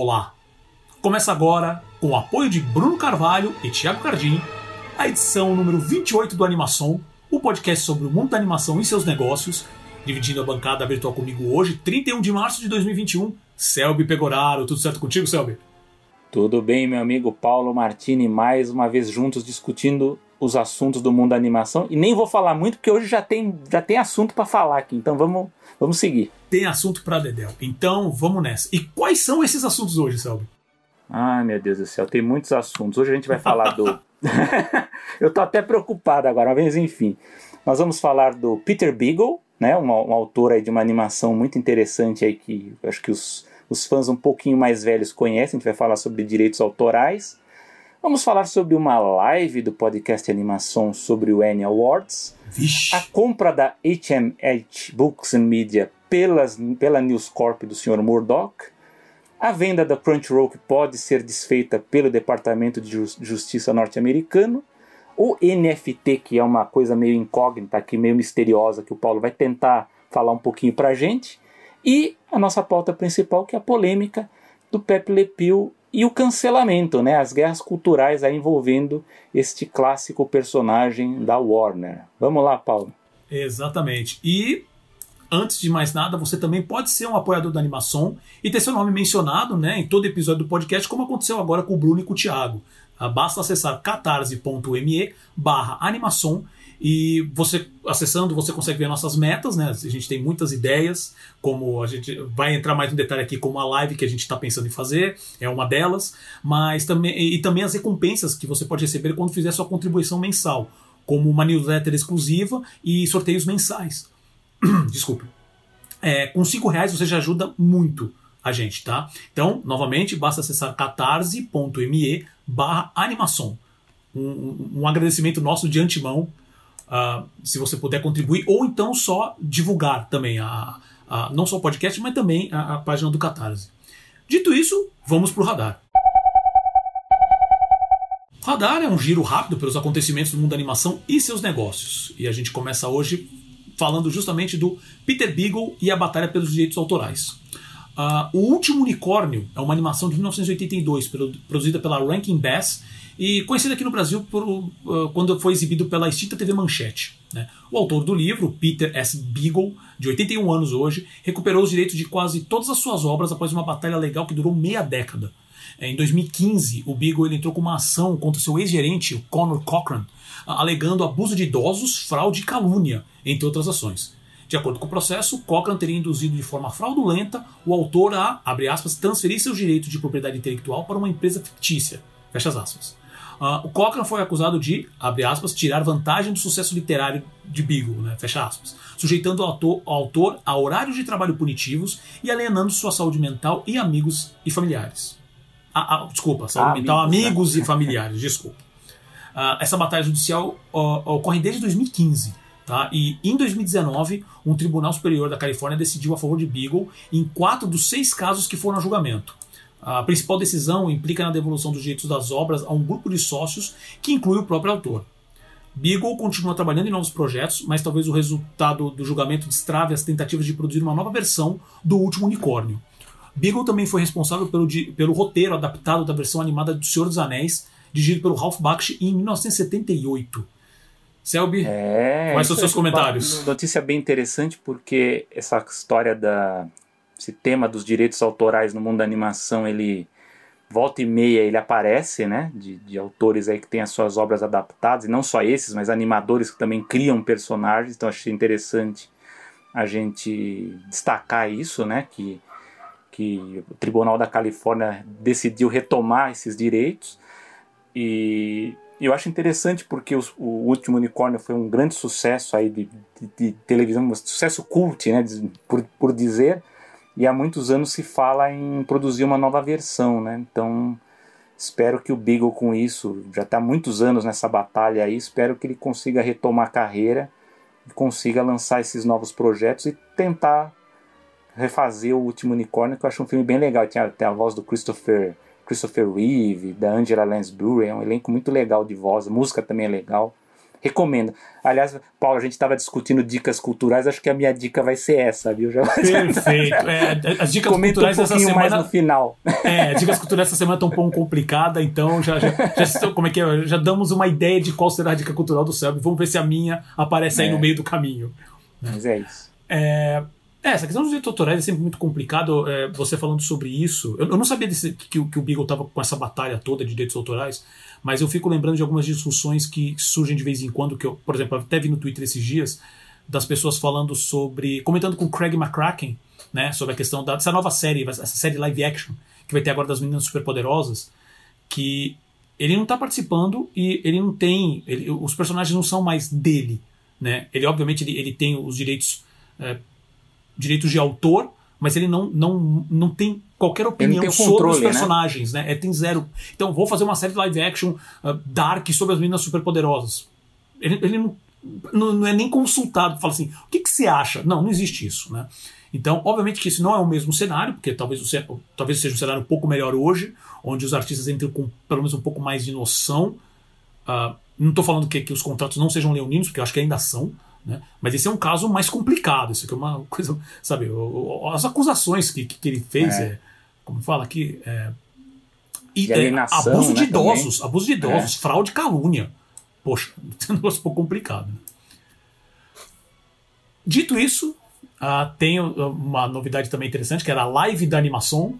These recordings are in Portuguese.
Olá! Começa agora, com o apoio de Bruno Carvalho e Thiago Cardim, a edição número 28 do Animação, o podcast sobre o mundo da animação e seus negócios, dividindo a bancada virtual comigo hoje, 31 de março de 2021, Selby Pegoraro. Tudo certo contigo, Selby? Tudo bem, meu amigo Paulo Martini, mais uma vez juntos discutindo os assuntos do mundo da animação. E nem vou falar muito, porque hoje já tem, já tem assunto para falar aqui, então vamos, vamos seguir. Tem assunto para Dedel. Então vamos nessa. E quais são esses assuntos hoje, Selby? Ai, meu Deus do céu, tem muitos assuntos. Hoje a gente vai falar do. Eu tô até preocupado agora, mas enfim. Nós vamos falar do Peter Beagle, né? Um, um autor aí de uma animação muito interessante aí que acho que os os fãs um pouquinho mais velhos conhecem, a gente vai falar sobre direitos autorais. Vamos falar sobre uma live do podcast Animação sobre o Annie Awards. Vixe. A compra da HMH Books and Media pelas, pela News Corp do Sr. Murdoch. A venda da Crunchyroll que pode ser desfeita pelo Departamento de Justiça norte-americano. O NFT, que é uma coisa meio incógnita aqui, meio misteriosa, que o Paulo vai tentar falar um pouquinho pra gente. E a nossa pauta principal, que é a polêmica do Pepe Le Pew e o cancelamento, né? as guerras culturais envolvendo este clássico personagem da Warner. Vamos lá, Paulo. Exatamente. E antes de mais nada, você também pode ser um apoiador da animação e ter seu nome mencionado né, em todo episódio do podcast, como aconteceu agora com o Bruno e com o Thiago. Ah, basta acessar catarse.me barra animação e você acessando, você consegue ver nossas metas, né? A gente tem muitas ideias, como a gente vai entrar mais no detalhe aqui, como a live que a gente está pensando em fazer, é uma delas, mas também e também as recompensas que você pode receber quando fizer sua contribuição mensal, como uma newsletter exclusiva e sorteios mensais. Desculpe. É, com cinco reais você já ajuda muito a gente, tá? Então, novamente, basta acessar catarse.me barra animação. Um, um, um agradecimento nosso de antemão uh, se você puder contribuir, ou então só divulgar também, a, a não só o podcast, mas também a, a página do Catarse. Dito isso, vamos para o radar. Radar é um giro rápido pelos acontecimentos do mundo da animação e seus negócios. E a gente começa hoje falando justamente do Peter Beagle e a batalha pelos direitos autorais. Uh, o Último Unicórnio é uma animação de 1982, produzida pela Rankin Bass e conhecido aqui no Brasil por, uh, quando foi exibido pela extinta TV Manchete. Né? O autor do livro, Peter S. Beagle, de 81 anos hoje, recuperou os direitos de quase todas as suas obras após uma batalha legal que durou meia década. Em 2015, o Beagle entrou com uma ação contra seu ex-gerente, o Conor Cochran, alegando abuso de idosos, fraude e calúnia, entre outras ações. De acordo com o processo, Cochran teria induzido de forma fraudulenta o autor a, abre aspas, transferir seus direitos de propriedade intelectual para uma empresa fictícia. Fecha as aspas. Uh, o Cochrane foi acusado de, abre aspas, tirar vantagem do sucesso literário de Beagle, né, fecha aspas, sujeitando o autor, o autor a horários de trabalho punitivos e alienando sua saúde mental e amigos e familiares. Ah, ah, desculpa, saúde ah, mental, amigos, amigos né? e familiares, desculpa. Uh, essa batalha judicial uh, ocorre desde 2015. Tá? E em 2019, um tribunal superior da Califórnia decidiu a favor de Beagle em quatro dos seis casos que foram a julgamento. A principal decisão implica na devolução dos direitos das obras a um grupo de sócios que inclui o próprio autor. Beagle continua trabalhando em novos projetos, mas talvez o resultado do julgamento destrave as tentativas de produzir uma nova versão do último unicórnio. Beagle também foi responsável pelo, pelo roteiro adaptado da versão animada do Senhor dos Anéis, dirigido pelo Ralph Bakshi em 1978. Selby, é, quais são os seus comentários? Notícia bem interessante porque essa história da esse tema dos direitos autorais no mundo da animação, ele volta e meia ele aparece, né, de, de autores aí que têm as suas obras adaptadas, e não só esses, mas animadores que também criam personagens, então achei interessante a gente destacar isso, né, que, que o Tribunal da Califórnia decidiu retomar esses direitos, e eu acho interessante porque o, último unicórnio foi um grande sucesso aí de, de, de televisão, um sucesso cult, né, por, por dizer, e há muitos anos se fala em produzir uma nova versão, né? Então espero que o Beagle com isso, já está muitos anos nessa batalha aí, espero que ele consiga retomar a carreira consiga lançar esses novos projetos e tentar refazer o Último Unicórnio, que eu acho um filme bem legal. Tem a, tem a voz do Christopher, Christopher Reeve, da Angela Lansbury, é um elenco muito legal de voz, a música também é legal. recomendo. Aliás, Paulo, a gente estava discutindo dicas culturais, acho que a minha dica vai ser essa, viu? Já... Perfeito. É, as dicas Comenta culturais um pouquinho semana. mais no final. É, as dicas culturais essa semana estão um pouco complicada, então já, já, já, como é que é? já damos uma ideia de qual será a dica cultural do Selby. Vamos ver se a minha aparece aí É. no meio do caminho. Mas é isso. É, é, essa questão dos direitos autorais é sempre muito complicado. é, você falando sobre isso, eu, eu não sabia desse- que, o- que o Beagle estava com essa batalha toda de direitos autorais, mas eu fico lembrando de algumas discussões que surgem de vez em quando, que eu, por exemplo, até vi no Twitter esses dias, das pessoas falando sobre. comentando com o Craig McCracken, né, sobre a questão da, dessa nova série, essa série live action, que vai ter agora das meninas superpoderosas, que ele não está participando e ele não tem. ele- os personagens não são mais dele. Né? Ele, obviamente, ele, ele tem os direitos é, direitos de autor, mas ele não, não, não tem qualquer opinião tem sobre controle, os né? personagens, né? Ele tem zero. Então, vou fazer uma série de live action uh, dark sobre as meninas superpoderosas. Ele, ele não, não, não é nem consultado, fala assim, o que, que você acha? Não, não existe isso, né? Então, obviamente que esse não é o mesmo cenário, porque talvez, o ce- talvez seja um cenário um pouco melhor hoje, onde os artistas entram com pelo menos um pouco mais de noção. Ah, não estou falando que, que os contratos não sejam leoninos, porque eu acho que ainda são, né? mas esse é um caso mais complicado. Isso aqui é uma coisa, sabe? As acusações que, que ele fez, É. é, como fala aqui, é, e, De é, abuso de né, idosos, abuso de idosos, É. fraude e calúnia. Poxa, é um negócio um pouco complicado. né? Dito isso, ah, tem uma novidade também interessante, que era a live da animação,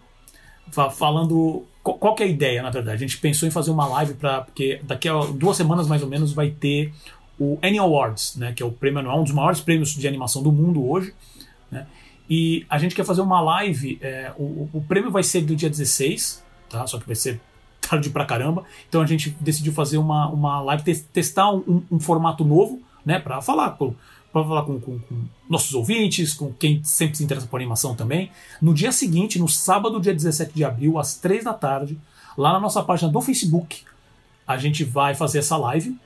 fa- falando qual, qual que é a ideia, na verdade. A gente pensou em fazer uma live para porque daqui a duas semanas mais ou menos vai ter o Annie Awards, né, que é o prêmio anual, um dos maiores prêmios de animação do mundo hoje, né? E a gente quer fazer uma live, é, o, o- prêmio vai ser do dia 16, tá? Só que vai ser tarde pra caramba. Então a gente decidiu fazer uma, uma live, tes- testar um, um- formato novo, né, para falar com para falar com, com- com nossos ouvintes, com quem sempre se interessa por animação também. No dia seguinte, no sábado, dia 17 de abril, às 3 da tarde, lá na nossa página do Facebook, a gente vai fazer essa live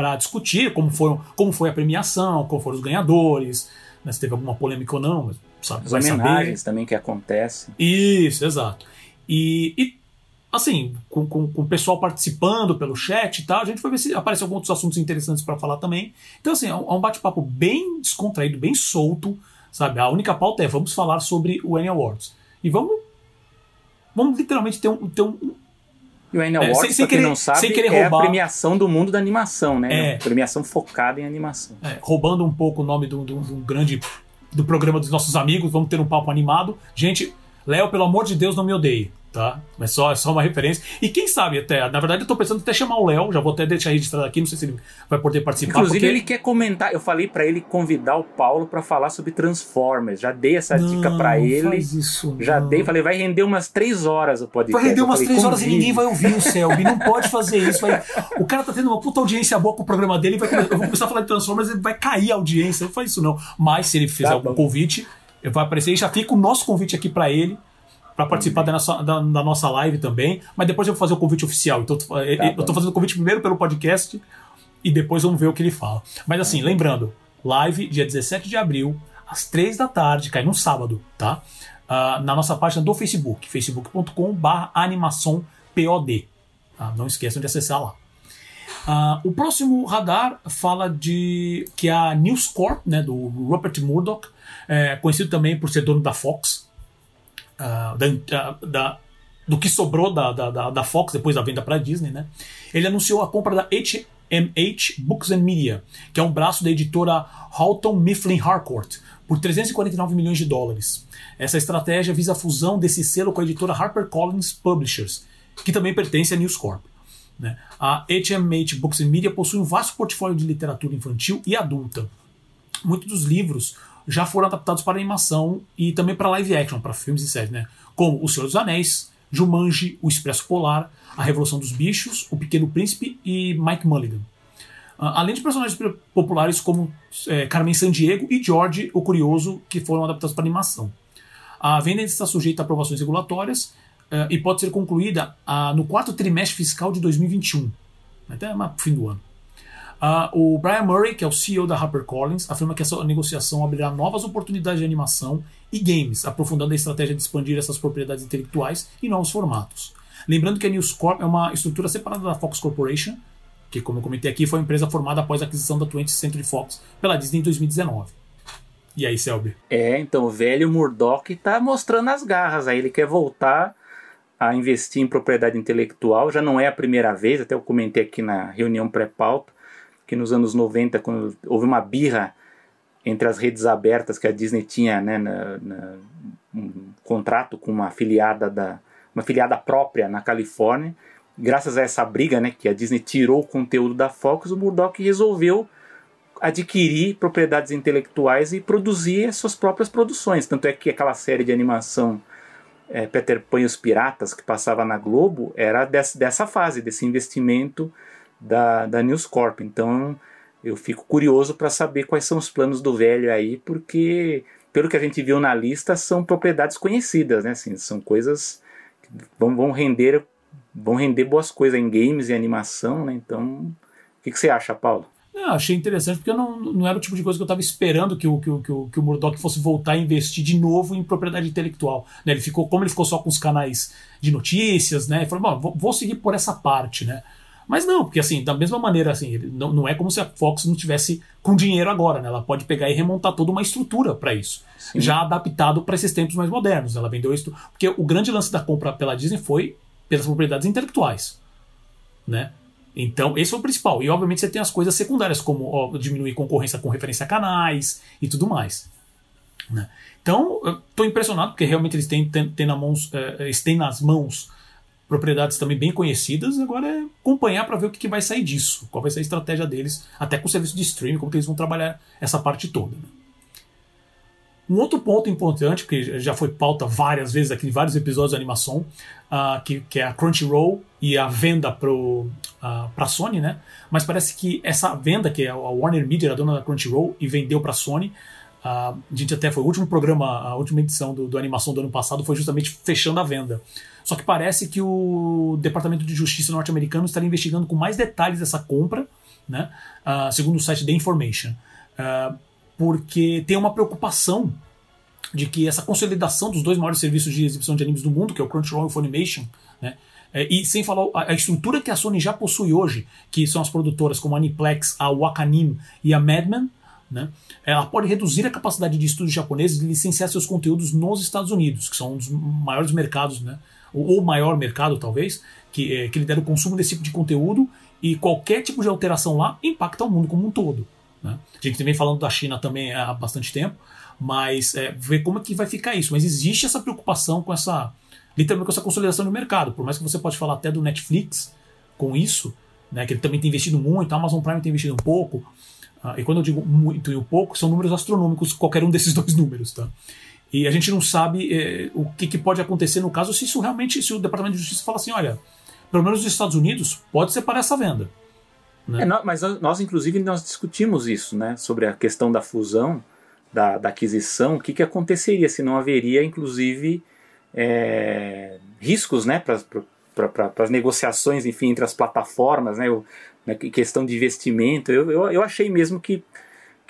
para discutir como, foram, como foi a premiação, como foram os ganhadores, né, se teve alguma polêmica ou não, mas sabe, As vai saber. homenagens também que acontecem. Isso, exato. E, e, assim, com, com, com o pessoal participando pelo chat e tal, a gente vai ver se aparecem alguns outros assuntos interessantes para falar também. Então, assim, é um, é um bate-papo bem descontraído, bem solto, sabe? A única pauta é vamos falar sobre o Annie Awards. E vamos. Vamos literalmente ter um. Ter um E o Annie É, Awards, sem- sem quem querer- não sabe, sem querer é roubar- a premiação do mundo da animação, né? É. Premiação focada em animação. é, roubando um pouco o nome do, do grande. do programa dos nossos amigos, vamos ter um papo animado. Gente, Léo, pelo amor de Deus, não me odeie. Tá? É só, é só uma referência. E quem sabe até, na verdade eu tô pensando até chamar o Léo, já vou até deixar registrado aqui, não sei se ele vai poder participar. Inclusive, porque... ele quer comentar. Eu falei pra ele convidar o Paulo pra falar sobre Transformers. Já dei essa dica pra Não, ele. faz isso, Já não. dei, falei, vai render umas três horas o podcast. Vai render umas falei, três horas e ninguém vai ouvir o Selby. Não pode fazer isso. vai- O cara tá tendo uma puta audiência boa com o programa dele. Vai... Eu vou começar a falar de Transformers e vai cair a audiência. Não faz isso, não. Mas se ele fizer Tá algum bom. convite, ele vai aparecer. E já fica o nosso convite aqui pra ele. Pra participar da nossa, da, da nossa live também. Mas depois eu vou fazer o convite oficial. Então eu Tá eu tô bom. fazendo o convite primeiro pelo podcast. E depois vamos ver o que ele fala. Mas assim, lembrando, live dia 17 de abril, às 3 da tarde, cai num sábado, tá? Ah, na nossa página do Facebook, facebook.com.br animaçãopod. Tá? Não esqueçam de acessar lá. Ah, o próximo radar fala de que é a News Corp, né, do Rupert Murdoch, é, conhecido também por ser dono da Fox, ah, da, da- do que sobrou da, da, da- Fox depois da venda para a Disney, né? Ele anunciou a compra da HMH Books and Media, que é um braço da editora Houghton Mifflin Harcourt, por 349 milhões de dólares. Essa estratégia visa a fusão desse selo com a editora HarperCollins Publishers, que também pertence à News Corp. né? A HMH Books and Media possui um vasto portfólio de literatura infantil e adulta. Muitos dos livros já foram adaptados para animação e também para live action, para filmes e séries, né? Como O Senhor dos Anéis, Jumanji, O Expresso Polar, A Revolução dos Bichos, O Pequeno Príncipe e Mike Mulligan. Ah, além de personagens populares como eh, Carmen Sandiego e George o Curioso, que foram adaptados para animação. A venda está sujeita a aprovações regulatórias eh, e pode ser concluída ah, no quarto trimestre fiscal de 2021, até no fim do ano. Ah, o Brian Murray, que é o CEO da HarperCollins, afirma que essa negociação abrirá novas oportunidades de animação e games, aprofundando a estratégia de expandir essas propriedades intelectuais em novos formatos. Lembrando que a News Corp é uma estrutura separada da Fox Corporation, que, como eu comentei aqui, foi uma empresa formada após a aquisição da 20th Century Fox pela Disney em 2019. E aí, Selby? É, então o velho Murdoch tá mostrando as garras aí. Ele quer voltar a investir em propriedade intelectual. Já não é a primeira vez, até eu comentei aqui na reunião pré-pauta, que nos anos 90, quando houve uma birra entre as redes abertas que a Disney tinha, né, na, na, um contrato com uma afiliada da uma afiliada própria na Califórnia. Graças a essa briga, né, que a Disney tirou o conteúdo da Fox, o Murdoch resolveu adquirir propriedades intelectuais e produzir as suas próprias produções. Tanto é que aquela série de animação é, Peter Pan e os Piratas que passava na Globo era dessa, dessa fase, desse investimento da, da News Corp. Então eu fico curioso para saber quais são os planos do velho aí, porque pelo que a gente viu na lista são propriedades conhecidas, né? Assim, são coisas que vão, vão render vão render boas coisas em games e animação, né? Então, o que, que você acha, Paulo? Eu achei interessante porque não, não era o tipo de coisa que eu estava esperando que o, que, o, que, o, que o Murdoch fosse voltar a investir de novo em propriedade intelectual. Né? Ele ficou, como ele ficou só com os canais de notícias, né? Ele falou, vou, vou seguir por essa parte, né? Mas não, porque assim, da mesma maneira, assim, não, não é como se a Fox não tivesse com dinheiro agora, né? Ela pode pegar e remontar toda uma estrutura para isso, Sim. já adaptado para esses tempos mais modernos. Ela vendeu isso, porque o grande lance da compra pela Disney foi pelas propriedades intelectuais, né? Então, esse é o principal. E, obviamente, você tem as coisas secundárias, como ó, diminuir concorrência com referência a canais e tudo mais. Né? Então, estou impressionado, porque realmente eles têm, têm, têm, na mãos, é, eles têm nas mãos propriedades também bem conhecidas. Agora é acompanhar para ver o que, que, vai sair disso, qual vai ser a estratégia deles, até com o serviço de streaming, como que eles vão trabalhar essa parte toda. Né? Um outro ponto importante, que já foi pauta várias vezes aqui em vários episódios de animação, uh, que, que, é a Crunchyroll e a venda para uh, a Sony, né? Mas parece que essa venda, que é a Warner Media, a dona da Crunchyroll, e vendeu para a Sony, uh, a gente até foi o último programa, a última edição do, do animação do ano passado foi justamente fechando a venda. Só que parece que o Departamento de Justiça norte-americano estaria investigando com mais detalhes essa compra, né? Uh, segundo o site The Information. Uh, porque tem uma preocupação de que essa consolidação dos dois maiores serviços de exibição de animes do mundo, que é o Crunchyroll e o Funimation, né, é, e sem falar a, estrutura que a Sony já possui hoje, que são as produtoras como a Aniplex, a Wakanim e a Madman, né, ela pode reduzir a capacidade de estúdios japoneses de licenciar seus conteúdos nos Estados Unidos, que são um dos maiores mercados, né, ou maior mercado talvez, que, é, que lidera o consumo desse tipo de conteúdo, e qualquer tipo de alteração lá impacta o mundo como um todo. Né? A gente vem falando da China também há bastante tempo, mas é, ver como é que vai ficar isso. Mas existe essa preocupação com essa literalmente com essa consolidação do mercado. Por mais que você pode falar até do Netflix com isso, né, que ele também tem investido muito, a Amazon Prime tem investido um pouco. Uh, e quando eu digo muito e um pouco, são números astronômicos, qualquer um desses dois números, tá? E a gente não sabe é, o que, que, pode acontecer no caso se isso realmente, se o Departamento de Justiça fala assim, olha, pelo menos nos Estados Unidos pode separar essa venda. Né? É, mas nós, inclusive, nós discutimos isso, né? Sobre a questão da fusão, da, da aquisição, o que, que aconteceria se não haveria, inclusive, é, riscos, né? Para para as negociações, enfim, entre as plataformas, né? O, na questão de investimento, eu, eu, eu achei mesmo que,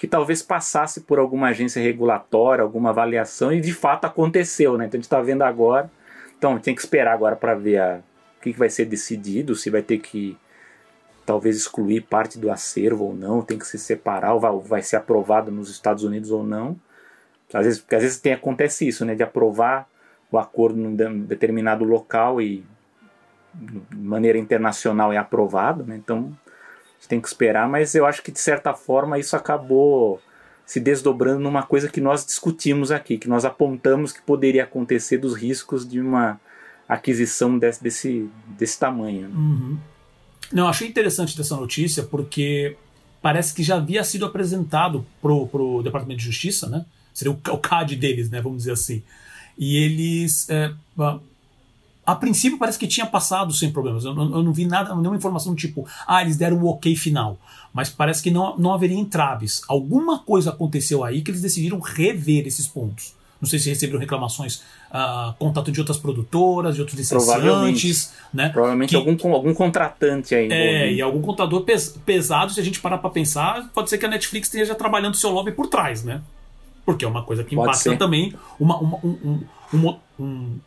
que talvez passasse por alguma agência regulatória, alguma avaliação, e de fato aconteceu, né? Então a gente está vendo agora. Então tem que esperar agora para ver a, o que, que vai ser decidido, se vai ter que talvez excluir parte do acervo ou não, tem que se separar, ou vai, vai ser aprovado nos Estados Unidos ou não. Às vezes, porque às vezes tem, acontece isso, né, de aprovar o acordo num determinado local e de maneira internacional é aprovado, né, então gente tem que esperar, mas eu acho que de certa forma isso acabou se desdobrando numa coisa que nós discutimos aqui, que nós apontamos que poderia acontecer dos riscos de uma aquisição desse, desse, desse tamanho. Uhum. Não, achei interessante dessa notícia porque parece que já havia sido apresentado pro, pro Departamento de Justiça, né? Seria o, o CAD deles, né? Vamos dizer assim. E eles. É, a princípio parece que tinha passado sem problemas. Eu, eu, não vi nada, nenhuma informação tipo, ah, eles deram o ok final. Mas parece que não, não haveria entraves. Alguma coisa aconteceu aí que eles decidiram rever esses pontos. Não sei se receberam reclamações, uh, contato de outras produtoras, de outros licenciantes. Né, provavelmente que, algum, algum contratante aí. É, e algum contador pes, pesado, se a gente parar para pensar, pode ser que a Netflix esteja trabalhando seu lobby por trás, né? Porque é uma coisa que pode impacta ser. também uma, uma, um, um,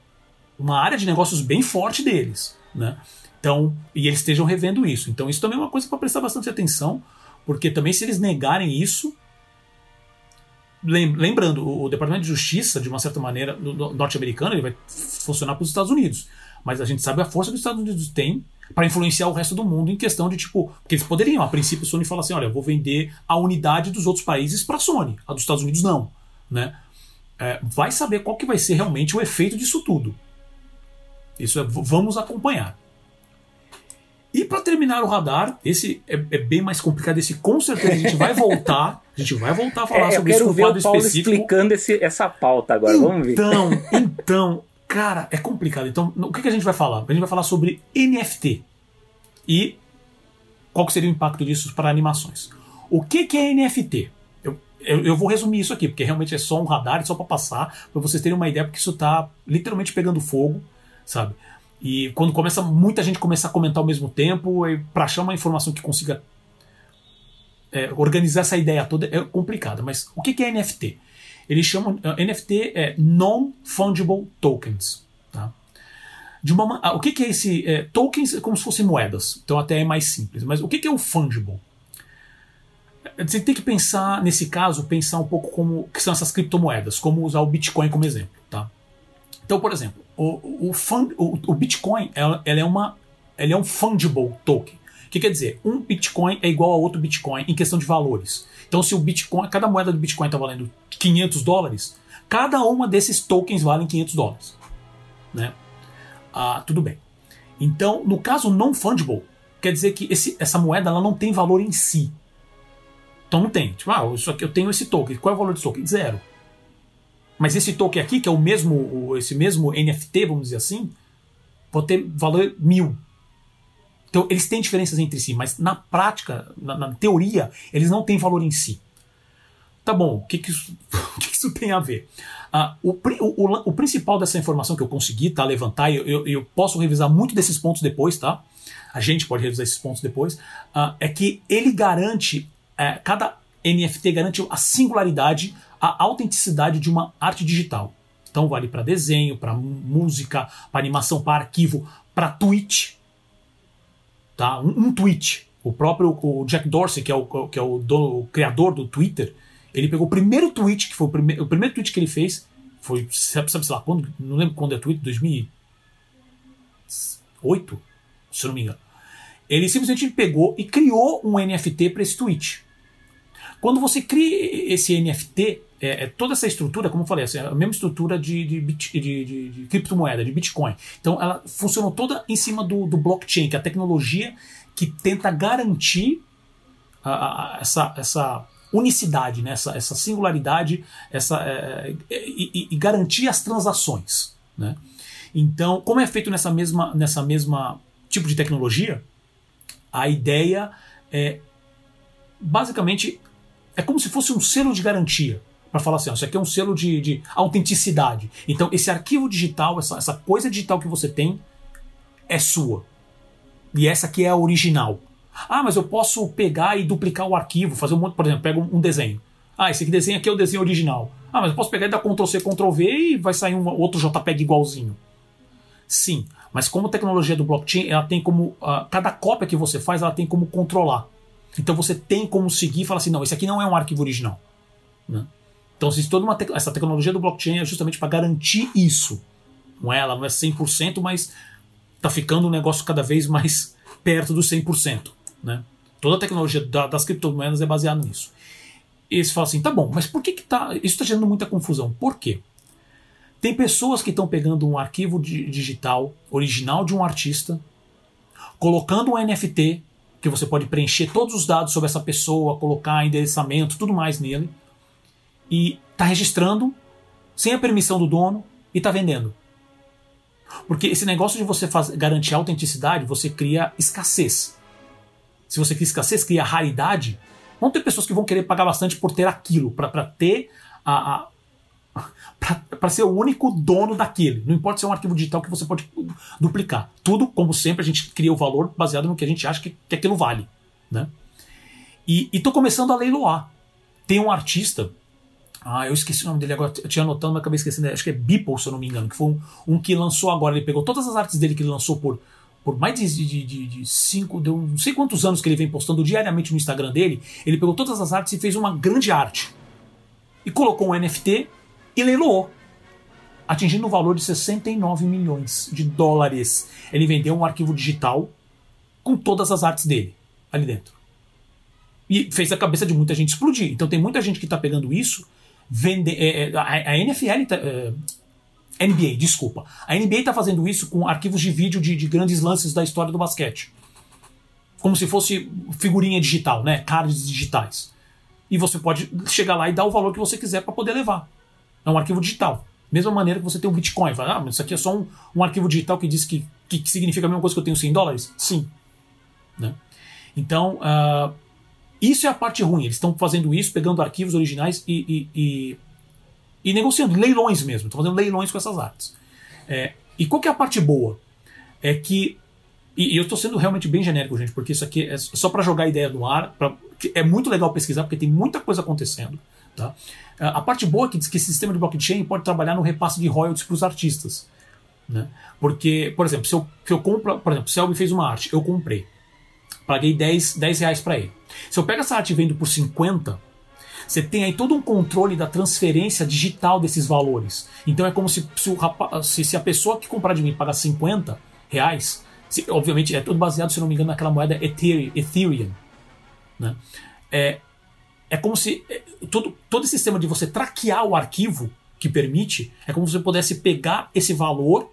uma área de negócios bem forte deles. né? Então, e eles estejam revendo isso. Então, isso também é uma coisa para prestar bastante atenção, porque também se eles negarem isso, lembrando, o Departamento de Justiça, de uma certa maneira, norte-americano, ele vai funcionar para os Estados Unidos. Mas a gente sabe a força que os Estados Unidos têm para influenciar o resto do mundo em questão de tipo. Porque eles poderiam, a princípio, a Sony falar assim: olha, vou vender a unidade dos outros países para a Sony, a dos Estados Unidos não. Né? É, vai saber qual que vai ser realmente o efeito disso tudo. Isso é, vamos acompanhar. E para terminar o radar, esse é, é, bem mais complicado. Esse com certeza a gente vai voltar. A gente vai voltar a falar é, sobre isso com ver o Paulo específico. explicando esse, essa pauta agora. Então, Vamos ver. Então, então, cara, é complicado. Então, o que, que a gente vai falar? A gente vai falar sobre NFT e qual que seria o impacto disso para animações. O que, que é NFT? Eu, eu, eu, vou resumir isso aqui, porque realmente é só um radar, só para passar, para vocês terem uma ideia, porque isso está literalmente pegando fogo, sabe? E quando começa muita gente começar a comentar ao mesmo tempo, para achar uma informação que consiga é, organizar essa ideia toda é complicada. Mas o que, é NFT? Eles chamam uh, NFT é non-fungible tokens. Tá? De uma, uh, o que, é esse é, tokens? É como se fossem moedas. Então até é mais simples. Mas o que, é o fungible? Você tem que pensar nesse caso, pensar um pouco como que são essas criptomoedas, como usar o Bitcoin como exemplo, tá? Então, por exemplo, o, o, fund, o, o Bitcoin ela, ela, é uma, é um fungible token. O que quer dizer? Um Bitcoin é igual a outro Bitcoin em questão de valores. Então, se o Bitcoin, cada moeda do Bitcoin está valendo 500 dólares, cada uma desses tokens vale 500 dólares. Né? Ah, tudo bem. Então, no caso não fungible, quer dizer que esse, essa moeda ela não tem valor em si. Então não tem. Tipo, ah, isso aqui, eu tenho esse token. Qual é o valor desse token? Zero. Mas esse token aqui, que é o mesmo, esse mesmo NFT, vamos dizer assim, pode ter valor mil. Então eles têm diferenças entre si, mas na prática, na, na teoria, eles não têm valor em si. Tá bom, o que, que, isso, que, isso tem a ver? Ah, o, o, o, principal dessa informação que eu consegui tá, levantar, eu, eu, eu, posso revisar muito desses pontos depois, tá? A gente pode revisar esses pontos depois. Ah, é que ele garante, é, cada NFT garante a singularidade a autenticidade de uma arte digital. Então vale para desenho, para música, para animação, para arquivo, para tweet. Tá? Um, um, tweet. O próprio o Jack Dorsey, que é, o, que é o, o, criador do Twitter, ele pegou o primeiro tweet, que foi o, prime, o primeiro tweet que ele fez, foi, sabe, sabe lá, quando, não lembro quando é tweet, 2008, se não me engano. Ele simplesmente pegou e criou um NFT para esse tweet. Quando você cria esse NFT, é, é, toda essa estrutura, como eu falei, assim, é a mesma estrutura de, de, bit, de, de, de, criptomoeda, de Bitcoin. Então ela funcionou toda em cima do, do blockchain, que é a tecnologia que tenta garantir a, a, essa, essa unicidade, né? essa, essa singularidade essa, é, é e, e, garantir as transações. Né? Então, como é feito nessa mesma, nessa mesma tipo de tecnologia, a ideia é basicamente é como se fosse um selo de garantia para falar assim, ó, isso aqui é um selo de, de autenticidade. Então, esse arquivo digital, essa, essa coisa digital que você tem, é sua. E essa aqui é a original. Ah, mas eu posso pegar e duplicar o arquivo, fazer um monte, por exemplo, pego um desenho. Ah, esse desenho aqui é o desenho original. Ah, mas eu posso pegar e dar Ctrl C, Ctrl V e vai sair um outro JPEG igualzinho. Sim, mas como tecnologia do blockchain, ela tem como. Uh, cada cópia que você faz, ela tem como controlar. Então você tem como seguir e falar assim: não, esse aqui não é um arquivo original. Né? Então, se toda uma te essa tecnologia do blockchain é justamente para garantir isso. Não é, ela não é 100%, mas está ficando um negócio cada vez mais perto dos 100%. Né? Toda a tecnologia da, das criptomoedas é baseada nisso. E você fala assim, tá bom, mas por que, que tá, isso está gerando muita confusão? Por quê? Tem pessoas que estão pegando um arquivo digital original de um artista, colocando um NFT, que você pode preencher todos os dados sobre essa pessoa, colocar endereçamento, tudo mais nele, e está registrando sem a permissão do dono e está vendendo. Porque esse negócio de você faz, garantir autenticidade, você cria escassez. Se você cria escassez, cria raridade, vão ter pessoas que vão querer pagar bastante por ter aquilo, para ter a, a para ser o único dono daquele. Não importa se é um arquivo digital que você pode duplicar. Tudo, como sempre, a gente cria o valor baseado no que a gente acha que, que aquilo vale. Né? E estou começando a leiloar. Tem um artista ah, eu esqueci o nome dele agora, eu tinha anotado, mas acabei esquecendo. Acho que é Beeple, se eu não me engano, que foi um, um, que lançou agora. Ele pegou todas as artes dele que ele lançou por por mais de, de, de, de cinco, não sei quantos anos que ele vem postando diariamente no Instagram dele, ele pegou todas as artes e fez uma grande arte. E colocou um NFT e leiloou. Atingindo o valor de 69 milhões de dólares. Ele vendeu um arquivo digital com todas as artes dele ali dentro. E fez a cabeça de muita gente explodir. Então tem muita gente que está pegando isso. Vende, é, é, a, NFL. Tá, é, NBA, desculpa. A NBA está fazendo isso com arquivos de vídeo de, de, grandes lances da história do basquete. Como se fosse figurinha digital, né? Cards digitais. E você pode chegar lá e dar o valor que você quiser para poder levar. É um arquivo digital. Mesma maneira que você tem um Bitcoin. Fala, ah, mas isso aqui é só um, um arquivo digital que diz que, que, que, significa a mesma coisa que eu tenho 100 dólares? Sim. Né? Então, uh, isso é a parte ruim. Eles estão fazendo isso, pegando arquivos originais e, e, e, e negociando, leilões mesmo. Estão fazendo leilões com essas artes. É, e qual que é a parte boa? É que. E, eu estou sendo realmente bem genérico, gente, porque isso aqui é só para jogar a ideia no ar. Pra, é muito legal pesquisar, porque tem muita coisa acontecendo. Tá? A parte boa é que diz que esse sistema de blockchain pode trabalhar no repasse de royalties para os artistas. Né? Porque, por exemplo, se eu, se eu compro, por exemplo, se Selby fez uma arte, eu comprei. Paguei 10, 10 reais para ele. Se eu pego essa arte e vendo por 50, você tem aí todo um controle da transferência digital desses valores. Então é como se, se, o rapaz, se, se a pessoa que comprar de mim pagar 50 reais, se, obviamente é tudo baseado, se não me engano, naquela moeda Ethereum. Né? é, é como se é, todo, todo esse sistema de você traquear o arquivo que permite, é como se você pudesse pegar esse valor.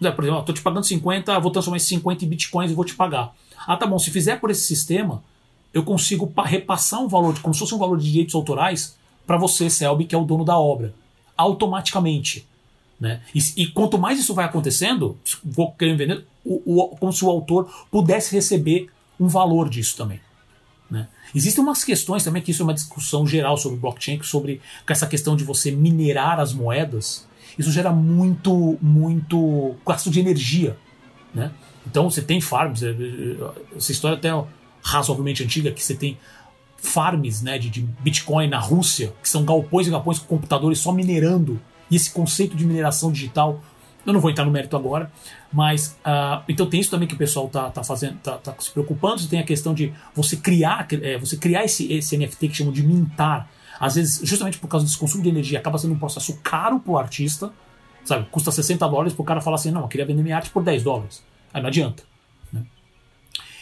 Né, por exemplo, estou te pagando 50, vou transformar esses 50 em bitcoins e vou te pagar. Ah, tá bom. Se fizer por esse sistema, eu consigo repassar um valor, como se fosse um valor de direitos autorais, para você, Selby, que é o dono da obra, automaticamente. Né? E, e, quanto mais isso vai acontecendo, vou querer vender, o, o, como se o autor pudesse receber um valor disso também. Né? Existem umas questões também, que isso é uma discussão geral sobre blockchain, sobre essa questão de você minerar as moedas. Isso gera muito, muito gasto de energia. Né? Então você tem farms, é, é, essa história até é razoavelmente antiga, que você tem farms né, de, de Bitcoin na Rússia, que são galpões e galpões com computadores só minerando, e esse conceito de mineração digital, eu não vou entrar no mérito agora, mas uh, então tem isso também que o pessoal tá, tá fazendo, tá, tá se preocupando, você tem a questão de você criar, é, você criar esse, esse NFT que chamam de mintar, às vezes, justamente por causa desse consumo de energia, acaba sendo um processo caro pro artista, sabe? Custa 60 dólares pro cara falar assim, não, eu queria vender minha arte por 10 dólares. Aí não adianta. Né?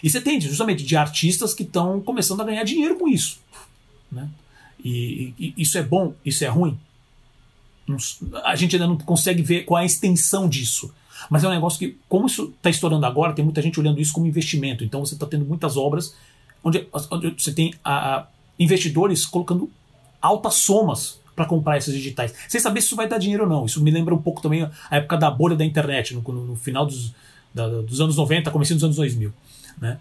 E você tem justamente de artistas que estão começando a ganhar dinheiro com isso. Né? E, e, isso é bom, isso é ruim. A gente ainda não consegue ver qual é a extensão disso. Mas é um negócio que, como isso está estourando agora, tem muita gente olhando isso como investimento. Então você está tendo muitas obras onde, onde você tem a, a investidores colocando altas somas para comprar esses digitais, sem saber se isso vai dar dinheiro ou não. Isso me lembra um pouco também a época da bolha da internet, no, no, no final dos, dos anos 90, começo dos anos 2000. Né?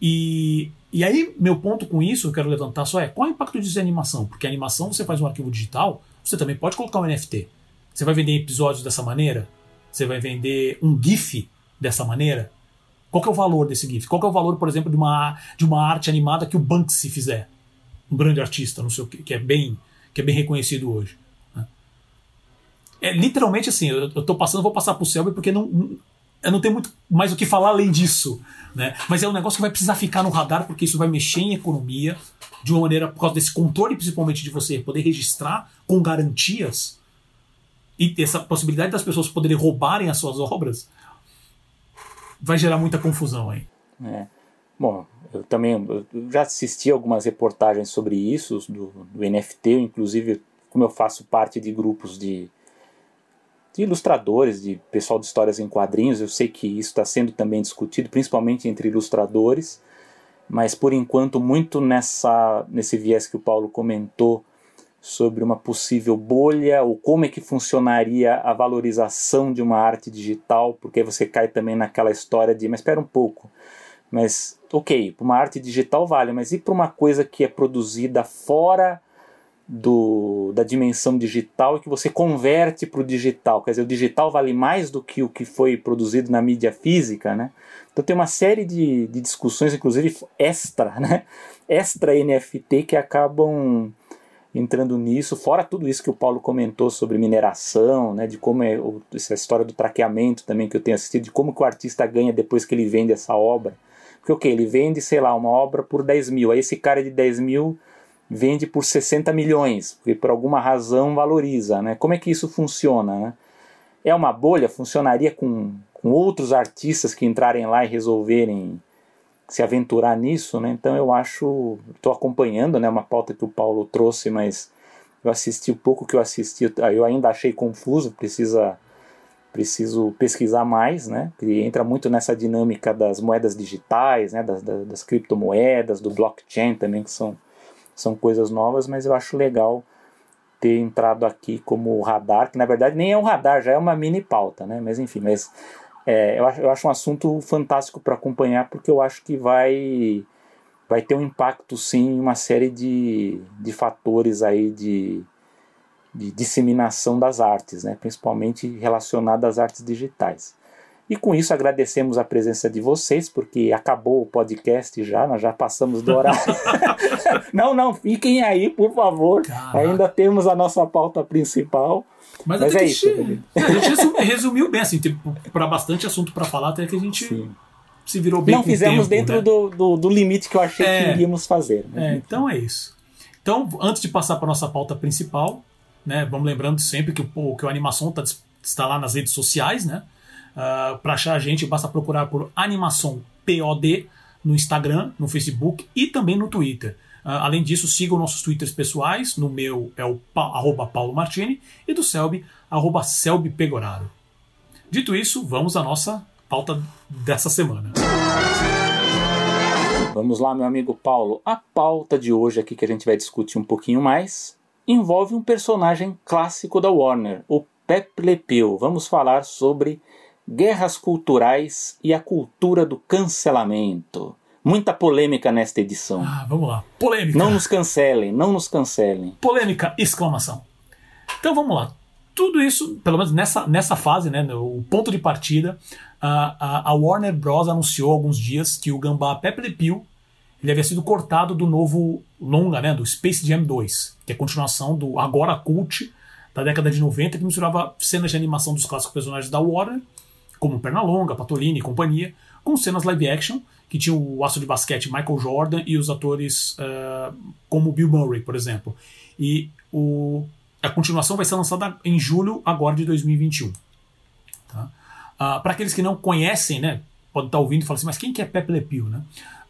E, e aí, meu ponto com isso, eu quero levantar só é qual é o impacto disso em animação? Porque a animação, você faz um arquivo digital, você também pode colocar um NFT. Você vai vender episódios dessa maneira? Você vai vender um GIF dessa maneira? Qual é o valor desse GIF? Qual é o valor, por exemplo, de uma, de uma arte animada que o Banksy fizer? Um grande artista, não sei o que, que é bem, que é bem reconhecido hoje. Né? É literalmente assim, eu, eu tô passando, vou passar pro Selby porque não, eu não tenho muito mais o que falar além disso. Né? Mas é um negócio que vai precisar ficar no radar, porque isso vai mexer em economia de uma maneira, por causa desse controle, principalmente de você poder registrar com garantias e essa possibilidade das pessoas poderem roubarem as suas obras, vai gerar muita confusão aí. É. Bom, eu também eu já assisti algumas reportagens sobre isso, do, do NFT, inclusive como eu faço parte de grupos de, de ilustradores, de pessoal de histórias em quadrinhos. Eu sei que isso está sendo também discutido, principalmente entre ilustradores, mas por enquanto muito nessa nesse viés que o Paulo comentou sobre uma possível bolha ou como é que funcionaria a valorização de uma arte digital, porque você cai também naquela história de, mas espera um pouco, mas ok, uma arte digital vale, mas e para uma coisa que é produzida fora do, da dimensão digital e que você converte para o digital. Quer dizer, o digital vale mais do que o que foi produzido na mídia física, né? Então tem uma série de, de discussões, inclusive extra, né? Extra NFT que acabam entrando nisso, fora tudo isso que o Paulo comentou sobre mineração, né, de como é o, essa história do traqueamento também que eu tenho assistido, de como que o artista ganha depois que ele vende essa obra. Porque o okay, que? Ele vende, sei lá, uma obra por 10 mil, aí esse cara de 10 mil vende por 60 milhões, porque por alguma razão valoriza, né? Como é que isso funciona, né? É uma bolha? Funcionaria com, com outros artistas que entrarem lá e resolverem se aventurar nisso, né? Então eu acho, estou acompanhando, né, uma pauta que o Paulo trouxe, mas eu assisti o pouco que eu assisti, eu ainda achei confuso, precisa preciso pesquisar mais, né? Que entra muito nessa dinâmica das moedas digitais, né? Das, das, das criptomoedas, do blockchain também que são são coisas novas, mas eu acho legal ter entrado aqui como radar, que na verdade nem é um radar, já é uma mini pauta, né? Mas enfim, mas é, eu, acho, eu acho um assunto fantástico para acompanhar porque eu acho que vai vai ter um impacto sim em uma série de, de fatores aí de, de disseminação das artes, né? principalmente relacionado às artes digitais. E com isso agradecemos a presença de vocês, porque acabou o podcast já, nós já passamos do horário. não, não, fiquem aí, por favor. Caraca. Ainda temos a nossa pauta principal. Mas, Mas é isso. Gente, a gente resumiu bem, assim, para bastante assunto para falar, até que a gente Sim. se virou bem Não fizemos tempo, dentro né? do, do, do, limite que eu achei é, que iríamos fazer. Né? É, então é isso. Então, antes de passar para nossa pauta principal, né, vamos lembrando sempre que o, que o Animação tá, está lá nas redes sociais, né? Uh, ah, para achar a gente, basta procurar por Animação POD no Instagram, no Facebook e também no Twitter. Uh, além disso, sigam nossos twitters pessoais. No meu é o pa, arroba Paulo Martini e do Selby, arroba Selby Pegoraro. Dito isso, vamos à nossa pauta dessa semana. Vamos lá, meu amigo Paulo. A pauta de hoje aqui que a gente vai discutir um pouquinho mais envolve um personagem clássico da Warner, o Pepe Le Pew. Vamos falar sobre guerras culturais e a cultura do cancelamento. Muita polêmica nesta edição. Ah, vamos lá. Polêmica. Não nos cancelem, não nos cancelem. Polêmica, exclamação. Então vamos lá. Tudo isso, pelo menos nessa, nessa fase, né, o ponto de partida, a, a, Warner Bros. anunciou há alguns dias que o gambá Pepe Le Pew ele havia sido cortado do novo longa, né, do Space Jam 2, que é a continuação do agora cult da década de 90, que misturava cenas de animação dos clássicos personagens da Warner, como Pernalonga, Patolini e companhia, com cenas live action que tinha o aço de basquete Michael Jordan e os atores uh, como Bill Murray, por exemplo. E o, a continuação vai ser lançada em julho agora de 2021. Tá? Uh, Para aqueles que não conhecem, né, podem estar ouvindo e falar assim, mas quem que é Pepe Le Pew? Né?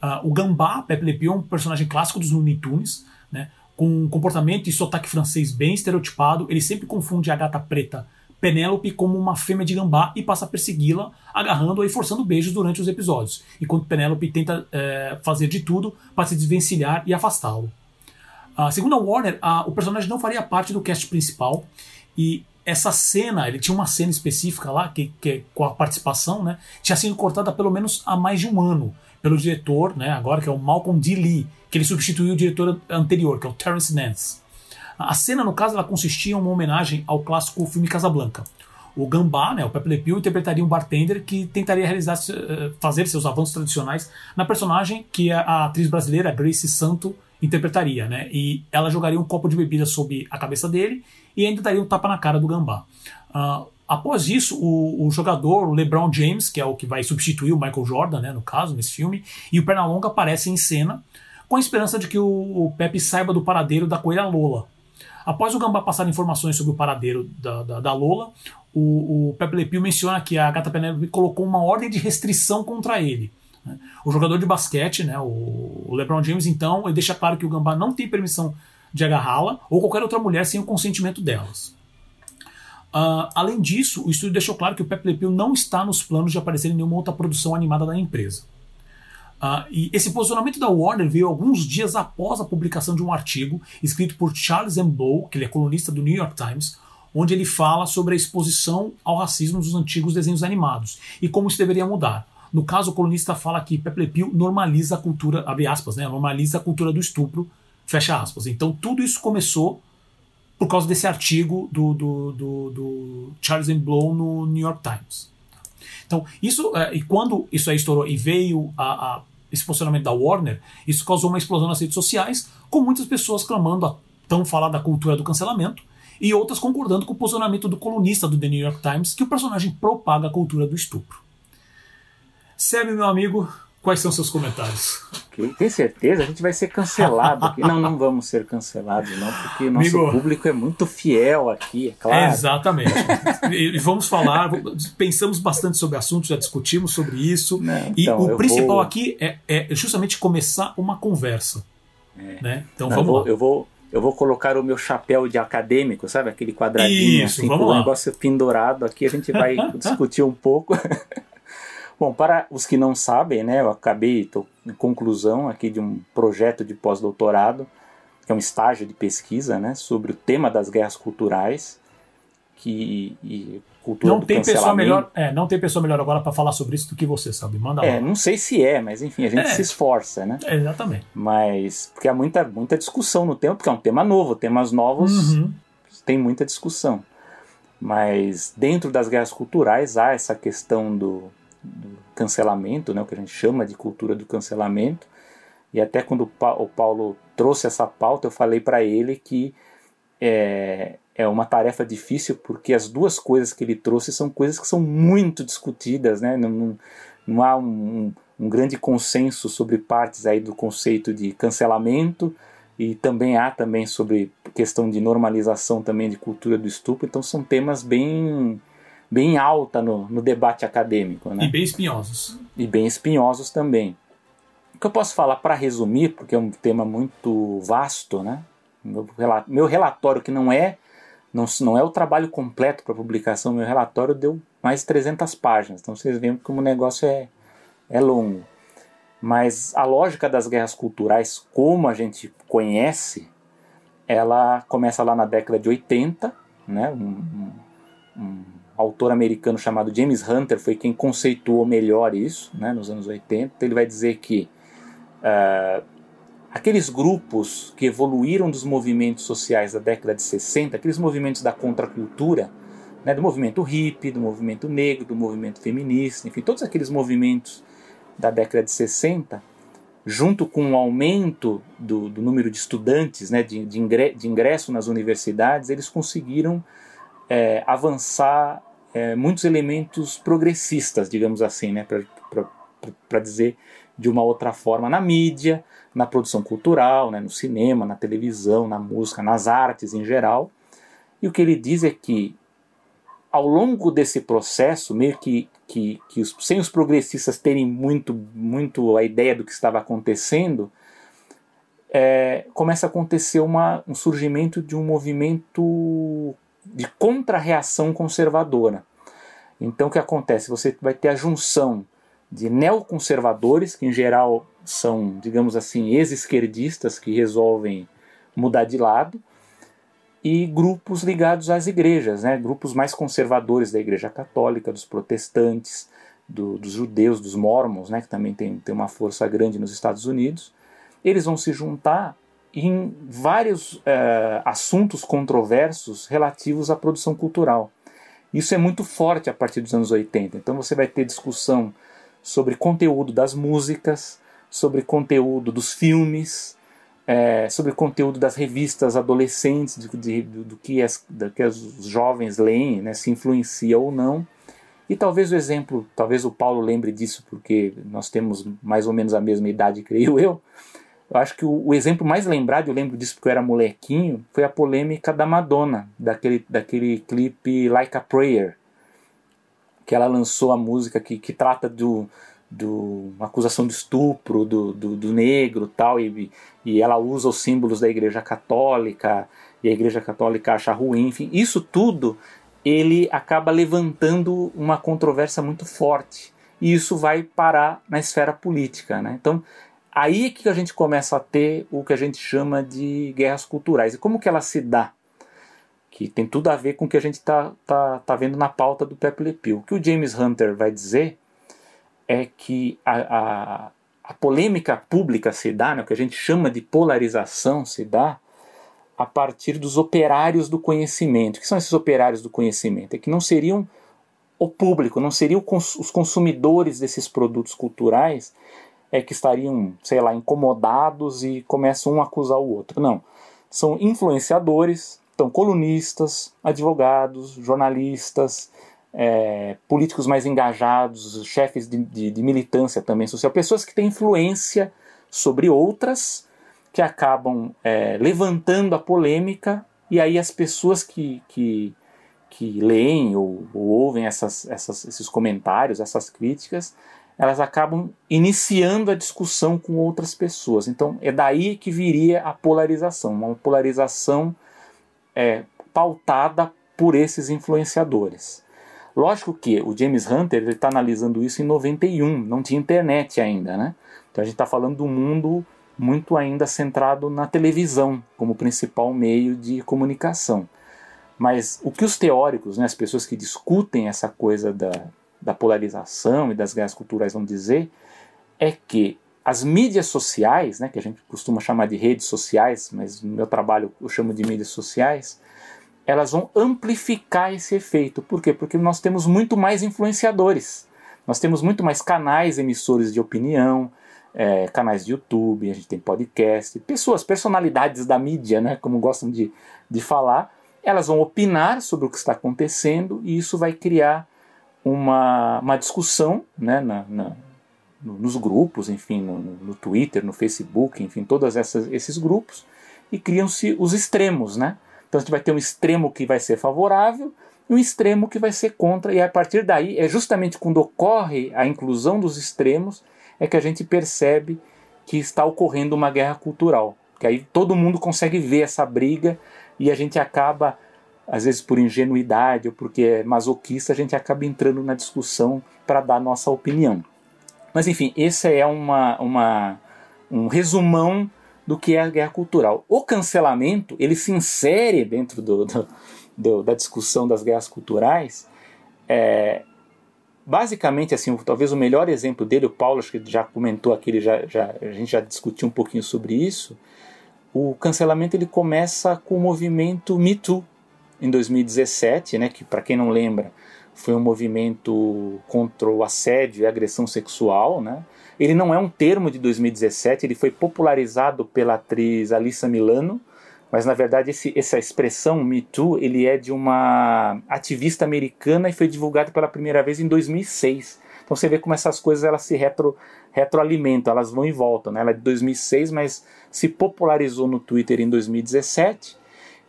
Uh, o Gambá, Pepe Le Pew, é um personagem clássico dos Looney Tunes, né, com um comportamento e sotaque francês bem estereotipado. Ele sempre confunde a gata preta Penélope como uma fêmea de gambá e passa a persegui-la, agarrando-a e forçando beijos durante os episódios, enquanto Penélope tenta é, fazer de tudo para se desvencilhar e afastá-lo. Uh, segundo a Warner, uh, o personagem não faria parte do cast principal e essa cena, ele tinha uma cena específica lá, que, que com a participação, né, tinha sido cortada pelo menos há mais de um ano pelo diretor, né, agora que é o Malcolm D. Lee, que ele substituiu o diretor anterior, que é o Terence Nance. A cena, no caso, ela consistia em uma homenagem ao clássico filme Casablanca. O Gambá, né, o Pepe Le Pew, interpretaria um bartender que tentaria realizar, eh, fazer seus avanços tradicionais na personagem que a atriz brasileira Grace Santo interpretaria, né? E ela jogaria um copo de bebida sob a cabeça dele e ainda daria um tapa na cara do Gambá. Uh, após isso, o, o, jogador LeBron James, que é o que vai substituir o Michael Jordan, né, no caso, nesse filme, e o Pernalonga aparecem em cena com a esperança de que o, o Pepe saiba do paradeiro da coelha Lola, Após o Gambá passar informações sobre o paradeiro da, da, da Lola, o, o Pepe Pew menciona que a Gata Penélope colocou uma ordem de restrição contra ele. Né? O jogador de basquete, né, o, o LeBron James, então, ele deixa claro que o Gambá não tem permissão de agarrá-la ou qualquer outra mulher sem o consentimento delas. Uh, além disso, o estúdio deixou claro que o Pepe Le Pew não está nos planos de aparecer em nenhuma outra produção animada da empresa. Uh, e esse posicionamento da Warner veio alguns dias após a publicação de um artigo escrito por Charles M. Blow, que ele é colunista do New York Times, onde ele fala sobre a exposição ao racismo dos antigos desenhos animados e como isso deveria mudar. No caso, o colunista fala que Pepe Pew normaliza a cultura, abre aspas, né, normaliza a cultura do estupro, fecha aspas. Então tudo isso começou por causa desse artigo do, do, do, do Charles M. Blow no New York Times. Então, isso, uh, e quando isso aí estourou e veio a, a esse posicionamento da Warner, isso causou uma explosão nas redes sociais, com muitas pessoas clamando, tão falada cultura do cancelamento, e outras concordando com o posicionamento do colunista do The New York Times, que o personagem propaga a cultura do estupro. Sérgio, meu amigo, Quais são seus comentários? Okay. Tem certeza? A gente vai ser cancelado aqui. não, não vamos ser cancelados, não, porque nosso Amigo, público é muito fiel aqui, é claro. Exatamente. e vamos falar, pensamos bastante sobre o assunto, já discutimos sobre isso. Não, e então, o principal vou... aqui é, é, justamente começar uma conversa. É. Né? Então não, vamos eu vou, lá. Eu vou, eu vou colocar o meu chapéu de acadêmico, sabe? Aquele quadradinho Isso, assim, com o negócio pendurado. Aqui a gente vai discutir um pouco. Bom, para os que não sabem, né, eu acabei, estou em conclusão aqui de um projeto de pós-doutorado, que é um estágio de pesquisa, né, sobre o tema das guerras culturais, que e cultura não tem pessoa melhor, é, não tem pessoa melhor agora para falar sobre isso do que você, sabe? Manda É, lá. não sei se é, mas enfim, a gente é. se esforça, né? É, exatamente. Mas porque há muita muita discussão no tema, porque é um tema novo, temas novos uhum. tem muita discussão. Mas dentro das guerras culturais há essa questão do do cancelamento, né, o que a gente chama de cultura do cancelamento. E até quando o Paulo trouxe essa pauta, eu falei para ele que é, é uma tarefa difícil porque as duas coisas que ele trouxe são coisas que são muito discutidas, né? não, não, não há um, um, grande consenso sobre partes aí do conceito de cancelamento e também há também sobre questão de normalização também de cultura do estupro, então são temas bem bem alta no, no debate acadêmico. Né? E bem espinhosos. E bem espinhosos também. O que eu posso falar para resumir, porque é um tema muito vasto, né? Meu relatório, que não é não, não é o trabalho completo para publicação, meu relatório deu mais de 300 páginas, então vocês veem como o negócio é, é longo. Mas a lógica das guerras culturais, como a gente conhece, ela começa lá na década de 80, né? Um, um, autor americano chamado James Hunter foi quem conceituou melhor isso, né, nos anos 80. Então ele vai dizer que uh, aqueles grupos que evoluíram dos movimentos sociais da década de 60, aqueles movimentos da contracultura, né, do movimento hippie, do movimento negro, do movimento feminista, enfim, todos aqueles movimentos da década de 60, junto com o aumento do, do número de estudantes, né, de, de ingresso nas universidades, eles conseguiram é, avançar é, muitos elementos progressistas, digamos assim, né, para dizer de uma outra forma, na mídia, na produção cultural, né, no cinema, na televisão, na música, nas artes em geral. E o que ele diz é que, ao longo desse processo, meio que, que, que os, sem os progressistas terem muito, muito a ideia do que estava acontecendo, é, começa a acontecer uma, um surgimento de um movimento de contra-reação conservadora. Então o que acontece? Você vai ter a junção de neoconservadores, que em geral são, digamos assim, ex-esquerdistas que resolvem mudar de lado, e grupos ligados às igrejas, né? grupos mais conservadores da Igreja Católica, dos protestantes, do, dos judeus, dos mormons, né? que também tem, tem uma força grande nos Estados Unidos. Eles vão se juntar em vários uh, assuntos controversos relativos à produção cultural. Isso é muito forte a partir dos anos 80. Então você vai ter discussão sobre conteúdo das músicas, sobre conteúdo dos filmes, é, sobre conteúdo das revistas adolescentes, de, de, do, que as, do que os jovens leem, né, se influencia ou não. E talvez o exemplo, talvez o Paulo lembre disso, porque nós temos mais ou menos a mesma idade, creio eu. Eu acho que o, o, exemplo mais lembrado, eu lembro disso porque eu era molequinho, foi a polêmica da Madonna, daquele, daquele clipe Like a Prayer, que ela lançou a música que, que trata do, do uma acusação de estupro do, do, do, negro tal e, e ela usa os símbolos da igreja católica e a igreja católica acha ruim enfim isso tudo ele acaba levantando uma controvérsia muito forte e isso vai parar na esfera política né? Então aí é que a gente começa a ter o que a gente chama de guerras culturais. E como que ela se dá? Que tem tudo a ver com o que a gente está tá, tá vendo na pauta do Pepe Le Pew. O que o James Hunter vai dizer é que a, a, a polêmica pública se dá, né, o que a gente chama de polarização se dá a partir dos operários do conhecimento. O que são esses operários do conhecimento? É que não seriam o público, não seriam os consumidores desses produtos culturais é que estariam, sei lá, incomodados e começam um a acusar o outro. Não. são influenciadores, então colunistas, advogados, jornalistas, é, políticos mais engajados, chefes de, de, de, militância também social, pessoas que têm influência sobre outras, que acabam é, levantando a polêmica, e aí as pessoas que, que, que leem ou, ou ouvem essas, essas, esses comentários, essas críticas, elas acabam iniciando a discussão com outras pessoas. Então é daí que viria a polarização, uma polarização é, pautada por esses influenciadores. Lógico que o James Hunter está analisando isso em 91, não tinha internet ainda, né? Então a gente está falando do mundo muito ainda centrado na televisão como principal meio de comunicação. Mas o que os teóricos, né, as pessoas que discutem essa coisa da, da polarização e das guerras culturais vão dizer é que as mídias sociais, né, que a gente costuma chamar de redes sociais, mas no meu trabalho eu chamo de mídias sociais, elas vão amplificar esse efeito. Por quê? Porque nós temos muito mais influenciadores. Nós temos muito mais canais emissores de opinião, é, canais de YouTube, a gente tem podcast, pessoas, personalidades da mídia, né, como gostam de, de falar, elas vão opinar sobre o que está acontecendo e isso vai criar uma, uma discussão né, na, na nos grupos, enfim, no, no, Twitter, no Facebook, enfim, todos esses grupos, e criam-se os extremos, né? Então a gente vai ter um extremo que vai ser favorável e um extremo que vai ser contra, e a partir daí é justamente quando ocorre a inclusão dos extremos é que a gente percebe que está ocorrendo uma guerra cultural. Que aí todo mundo consegue ver essa briga e a gente acaba, às vezes por ingenuidade ou porque é masoquista, a gente acaba entrando na discussão para dar nossa opinião. Mas enfim, esse é uma, uma, um resumão do que é a guerra cultural. O cancelamento ele se insere dentro do, do, do da discussão das guerras culturais. É, basicamente, assim, talvez o melhor exemplo dele, o Paulo acho que já comentou aqui, já, já, a gente já discutiu um pouquinho sobre isso. O cancelamento ele começa com o movimento Me Too em 2017, né, que para quem não lembra foi um movimento contra o assédio e agressão sexual, né? Ele não é um termo de 2017, ele foi popularizado pela atriz Alissa Milano, mas na verdade esse, essa expressão Me Too ele é de uma ativista americana e foi divulgado pela primeira vez em 2006. Então você vê como essas coisas elas se retro, retroalimentam, elas vão e voltam. Né? Ela é de 2006, mas se popularizou no Twitter em 2017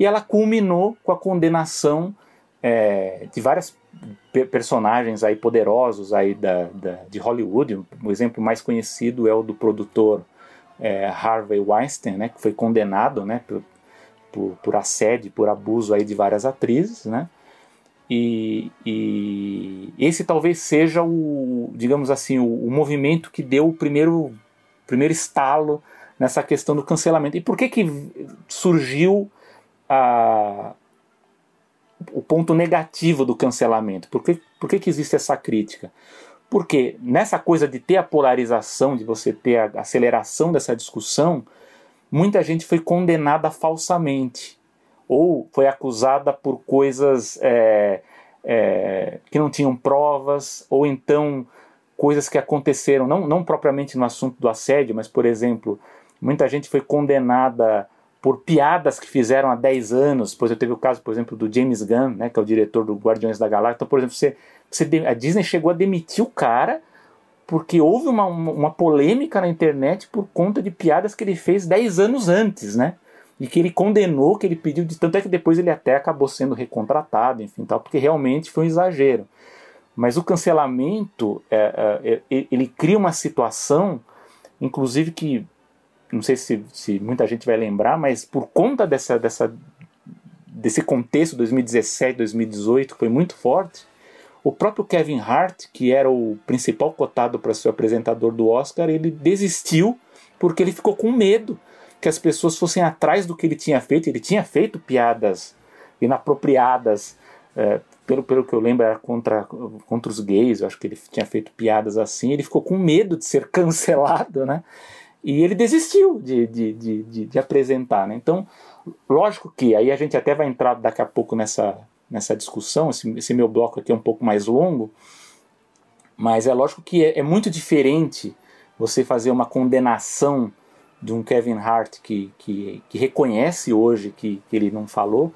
e ela culminou com a condenação é, de várias personagens aí poderosos aí da, da, de Hollywood. O exemplo mais conhecido é o do produtor é, Harvey Weinstein, né, que foi condenado né, por, por, por assédio, por abuso aí de várias atrizes, né? E, e, esse talvez seja o, digamos assim, o, o, movimento que deu o primeiro, primeiro estalo nessa questão do cancelamento. E por que que surgiu a, o ponto negativo do cancelamento. Por que, por que, que existe essa crítica? Porque nessa coisa de ter a polarização, de você ter a aceleração dessa discussão, muita gente foi condenada falsamente ou foi acusada por coisas é, é, que não tinham provas, ou então coisas que aconteceram, não, não propriamente no assunto do assédio, mas, por exemplo, muita gente foi condenada por piadas que fizeram há 10 anos. Pois eu teve o caso, por exemplo, do James Gunn, né, que é o diretor do Guardiões da Galáxia. Então, por exemplo, você, você, a Disney chegou a demitir o cara porque houve uma, uma polêmica na internet por conta de piadas que ele fez 10 anos antes, né? E que ele condenou, que ele pediu, de tanto é que depois ele até acabou sendo recontratado, enfim, tal, porque realmente foi um exagero. Mas o cancelamento, é, é, é ele cria uma situação, inclusive que não sei se, se muita gente vai lembrar, mas por conta dessa, dessa, desse contexto 2017, 2018, que foi muito forte, o próprio Kevin Hart, que era o principal cotado para ser apresentador do Oscar, ele desistiu porque ele ficou com medo que as pessoas fossem atrás do que ele tinha feito. Ele tinha feito piadas inapropriadas, é, pelo, pelo que eu lembro, era contra, contra os gays. Eu acho que ele tinha feito piadas assim. Ele ficou com medo de ser cancelado, né? E ele desistiu de, de, de, de, de apresentar. Né? Então, lógico que aí a gente até vai entrar daqui a pouco nessa, nessa discussão, esse, esse meu bloco aqui é um pouco mais longo, mas é lógico que é, é muito diferente você fazer uma condenação de um Kevin Hart que, que, que reconhece hoje que, que ele não falou,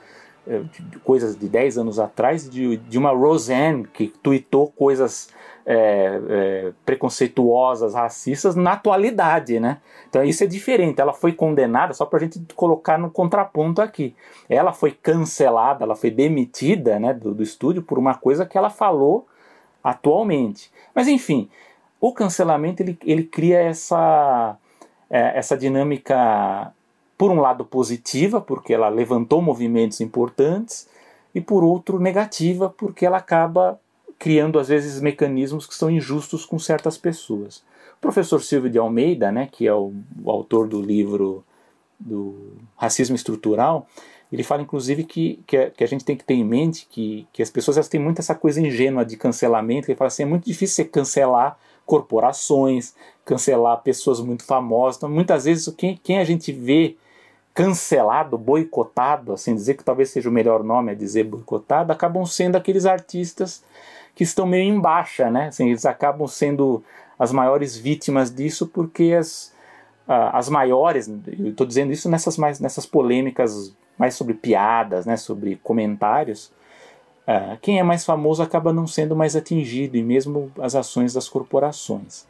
de coisas de 10 anos atrás, de, de uma Roseanne que tweetou coisas é, é, preconceituosas, racistas na atualidade, né? Então isso é diferente. Ela foi condenada, só para a gente colocar no contraponto aqui. Ela foi cancelada, ela foi demitida né, do, do estúdio por uma coisa que ela falou atualmente. Mas enfim, o cancelamento ele, ele cria essa, é, essa dinâmica, por um lado, positiva, porque ela levantou movimentos importantes, e por outro, negativa, porque ela acaba criando, às vezes, mecanismos que são injustos com certas pessoas. O professor Silvio de Almeida, né, que é o, o autor do livro do Racismo Estrutural, ele fala, inclusive, que, que, a, que a gente tem que ter em mente que, que as pessoas elas têm muito essa coisa ingênua de cancelamento, ele fala assim, é muito difícil você cancelar corporações, cancelar pessoas muito famosas. Então, muitas vezes, quem, quem a gente vê cancelado, boicotado, assim dizer que talvez seja o melhor nome a dizer boicotado, acabam sendo aqueles artistas que estão meio em baixa, né? Assim, eles acabam sendo as maiores vítimas disso porque as, as maiores, eu estou dizendo isso nessas, mais, nessas polêmicas mais sobre piadas, né, sobre comentários, Uh, quem é mais famoso acaba não sendo mais atingido, e mesmo as ações das corporações.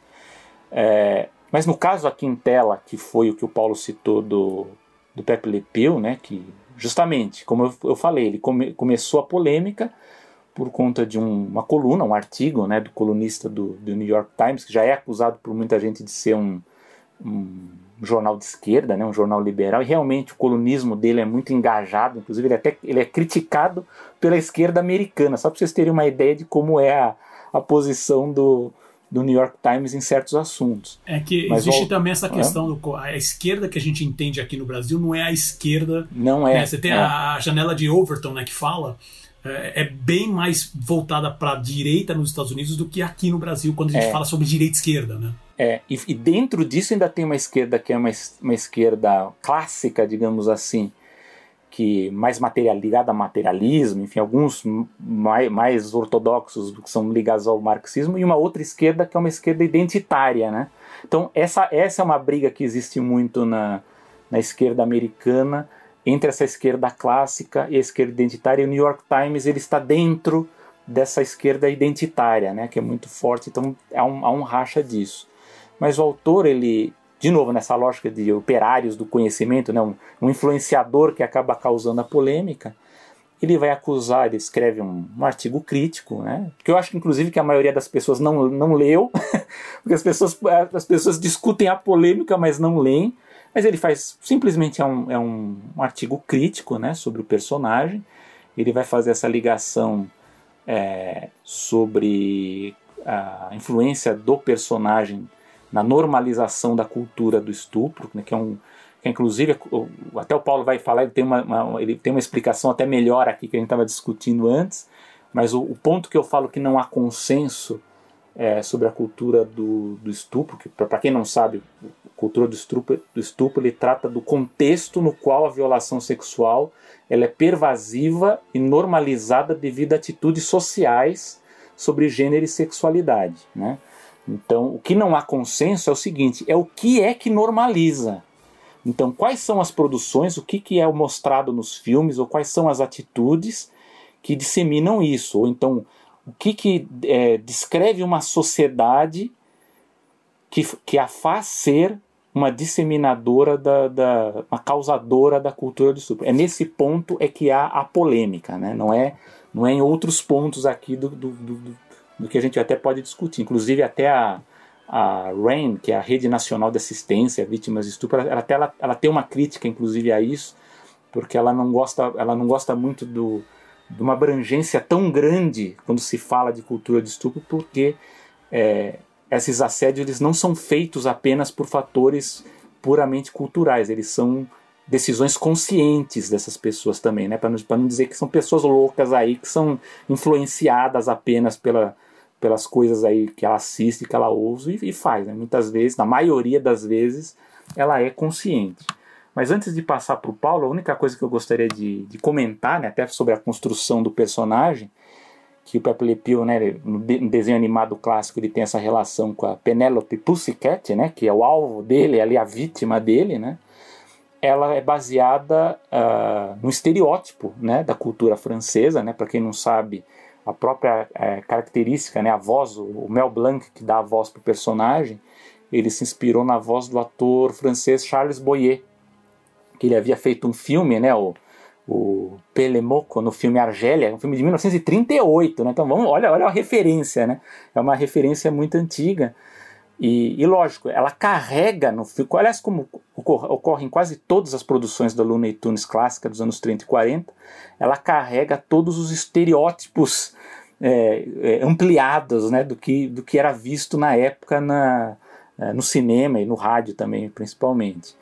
É, mas no caso aqui em tela, que foi o que o Paulo citou do, do Pepe Le Pew, né, que justamente, como eu, eu falei, ele come, começou a polêmica por conta de um, uma coluna, um artigo né, do colunista do, do New York Times, que já é acusado por muita gente de ser um, um jornal de esquerda, né, um jornal liberal, e realmente o colunismo dele é muito engajado, inclusive ele, é até, ele é criticado pela esquerda americana, só para vocês terem uma ideia de como é a, a posição do, do New York Times em certos assuntos. É que Mas existe também essa questão, do, a esquerda que a gente entende aqui no Brasil não é a esquerda... Não é. Né, você tem é. a janela de Overton, né, que fala é, é bem mais voltada para a direita nos Estados Unidos do que aqui no Brasil, quando a gente é. fala sobre direita e esquerda, né? É, e, e, dentro disso ainda tem uma esquerda que é uma, uma esquerda clássica, digamos assim, que mais material, ligada a materialismo, enfim, alguns mais, mais ortodoxos que são ligados ao marxismo, e uma outra esquerda que é uma esquerda identitária, né? Então essa, essa é uma briga que existe muito na, na esquerda americana, entre essa esquerda clássica e a esquerda identitária, e o New York Times ele está dentro dessa esquerda identitária, né, que é muito forte, então há um, há um racha disso. Mas o autor, ele, de novo, nessa lógica de operários do conhecimento, né, um, um influenciador que acaba causando a polêmica, ele vai acusar, ele escreve um, um, artigo crítico, né? Que eu acho inclusive que a maioria das pessoas não, não leu, porque as pessoas, as pessoas discutem a polêmica, mas não leem. Mas ele faz simplesmente é um, é um, artigo crítico né, sobre o personagem. Ele vai fazer essa ligação é, sobre a influência do personagem na normalização da cultura do estupro, né, que é um que inclusive até o Paulo vai falar, ele tem uma, uma ele tem uma explicação até melhor aqui que a gente estava discutindo antes, mas o, o, ponto que eu falo que não há consenso é, sobre a cultura do, do estupro, que para quem não sabe, a cultura do estupro, do estupro ele trata do contexto no qual a violação sexual ela é pervasiva e normalizada devido a atitudes sociais sobre gênero e sexualidade. Né? Então, o que não há consenso é o seguinte: é o que é que normaliza. Então, quais são as produções, o que, que é mostrado nos filmes, ou quais são as atitudes que disseminam isso, ou então o que, que é, descreve uma sociedade que, que a faz ser uma disseminadora, da, da, uma causadora da cultura do estupro. É nesse ponto é que há a polêmica, né? não, é, não é em outros pontos aqui do, do, do, do que a gente até pode discutir. Inclusive até a, a RAIN, que é a Rede Nacional de Assistência a Vítimas de Estupro, ela, ela, ela tem uma crítica inclusive a isso, porque ela não gosta, ela não gosta muito do, de uma abrangência tão grande quando se fala de cultura de estupro, porque é, esses assédios eles não são feitos apenas por fatores puramente culturais, eles são decisões conscientes dessas pessoas também, né? Para não, não dizer que são pessoas loucas aí que são influenciadas apenas pela, pelas coisas aí que ela assiste, que ela ouve e, e faz. Né? Muitas vezes, na maioria das vezes, ela é consciente. Mas antes de passar para o Paulo, a única coisa que eu gostaria de, de comentar, né, até sobre a construção do personagem, que o Pepe Le Pew, né, no desenho animado clássico, ele tem essa relação com a Penelope Pussycat, né, que é o alvo dele, ali a vítima dele, né, ela é baseada uh, no estereótipo, né, da cultura francesa, né, para quem não sabe, a própria é, característica, né, a voz, o Mel Blanc que dá a voz para o personagem, ele se inspirou na voz do ator francês Charles Boyer, que ele havia feito um filme, né, o o Pelemoco no filme Argélia, um filme de 1938, né? Então vamos, olha, olha a referência, né? É uma referência muito antiga. E, e lógico, ela carrega no filme, aliás, como ocorre, ocorre, em quase todas as produções da Looney Tunes clássica dos anos 30 e 40, ela carrega todos os estereótipos é, é, ampliados né, do, que, do que era visto na época na, é, no cinema e no rádio também, principalmente.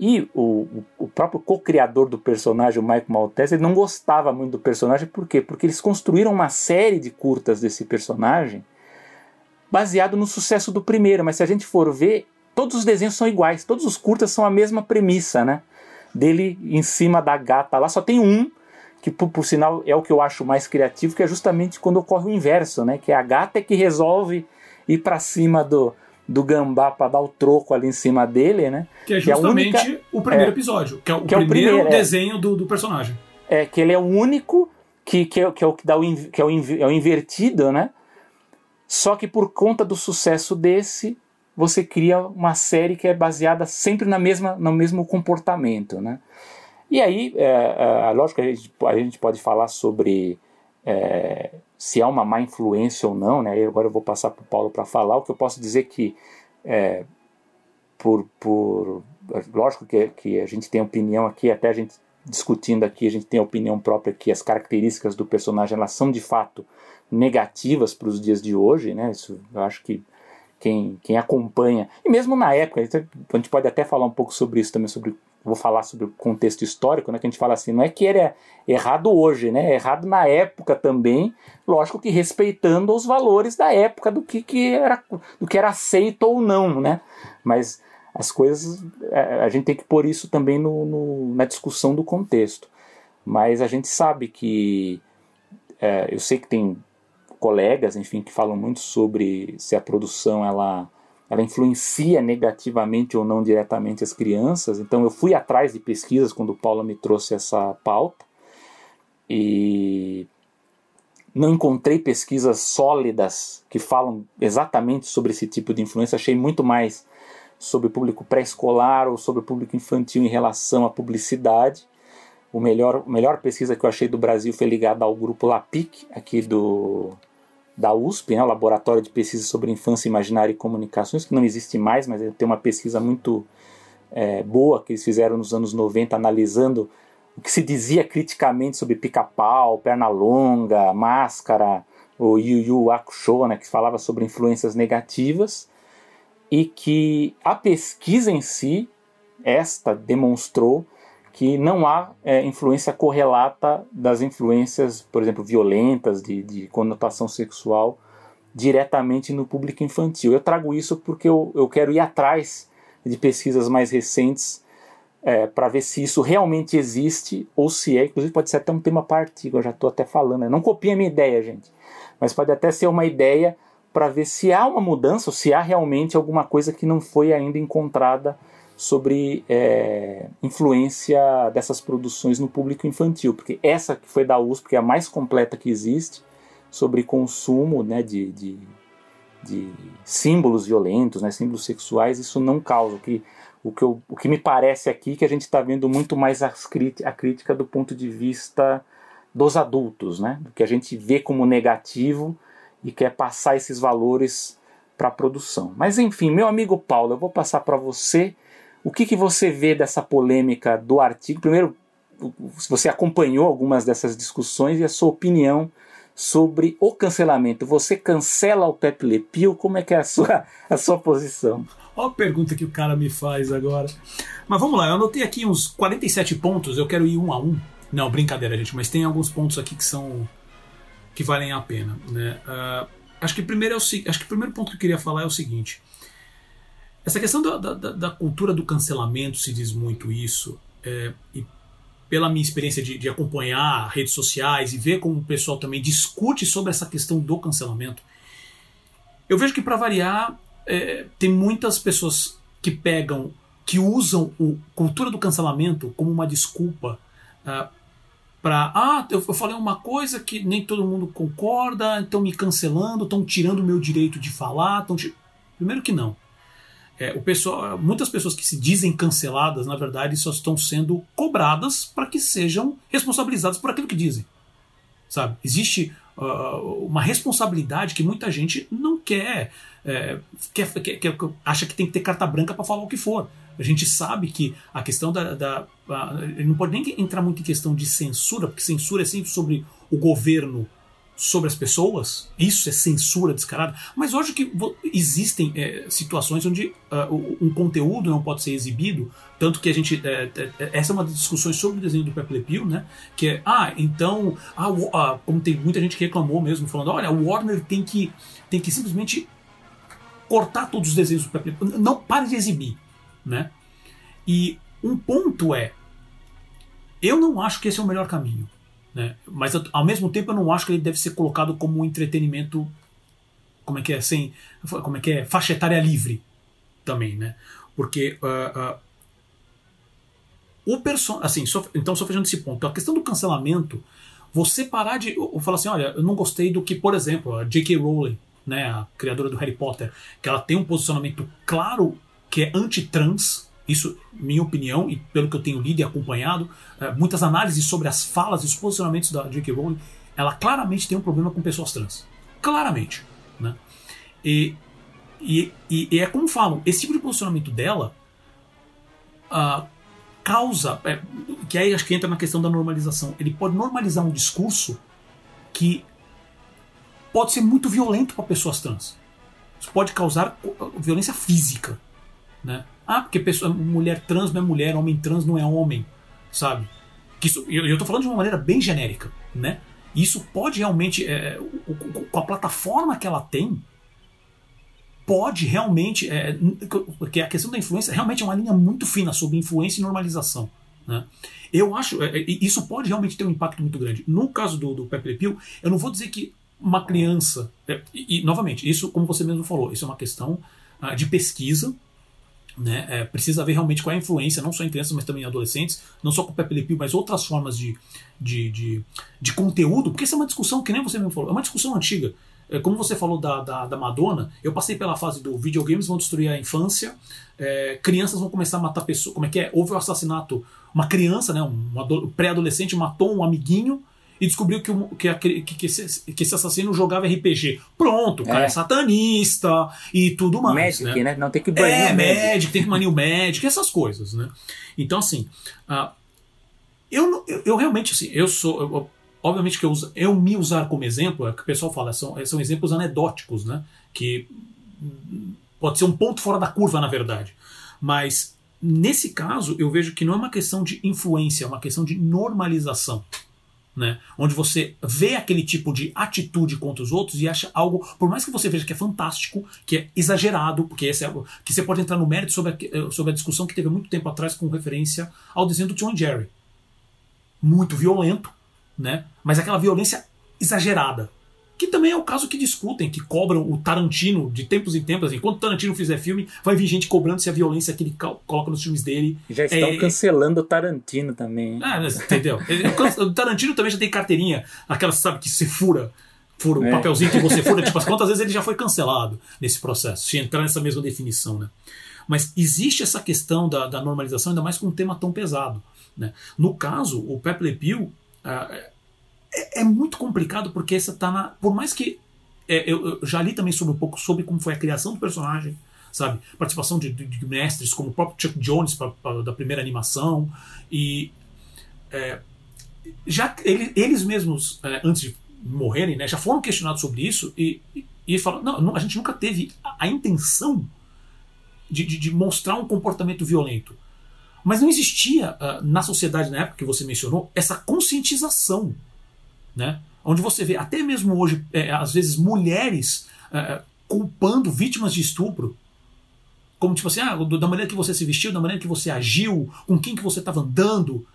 É, e o, o próprio co-criador do personagem, o Michael Maltese, ele não gostava muito do personagem, por quê? Porque eles construíram uma série de curtas desse personagem baseado no sucesso do primeiro, mas se a gente for ver, todos os desenhos são iguais, todos os curtas são a mesma premissa, né? Dele em cima da gata lá, só tem um, que por, por sinal é o que eu acho mais criativo, que é justamente quando ocorre o inverso, né? Que é a gata que resolve ir para cima do, do gambá para dar o troco ali em cima dele, né? Que é justamente que é única, o primeiro é, episódio, que é o, que primeiro, é o primeiro desenho do, do, personagem. É, que ele é o único que, que, é, que é o que dá o, que é o, é o invertido, né? Só que por conta do sucesso desse, você cria uma série que é baseada sempre na mesma, no mesmo comportamento, né? E aí, é, é, lógico que a gente, a gente pode falar sobre é, se há uma má influência ou não, né? Agora eu vou passar para o Paulo para falar. O que eu posso dizer que, é, por, por, lógico que, que a gente tem opinião aqui, até a gente discutindo aqui, a gente tem opinião própria que as características do personagem elas são de fato negativas para os dias de hoje, né? Isso eu acho que quem, quem acompanha, e mesmo na época, a gente pode até falar um pouco sobre isso também, sobre vou falar sobre o contexto histórico, né, que a gente fala assim, não é que era errado hoje, né, é errado na época também, lógico que respeitando os valores da época do que, que era do que era aceito ou não, né, mas as coisas é, a gente tem que pôr isso também no, no na discussão do contexto, mas a gente sabe que é, eu sei que tem colegas, enfim, que falam muito sobre se a produção ela ela influencia negativamente ou não diretamente as crianças. Então eu fui atrás de pesquisas quando o Paulo me trouxe essa pauta e não encontrei pesquisas sólidas que falam exatamente sobre esse tipo de influência. Achei muito mais sobre o público pré-escolar ou sobre o público infantil em relação à publicidade. O melhor, a melhor pesquisa que eu achei do Brasil foi ligada ao grupo LAPIC, aqui do, da USP, né, o Laboratório de Pesquisa sobre Infância Imaginária e Comunicações, que não existe mais, mas tem uma pesquisa muito é, boa que eles fizeram nos anos 90, analisando o que se dizia criticamente sobre pica-pau, perna longa, máscara, o Yu Yu Hakusho, né, que falava sobre influências negativas, e que a pesquisa em si, esta demonstrou que não há é, influência correlata das influências, por exemplo, violentas, de, de, conotação sexual, diretamente no público infantil. Eu trago isso porque eu, eu quero ir atrás de pesquisas mais recentes é, para ver se isso realmente existe ou se é. Inclusive, pode ser até um tema partido, eu já estou até falando. Né? Não copie a minha ideia, gente, mas pode até ser uma ideia para ver se há uma mudança ou se há realmente alguma coisa que não foi ainda encontrada sobre é, influência dessas produções no público infantil, porque essa que foi da USP, que é a mais completa que existe, sobre consumo né, de, de, de símbolos violentos, né, símbolos sexuais, isso não causa. O que, o que, eu, o que me parece aqui é que a gente está vendo muito mais a crítica do ponto de vista dos adultos, né, do que a gente vê como negativo e quer passar esses valores para a produção. Mas enfim, meu amigo Paulo, eu vou passar para você o que, que você vê dessa polêmica do artigo? Primeiro, se você acompanhou algumas dessas discussões e a sua opinião sobre o cancelamento. Você cancela o Pepe Le Pew? Como é que é a sua, a sua posição? Olha a pergunta que o cara me faz agora. Mas vamos lá, eu anotei aqui uns 47 pontos, eu quero ir um a um. Não, brincadeira, gente, mas tem alguns pontos aqui que são. que valem a pena. Né? Uh, acho, que primeiro é o, acho que o primeiro ponto que eu queria falar é o seguinte. Essa questão da, da, da, cultura do cancelamento se diz muito isso, é, e pela minha experiência de, de, acompanhar redes sociais e ver como o pessoal também discute sobre essa questão do cancelamento, eu vejo que, para variar, é, tem muitas pessoas que pegam, que usam a cultura do cancelamento como uma desculpa uh, para. Ah, eu, eu falei uma coisa que nem todo mundo concorda, estão me cancelando, estão tirando o meu direito de falar. Tão Primeiro que não. É, o pessoal, muitas pessoas que se dizem canceladas, na verdade, só estão sendo cobradas para que sejam responsabilizadas por aquilo que dizem. Sabe? Existe uh, uma responsabilidade que muita gente não quer, é, quer, quer, quer, acha que tem que ter carta branca para falar o que for. A gente sabe que a questão da. da a, não pode nem entrar muito em questão de censura, porque censura é sempre sobre o governo sobre as pessoas, isso é censura descarada, mas hoje que existem é, situações onde uh, um conteúdo não pode ser exibido, tanto que a gente. É, é, essa é uma das discussões sobre o desenho do Pepe Le Pew, né? Que é, ah, então. Ah, ah, como tem muita gente que reclamou mesmo, falando, olha, o Warner tem que, tem que simplesmente cortar todos os desenhos do Pepe Le Pew, não pare de exibir, né? E um ponto é, eu não acho que esse é o melhor caminho. Né? Mas ao mesmo tempo eu não acho que ele deve ser colocado como um entretenimento como é que é sem como é que é faixa etária livre também, né? Porque uh, uh, o person assim, só, então só fechando esse ponto, a questão do cancelamento, você parar de falar assim, olha, eu não gostei do que, por exemplo, a J.K. Rowling, né, a criadora do Harry Potter, que ela tem um posicionamento claro que é anti-trans, isso, minha opinião, e pelo que eu tenho lido e acompanhado, é, muitas análises sobre as falas e os posicionamentos da J.K. Rowling, ela claramente tem um problema com pessoas trans. Claramente. Né? E, e, e é como falam, esse tipo de posicionamento dela uh, causa. É, que aí acho que entra na questão da normalização. Ele pode normalizar um discurso que pode ser muito violento para pessoas trans. Isso pode causar violência física. Né? Ah, porque pessoa, mulher trans não é mulher, homem trans não é homem, sabe? Que isso, eu, eu tô falando de uma maneira bem genérica, né? Isso pode realmente, é, com a plataforma que ela tem, pode realmente, é, porque a questão da influência realmente é uma linha muito fina sobre influência e normalização. Né? Eu acho, é, é isso pode realmente ter um impacto muito grande. No caso do, do Pepe Le Pew, eu não vou dizer que uma criança, é, e, e, novamente, isso como você mesmo falou, isso é uma questão uh, de pesquisa, né? É, precisa ver realmente qual é a influência, não só em crianças, mas também em adolescentes, não só com o Pepe Le Pew, mas outras formas de, de, de, de, conteúdo, porque essa é uma discussão que nem você mesmo falou, é uma discussão antiga. É, como você falou da, da, da, Madonna, eu passei pela fase do videogames vão destruir a infância, é, crianças vão começar a matar pessoas. Como é que é? Houve o um assassinato, uma criança, né, um pré-adolescente matou um amiguinho e descobriu que, que, que, que, esse, que esse assassino jogava RPG. Pronto, o cara é, é satanista e tudo mais. Magic, né? né? Não tem que banir é, o Magic. Magic, tem que banir o Magic, essas coisas, né? Então, assim, uh, eu, eu, eu, realmente, assim, eu sou. Eu, obviamente que eu, eu me usar como exemplo, é o que o pessoal fala, são, são exemplos anedóticos, né? Que pode ser um ponto fora da curva, na verdade. Mas nesse caso, eu vejo que não é uma questão de influência, é uma questão de normalização né? Onde você vê aquele tipo de atitude contra os outros e acha algo, por mais que você veja que é fantástico, que é exagerado, porque esse é algo que você pode entrar no mérito sobre a, eh, sobre a discussão que teve muito tempo atrás com referência ao desenho do John Jerry. Muito violento, né? Mas aquela violência exagerada. Que também é o caso que discutem, que cobram o Tarantino de tempos em tempos. Enquanto o Tarantino fizer filme, vai vir gente cobrando se a violência que ele coloca nos filmes dele. Já estão é, cancelando o Tarantino também. Ah, entendeu? o Tarantino também já tem carteirinha, aquela, sabe, que se fura fura, o é. papelzinho que você fura, tipo, quantas vezes ele já foi cancelado nesse processo, se entrar nessa mesma definição, né? Mas existe essa questão da, da normalização, ainda mais com um tema tão pesado. Né? No caso, o Pepe Le Pew, uh, é, é muito complicado porque essa tá na. Por mais que. É, eu, eu, já li também sobre um pouco sobre como foi a criação do personagem, sabe? Participação de, de, de mestres como o próprio Chuck Jones pra, pra, da primeira animação. E. É, já ele, eles mesmos, é, antes de morrerem, né, já foram questionados sobre isso e, e, e falaram: não, não, a gente nunca teve a, a intenção de, de, de, mostrar um comportamento violento. Mas não existia uh, na sociedade na época que você mencionou essa conscientização né? Onde você vê até mesmo hoje, é, às vezes, mulheres é, é culpando vítimas de estupro. Como tipo assim, ah, da maneira que você se vestiu, da maneira que você agiu, com quem que você estava andando.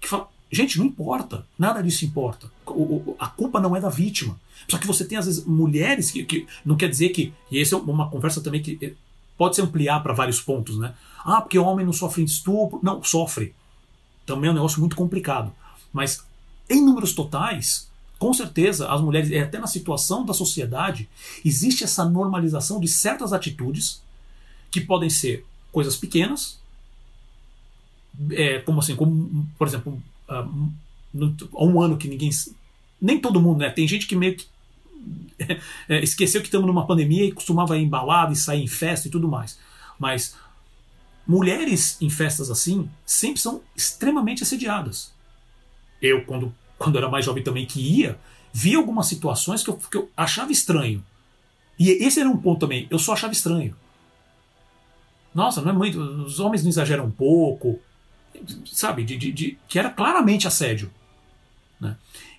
Que fala, Gente, não importa. Nada disso importa. O, o, a culpa não é da vítima. Só que você tem, às vezes, mulheres que. que não quer dizer que. E essa é uma conversa também que eh, pode se ampliar para vários pontos, né? Ah, porque o homem não sofre estupro. Não, sofre. Também é um negócio muito complicado. Mas, em números totais, com certeza, as mulheres, até na situação da sociedade, existe essa normalização de certas atitudes que podem ser coisas pequenas, é, como assim, como, por exemplo, há um ano que ninguém. Nem todo mundo, né? Tem gente que meio que é, esqueceu que estamos numa pandemia e costumava ir embalado e sair em festa e tudo mais. Mas mulheres em festas assim sempre são extremamente assediadas. Eu, quando, quando era mais jovem também, que ia, via algumas situações que eu, que eu achava estranho. E esse era um ponto também, eu só achava estranho. Nossa, não é muito. Os homens não exageram um pouco sabe, de, de, de, que era claramente assédio. Né?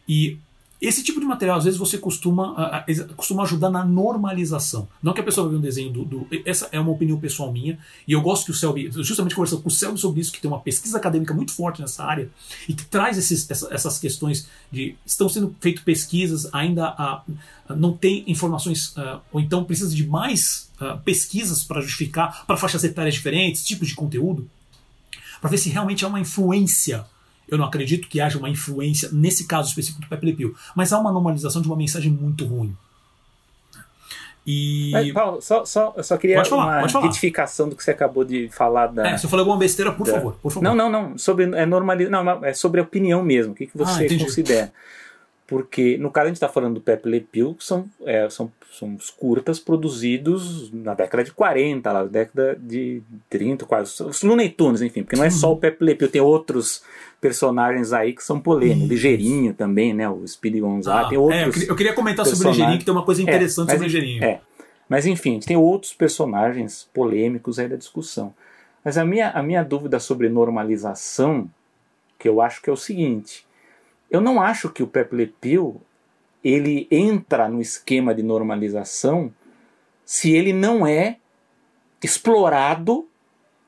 E esse tipo de material, às vezes, você costuma, uh, costuma ajudar na normalização. Não que a pessoa veja um desenho do, do, Essa é uma opinião pessoal minha, e eu gosto que o Selby, justamente conversando com o Selby sobre isso, que tem uma pesquisa acadêmica muito forte nessa área, e que traz esses, essa, essas questões de. Estão sendo feitas pesquisas, ainda uh, não tem informações, uh, ou então precisa de mais pesquisas para justificar, para faixas etárias diferentes, tipos de conteúdo para ver se realmente há uma influência. Eu não acredito que haja uma influência nesse caso específico do Pepe Le Pew, mas há uma normalização de uma mensagem muito ruim. E... Mas, Paulo, só, só, eu só queria falar, uma retificação do que você acabou de falar da. É, se eu falei alguma besteira, por, da... favor, por favor. Não, não, não. Sobre, é, normaliz... não, é sobre a opinião mesmo. O que, que você ah, considera? Porque, no caso, a gente está falando do Pepe Le Pew, que são, é, são são os curtas produzidos na década de 40, lá, década de 30, quase. Os Looney Tunes, enfim, porque não é só o Pepe Le Pew, tem outros personagens aí que são polêmicos. Ligeirinho também, né? O Speedy Gonzaga, ah, tem outros. É, eu, queria, comentar sobre o Ligeirinho, que tem uma coisa é, interessante é, sobre o Ligeirinho. É. Mas enfim, tem outros personagens polêmicos aí da discussão. Mas a minha, a minha dúvida sobre normalização, que eu acho que é o seguinte: eu não acho que o Pepe Le Pew ele entra no esquema de normalização se ele não é explorado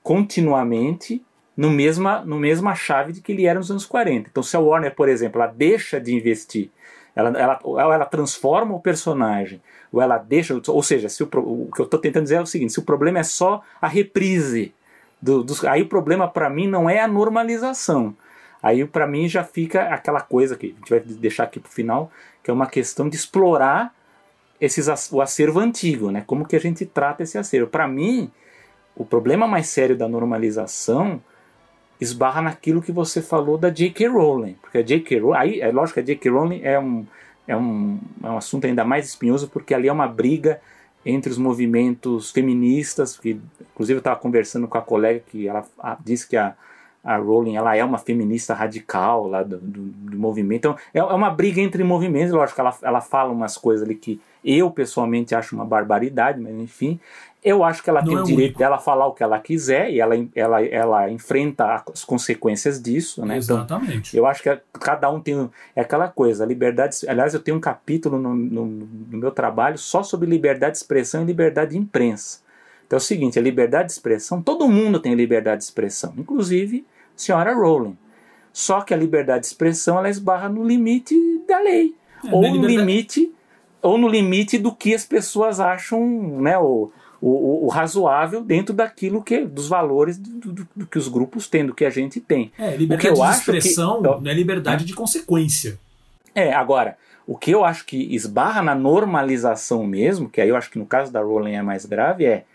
continuamente no mesma, no mesma chave de que ele era nos anos 40. Então, se a Warner, por exemplo, ela deixa de investir, ela, ela, ou ela transforma o personagem, ou ela deixa. Ou seja, se o, o que eu estou tentando dizer é o seguinte: se o problema é só a reprise, do, dos, aí o problema para mim não é a normalização. Aí para mim já fica aquela coisa que a gente vai deixar aqui para o final, que é uma questão de explorar esses, o acervo antigo, né? Como que a gente trata esse acervo? Para mim, o problema mais sério da normalização esbarra naquilo que você falou da J.K. Rowling, porque a J.K. Rowling, aí é lógico que a J.K. Rowling é um, é um, é um assunto ainda mais espinhoso porque ali é uma briga entre os movimentos feministas, que inclusive eu estava conversando com a colega que ela disse que a a Rowling ela é uma feminista radical lá do, do, do movimento. Então é, é, uma briga entre movimentos, lógico, ela, ela fala umas coisas ali que eu pessoalmente acho uma barbaridade, mas enfim. Eu acho que ela Não tem é o direito único. dela falar o que ela quiser e ela, ela, ela enfrenta as consequências disso, né? Então, Exatamente. Então, eu acho que cada um tem. É aquela coisa, liberdade. Aliás, eu tenho um capítulo no, no, no meu trabalho só sobre liberdade de expressão e liberdade de imprensa. Então é o seguinte: a liberdade de expressão, todo mundo tem liberdade de expressão, inclusive senhora Rowling. Só que a liberdade de expressão ela esbarra no limite da lei. É, ou no limite ou no limite do que as pessoas acham né, o, o, o razoável dentro daquilo que dos valores do, do, do, que os grupos têm, do que a gente tem. É, liberdade de expressão que, não é liberdade é. de consequência. É, agora, o que eu acho que esbarra na normalização mesmo, que aí eu acho que no caso da Rowling é mais grave, é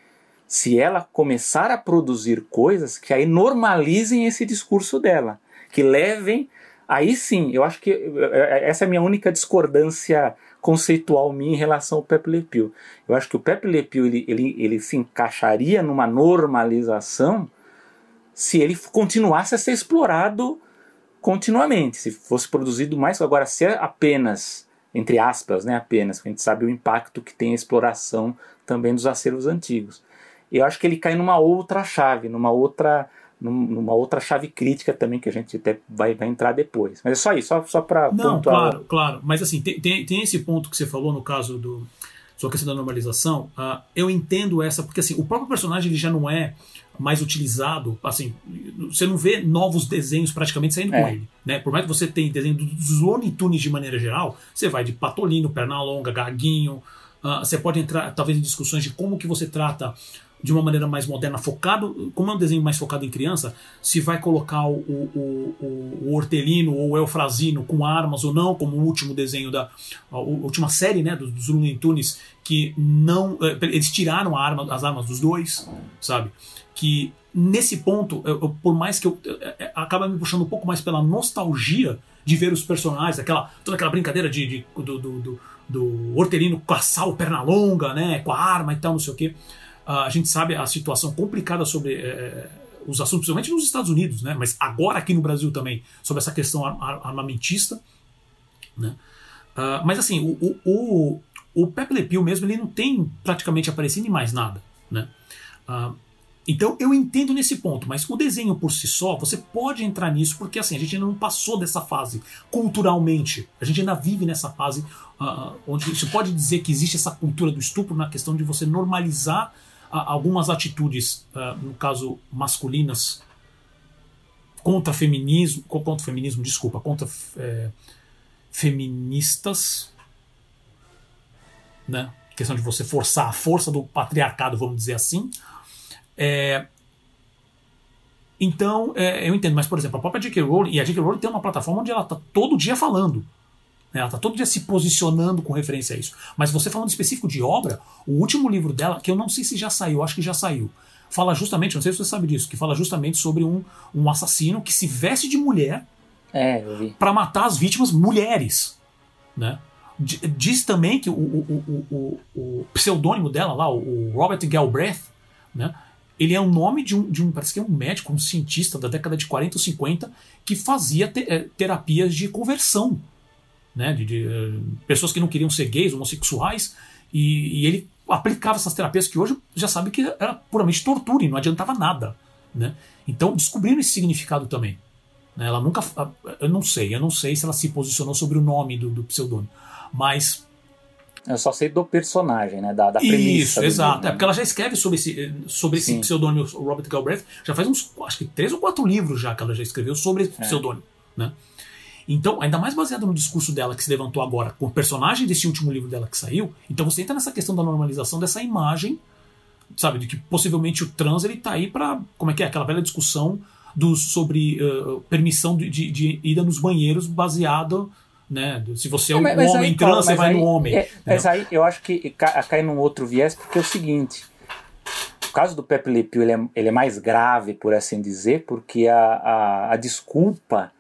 se ela começar a produzir coisas que aí normalizem esse discurso dela, que levem. Aí sim, eu acho que é, é, essa é a minha única discordância conceitual minha em relação ao Pepe Le Pew. Eu acho que o Pepe Le Pew ele, ele, ele se encaixaria numa normalização se ele continuasse a ser explorado continuamente, se fosse produzido mais. Agora, se é apenas, entre aspas, né, apenas, a gente sabe o impacto que tem a exploração também dos acervos antigos eu acho que ele cai numa outra chave, numa outra numa outra chave crítica também que a gente até vai, vai entrar depois. Mas é só isso, só, só para Não, pontuar. claro, claro. Mas assim, tem, tem, tem, esse ponto que você falou no caso do sua questão da normalização. Uh, eu entendo essa, porque assim, o próprio personagem ele já não é mais utilizado, assim, você não vê novos desenhos praticamente saindo É. com ele, né? Por mais que você tenha desenho dos Looney Tunes de maneira geral, você vai de Patolino, Pernalonga, Gaguinho, ah, você pode entrar talvez em discussões de como que você trata de uma maneira mais moderna, focado, como é um desenho mais focado em criança, se vai colocar o, o, o, o Hortelino ou o Eufrazino com armas ou não, como o último desenho da a última série, né, dos, dos Looney Tunes, que não, eh, eles tiraram arma, as armas dos dois, sabe? Que nesse ponto, eu- eu- por mais que eu eh, eh, acaba me puxando um pouco mais pela nostalgia de ver os personagens, aquela toda aquela brincadeira de, de- do, do, do, do Hortelino caçar o né, com a arma e tal, não sei o quê. Ah, a gente sabe a situação complicada sobre eh, os assuntos, principalmente nos Estados Unidos, né, mas agora aqui no Brasil também, sobre essa questão ar- ar- armamentista. Né? Ah, mas assim, o, o, o, o Pepe Le Pew mesmo, ele não tem praticamente aparecido em mais nada. Né? Ah, então eu entendo nesse ponto, mas o desenho por si só, você pode entrar nisso, porque assim, a gente ainda não passou dessa fase culturalmente. A gente ainda vive nessa fase ah, onde você pode dizer que existe essa cultura do estupro na questão de você normalizar algumas atitudes, ah, no caso masculinas, contra feminismo, co- contra feminismo, desculpa, contra eh, feministas, né? Questão de você forçar a força do patriarcado, vamos dizer assim. É, então, é, eu entendo, mas por exemplo, a própria J.K. Rowling, e a J.K. Rowling tem uma plataforma onde ela está todo dia falando. Né? Ela está todo dia se posicionando com referência a isso. Mas você falando específico de obra, o último livro dela, que eu não sei se já saiu, acho que já saiu, fala justamente, não sei se você sabe disso, que fala justamente sobre um, um assassino que se veste de mulher É, para matar as vítimas mulheres. Né? Diz também que o, o, o, o, pseudônimo dela lá, o Robert Galbraith, né? ele é o nome de um, de um, parece que é um médico, um cientista da década de 40 ou 50 que fazia te- eh, terapias de conversão. Né? De, de, eh, pessoas que não queriam ser gays, homossexuais, e, e ele aplicava essas terapias que hoje já sabe que era puramente tortura e não adiantava nada. Né? Então descobriram esse significado também. né? Ela nunca. Eu não sei, eu não sei se ela se posicionou sobre o nome do, do pseudônimo. Mas. Eu só sei do personagem, né? Da, da premissa. Isso, exato. livro, É porque ela já escreve sobre esse, sobre esse pseudônimo, o Robert Galbraith, já faz uns, acho que três ou quatro livros já que ela já escreveu sobre É. esse pseudônimo. Né? Então, ainda mais baseado no discurso dela que se levantou agora com o personagem desse último livro dela que saiu, então você entra nessa questão da normalização dessa imagem, sabe, de que possivelmente o trans ele tá aí para como é que é aquela velha discussão do, sobre uh, permissão de, de, de ida nos banheiros baseado, né, se você é um Mas- homem aí, trans, você mas vai aí- no homem. é, mas aí eu acho que ca- cai num outro viés, porque é o seguinte. O caso do Pepe Le Pew ele é, ele é mais grave, por assim dizer, porque a, a, a desculpa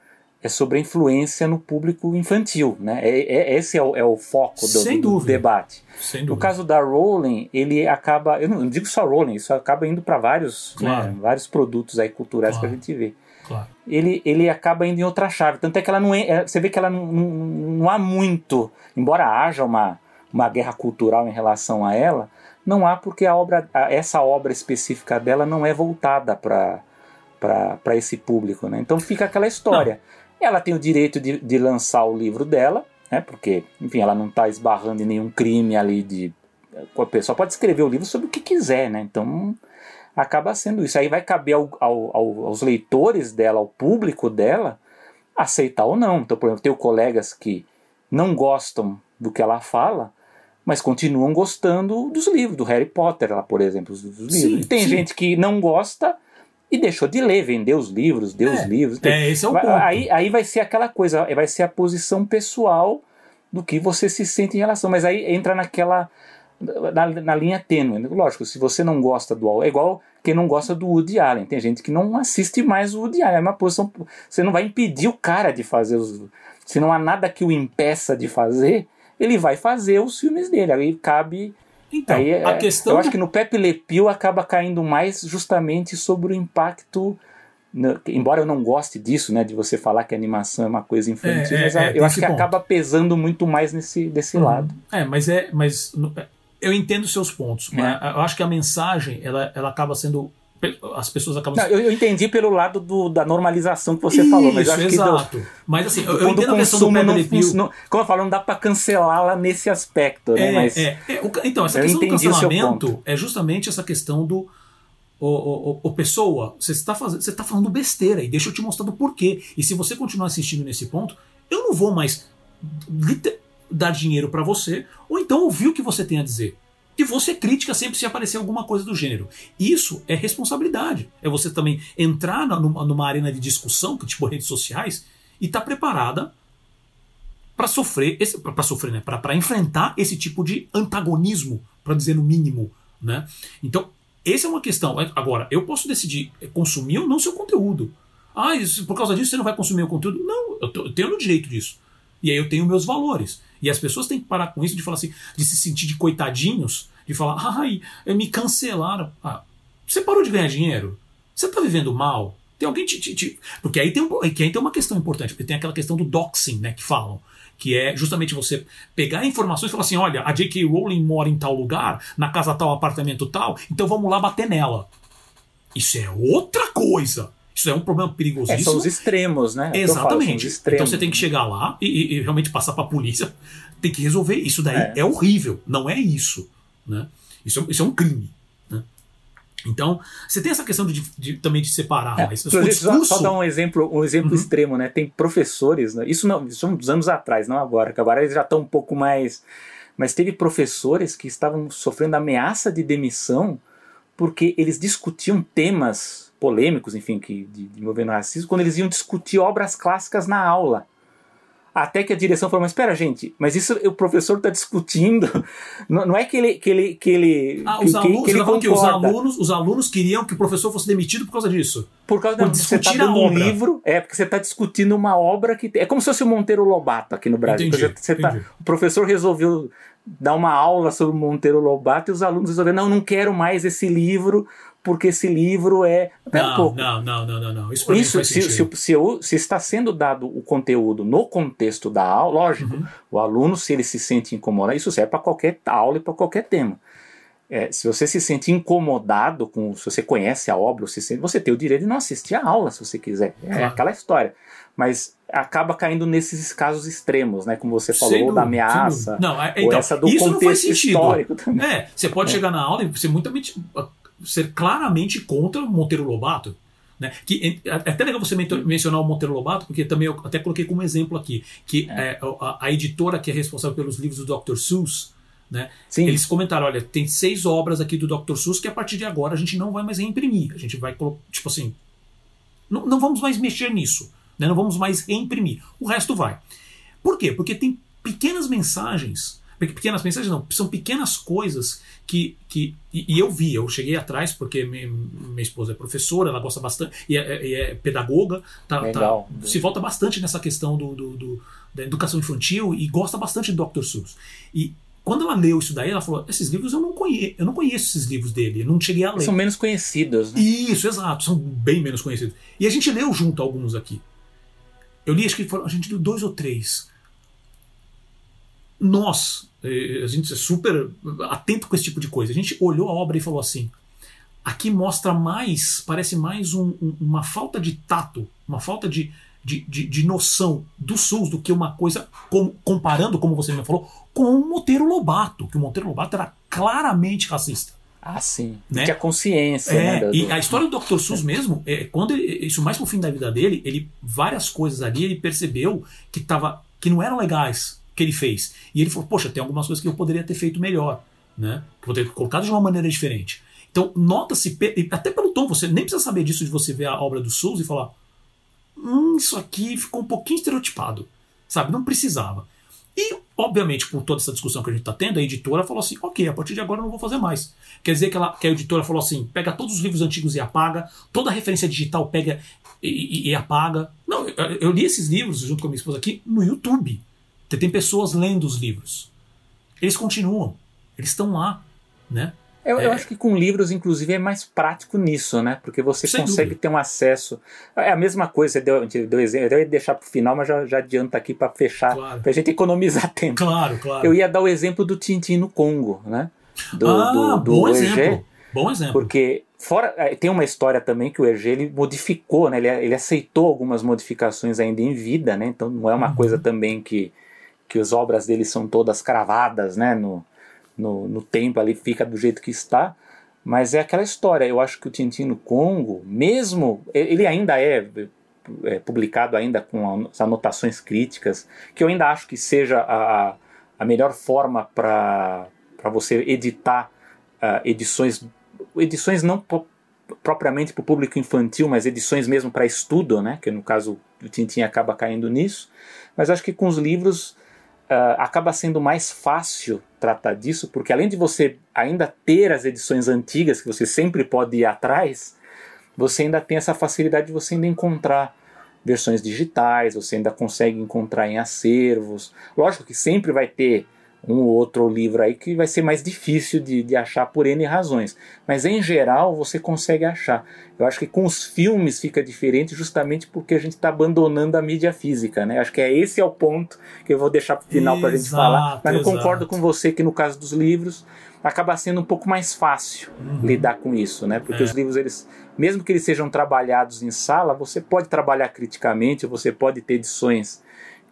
é sobre a influência no público infantil. Né? É, é- esse é o, é o foco do, Sem do debate. Sem No dúvida. caso da Rowling, ele acaba. Eu não digo só Rowling, isso acaba indo para vários, Claro. né, vários produtos aí culturais Claro. que a gente vê Claro. ele, ele acaba indo em outra chave. Tanto é que ela não é, é- você vê que ela não, não, não há muito, embora haja uma, uma guerra cultural em relação a ela, não há porque a obra, essa obra específica dela não é voltada para esse público. Né? Então fica aquela história. Ela tem o direito de, de lançar o livro dela, né? porque, enfim, ela não está esbarrando em nenhum crime ali de. A pessoa pode escrever o livro sobre o que quiser, né? Então acaba sendo isso. Aí vai caber ao- ao- ao- aos leitores dela, ao público dela, aceitar ou não. Então, por exemplo, tenho colegas que não gostam do que ela fala, mas continuam gostando dos livros, do Harry Potter, lá, por exemplo, dos dos Sim, livros. E tem sim. gente que não gosta e deixou de ler, vendeu os livros, deu os É, livros. É, esse é o ponto. aí, aí vai ser aquela coisa, vai ser a posição pessoal do que você se sente em relação. Mas aí entra naquela. Na, na linha tênue. Lógico, se você não gosta do. É igual quem não gosta do Woody Allen. Tem gente que não assiste mais o Woody Allen. É uma posição. Você não vai impedir o cara de fazer os. Se não há nada que o impeça de fazer, ele vai fazer os filmes dele. Aí cabe. Então, aí, a é- questão. eu acho que no Pepe Le Pew acaba caindo mais justamente sobre o impacto. no- embora eu não goste disso, né, de você falar que animação é uma coisa infantil, É, é, mas é, eu tem acho que ponto. acaba pesando muito mais nesse desse Uhum. lado. É, mas é. Mas eu entendo seus pontos. É. Mas eu acho que a mensagem ela, ela acaba sendo. As pessoas acabam. Não, eu, entendi pelo lado do- da normalização que você Isso, falou, mas eu acho que do, exato. Mas assim, eu, eu entendo o a questão do não, Pepe Le Pew. funciona, como eu falo, não dá pra cancelá-la nesse aspecto, né? É, mas é, é, o então, essa questão do o cancelamento é justamente essa questão do. ô, ô, pessoa, você está fazendo, você está falando besteira e deixa eu te mostrar do porquê. E se você continuar assistindo nesse ponto, eu não vou mais dar dinheiro para você, ou então ouvir o que você tem a dizer. E você crítica sempre se aparecer alguma coisa do gênero. Isso é responsabilidade. É você também entrar numa, numa arena de discussão, tipo redes sociais, e estar tá preparada para sofrer, para sofrer, né? para enfrentar esse tipo de antagonismo, para dizer no mínimo. Né? Então, essa é uma questão. Agora, eu posso decidir consumir ou não seu conteúdo. Ah, isso, por causa disso você não vai consumir o conteúdo? Não, eu, eu tenho o direito disso. E aí eu tenho meus valores. E as pessoas têm que parar com isso de falar assim, de se sentir de coitadinhos, de falar, ai, me cancelaram. Ah, você parou de ganhar dinheiro? Você está vivendo mal? Tem alguém te, te, te... Porque aí tem, um, aí tem uma questão importante, porque tem aquela questão do doxing, né, que falam. Que é justamente você pegar informações e falar assim: olha, a J.K. Rowling mora em tal lugar, na casa tal, apartamento tal, então vamos lá bater nela. Isso é outra coisa. Isso é um problema perigosíssimo. É, são os extremos, né? É Exatamente. Falo, extremos. Então você tem que chegar lá e, e, e realmente passar para a polícia. Tem que resolver. Isso daí é. é, horrível. Não é isso. Né? Isso, isso é um crime. Né? Então, você tem essa questão de, de também de separar. É, mas, discurso... só, só dar um exemplo, um exemplo uhum. extremo, né? Tem professores, né? isso não, isso uns anos atrás, não agora, que agora eles já estão um pouco mais. Mas teve professores que estavam sofrendo ameaça de demissão porque eles discutiam temas polêmicos, enfim, que, de, de envolvendo racismo, quando eles iam discutir obras clássicas na aula. Até que a direção falou, mas espera, gente, mas isso o professor está discutindo. Não, não, é que ele. Que ele, que ele ah, os, que, alunos, que ele tá que os, alunos, os alunos queriam que o professor fosse demitido por causa disso. Por causa por você está dando um livro. É, porque você está discutindo uma obra que. É como se fosse o Monteiro Lobato aqui no Brasil. Entendi, você, você tá, o professor resolveu dar uma aula sobre o Monteiro Lobato e os alunos resolveram, não, não quero mais esse livro porque esse livro é. Não, um pouco. não, não, não, não, não. Isso, Isso se, se, se, se, está sendo dado o conteúdo no contexto da aula, lógico, uhum. o aluno, se ele se sente incomodado, isso serve para qualquer aula e para qualquer tema. É, se você se sente incomodado com, se você conhece a obra, você, sente, você tem o direito de não assistir a aula se você quiser. É claro. aquela história. Mas acaba caindo nesses casos extremos, né? Como você falou, dúvida, da ameaça. Não, é, então, essa do isso contexto não faz sentido. histórico também. É, você pode é. chegar na aula e ser muito ser claramente contra Monteiro Lobato. Né? Que, é, é até legal você mencionar o Monteiro Lobato, porque também eu até coloquei como exemplo aqui, que é. É, a, a, editora que é responsável pelos livros do Dr. Seuss, né? eles comentaram, olha, tem seis obras aqui do Dr. Seuss que a partir de agora a gente não vai mais reimprimir, a gente vai, tipo assim, não, não vamos mais mexer nisso, né? não vamos mais reimprimir, o resto vai. Por quê? Porque tem pequenas mensagens pequenas mensagens não, são pequenas coisas que, que e, e eu vi, eu cheguei atrás porque minha, minha, esposa é professora, ela gosta bastante e é, e é pedagoga, tá, tá, se volta bastante nessa questão do, do, do, da educação infantil e gosta bastante do Dr. Seuss. E quando ela leu isso daí, ela falou: esses livros eu não conheço, eu não conheço esses livros dele, eu não cheguei a ler. São menos conhecidos, né? Isso, exato, são bem menos conhecidos. E a gente leu junto alguns aqui. Eu li, acho que foram, a gente leu dois ou três. Nós, a gente é super atento com esse tipo de coisa. A gente olhou a obra e falou assim: aqui mostra mais, parece mais um, um, uma falta de tato, uma falta de, de, de, de noção do SUS do que uma coisa, com, comparando, como você me falou, com o Monteiro Lobato, que o Monteiro Lobato era claramente racista. Ah, sim. Né? Que a consciência. É, né, do... E a história do Dr. Sus mesmo, é, quando ele, isso mais pro fim da vida dele, ele várias coisas ali ele percebeu que, tava, que não eram legais que ele fez. E ele falou: Poxa, tem algumas coisas que eu poderia ter feito melhor, né? Que eu poderia ter colocado de uma maneira diferente. Então, nota-se, até pelo tom, você nem precisa saber disso de você ver a obra do Souls e falar: Hum, isso aqui ficou um pouquinho estereotipado. Sabe? Não precisava. E, obviamente, por toda essa discussão que a gente está tendo, a editora falou assim: ok, a partir de agora eu não vou fazer mais. Quer dizer que, ela, que a editora falou assim: pega todos os livros antigos e apaga, toda referência digital pega e, e, e apaga. Não, eu, eu, li esses livros junto com a minha esposa aqui no YouTube. Você tem pessoas lendo os livros. Eles continuam. Eles estão lá, né? Eu, é. eu, acho que com livros, inclusive, é mais prático nisso, né? Porque você Sem consegue dúvida. ter um acesso. É a mesma coisa, você deu, deu exemplo. Eu ia deixar para o final, mas já, já adianta aqui para fechar, claro. para a gente economizar tempo. Claro, claro. Eu ia dar o exemplo do Tintin no Congo, né? Do, ah, do, do bom exemplo. Bom exemplo. Porque fora é, tem uma história também que o Hergé ele modificou, né? Ele, ele aceitou algumas modificações ainda em vida, né? Então não é uma uhum. coisa também que que as obras dele são todas cravadas né, no, no, no tempo ali, fica do jeito que está. Mas é aquela história, eu acho que o Tintin no Congo, mesmo, ele ainda é, é publicado ainda com as anotações críticas, que eu ainda acho que seja a, a melhor forma para você editar uh, edições, edições não propriamente para o público infantil, mas edições mesmo para estudo, né? que no caso o Tintin acaba caindo nisso. Mas acho que com os livros uh, acaba sendo mais fácil tratar disso, porque além de você ainda ter as edições antigas, que você sempre pode ir atrás, você ainda tem essa facilidade de você ainda encontrar versões digitais, você ainda consegue encontrar em acervos. Lógico que sempre vai ter um ou outro livro aí que vai ser mais difícil de, de achar por N razões. Mas em geral você consegue achar. Eu acho que com os filmes fica diferente justamente porque a gente está abandonando a mídia física, né? Acho que é esse é o ponto que eu vou deixar para o final para a gente falar. Mas não exato. concordo com você que no caso dos livros acaba sendo um pouco mais fácil uhum. lidar com isso, né? Porque é. os livros eles, mesmo que eles sejam trabalhados em sala, você pode trabalhar criticamente, você pode ter edições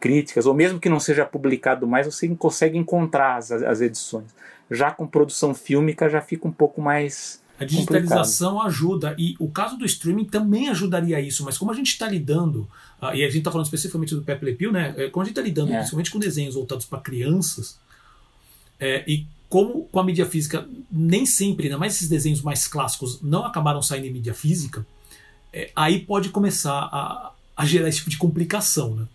críticas, ou mesmo que não seja publicado mais, você consegue encontrar as, as edições. Já com produção fílmica já fica um pouco mais. A digitalização complicado. ajuda, e o caso do streaming também ajudaria isso, mas como a gente está lidando, uh, e a gente está falando especificamente do Pepe Le Pew, né? É, como a gente está lidando é. principalmente com desenhos voltados para crianças, é, e como com a mídia física nem sempre, ainda mais esses desenhos mais clássicos, não acabaram saindo em mídia física, é, aí pode começar a, a gerar esse tipo de complicação, né?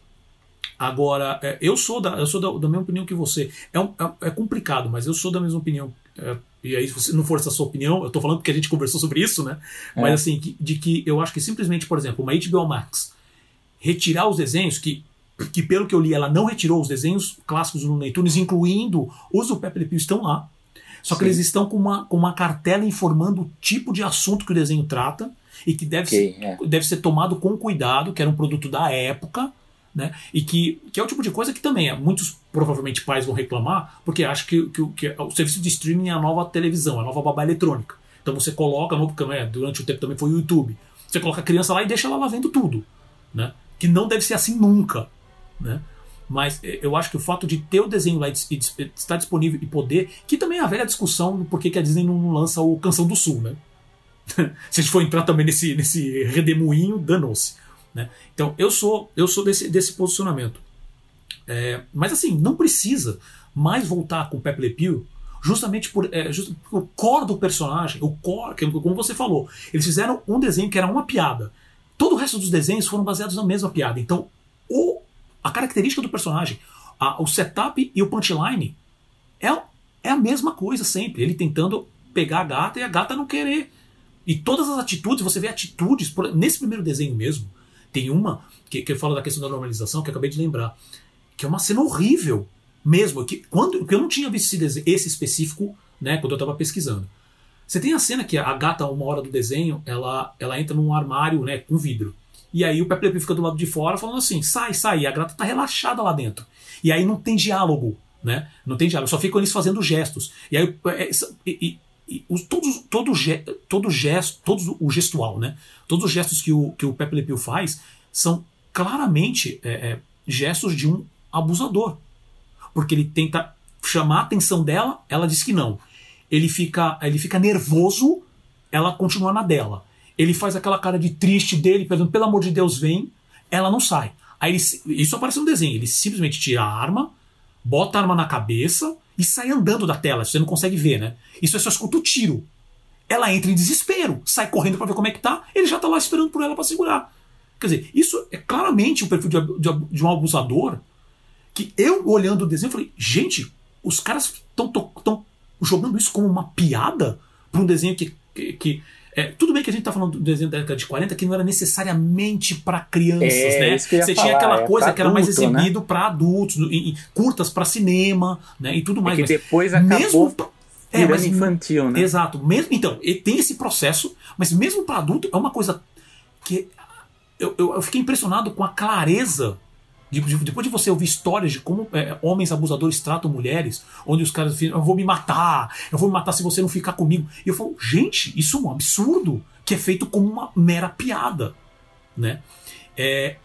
Agora, é, eu sou da, eu sou da, da mesma opinião que você. É, um, é, é, complicado, mas eu sou da mesma opinião. É, e aí, se não for essa sua opinião, eu tô falando porque a gente conversou sobre isso, né? É. Mas assim, que, de que eu acho que simplesmente, por exemplo, uma HBO Max retirar os desenhos, que, que pelo que eu li, ela não retirou os desenhos clássicos do Looney Tunes, incluindo os do Pepe Le Pew, estão lá. Só Sim. que eles estão com uma, com uma cartela informando o tipo de assunto que o desenho trata e que deve, okay, ser, é. deve ser tomado com cuidado, que era um produto da época né? E que, que é o tipo de coisa que também é, muitos provavelmente pais vão reclamar porque acham que, que, que, o serviço de streaming é a nova televisão, a nova babá eletrônica. Então você coloca, né, durante o tempo também foi o YouTube, você coloca a criança lá e deixa ela lá vendo tudo. Né? Que não deve ser assim nunca. Né? Mas é, eu acho que o fato de ter o desenho lá e estar disponível e poder, que também é a velha discussão do porquê que a Disney não lança o Canção do Sul, né? Se a gente for entrar também nesse, nesse redemoinho, danou-se. Né? Então eu sou eu sou desse, desse posicionamento. É, mas assim, não precisa mais voltar com o Pepe Le Pew justamente por é, just, o core do personagem, o core, como você falou, eles fizeram um desenho que era uma piada. Todo o resto dos desenhos foram baseados na mesma piada. Então, o, a característica do personagem, a, o setup e o punchline é, é a mesma coisa sempre. Ele tentando pegar a gata e a gata não querer. E todas as atitudes, você vê atitudes, nesse primeiro desenho mesmo, tem uma que, que fala da questão da normalização, que eu acabei de lembrar, que é uma cena horrível mesmo, que quando que eu não tinha visto esse, esse específico, né, quando eu estava pesquisando. Você tem a cena que a gata, uma hora do desenho, ela, ela entra num armário, né, com vidro. E aí o Pepe Le Pew fica do lado de fora falando assim: sai, sai. E a gata tá relaxada lá dentro. E aí não tem diálogo, né? Não tem diálogo, só ficam eles fazendo gestos. E aí é, e, os, todos, todo, todo gesto, todos o gestual, né? Todos os gestos que o, que o Pepe Le Pew faz são claramente é, é, gestos de um abusador. Porque ele tenta chamar a atenção dela, ela diz que não. Ele fica, ele fica nervoso, ela continua na dela. Ele faz aquela cara de triste dele, pelo, pelo amor de Deus, vem, ela não sai. Aí ele, isso aparece no desenho. Ele simplesmente tira a arma, bota a arma na cabeça e sai andando da tela. Você não consegue ver, né? Isso é só escuta o tiro. Ela entra em desespero, sai correndo para ver como é que tá, ele já tá lá esperando por ela para segurar. Quer dizer, isso é claramente o perfil de, de, de, um abusador que eu, olhando o desenho, falei, gente, os caras estão jogando isso como uma piada para um desenho que. que, que é, tudo bem que a gente tá falando do desenho da década de 40 que não era necessariamente para crianças, é, né? Você falar, tinha aquela é, coisa que era mais né? exibido né? para adultos, em, em curtas para cinema, né? E tudo mais. É que depois acabou. Mesmo, é, mas infantil, né? Exato. Mesmo, então, tem esse processo, mas mesmo para adulto é uma coisa que eu, eu, eu, fiquei impressionado com a clareza. De, de, depois de você ouvir histórias de como é, homens abusadores tratam mulheres, onde os caras dizem, eu vou me matar, eu vou me matar se você não ficar comigo. E eu falo, gente, isso é um absurdo que é feito como uma mera piada. Né? É,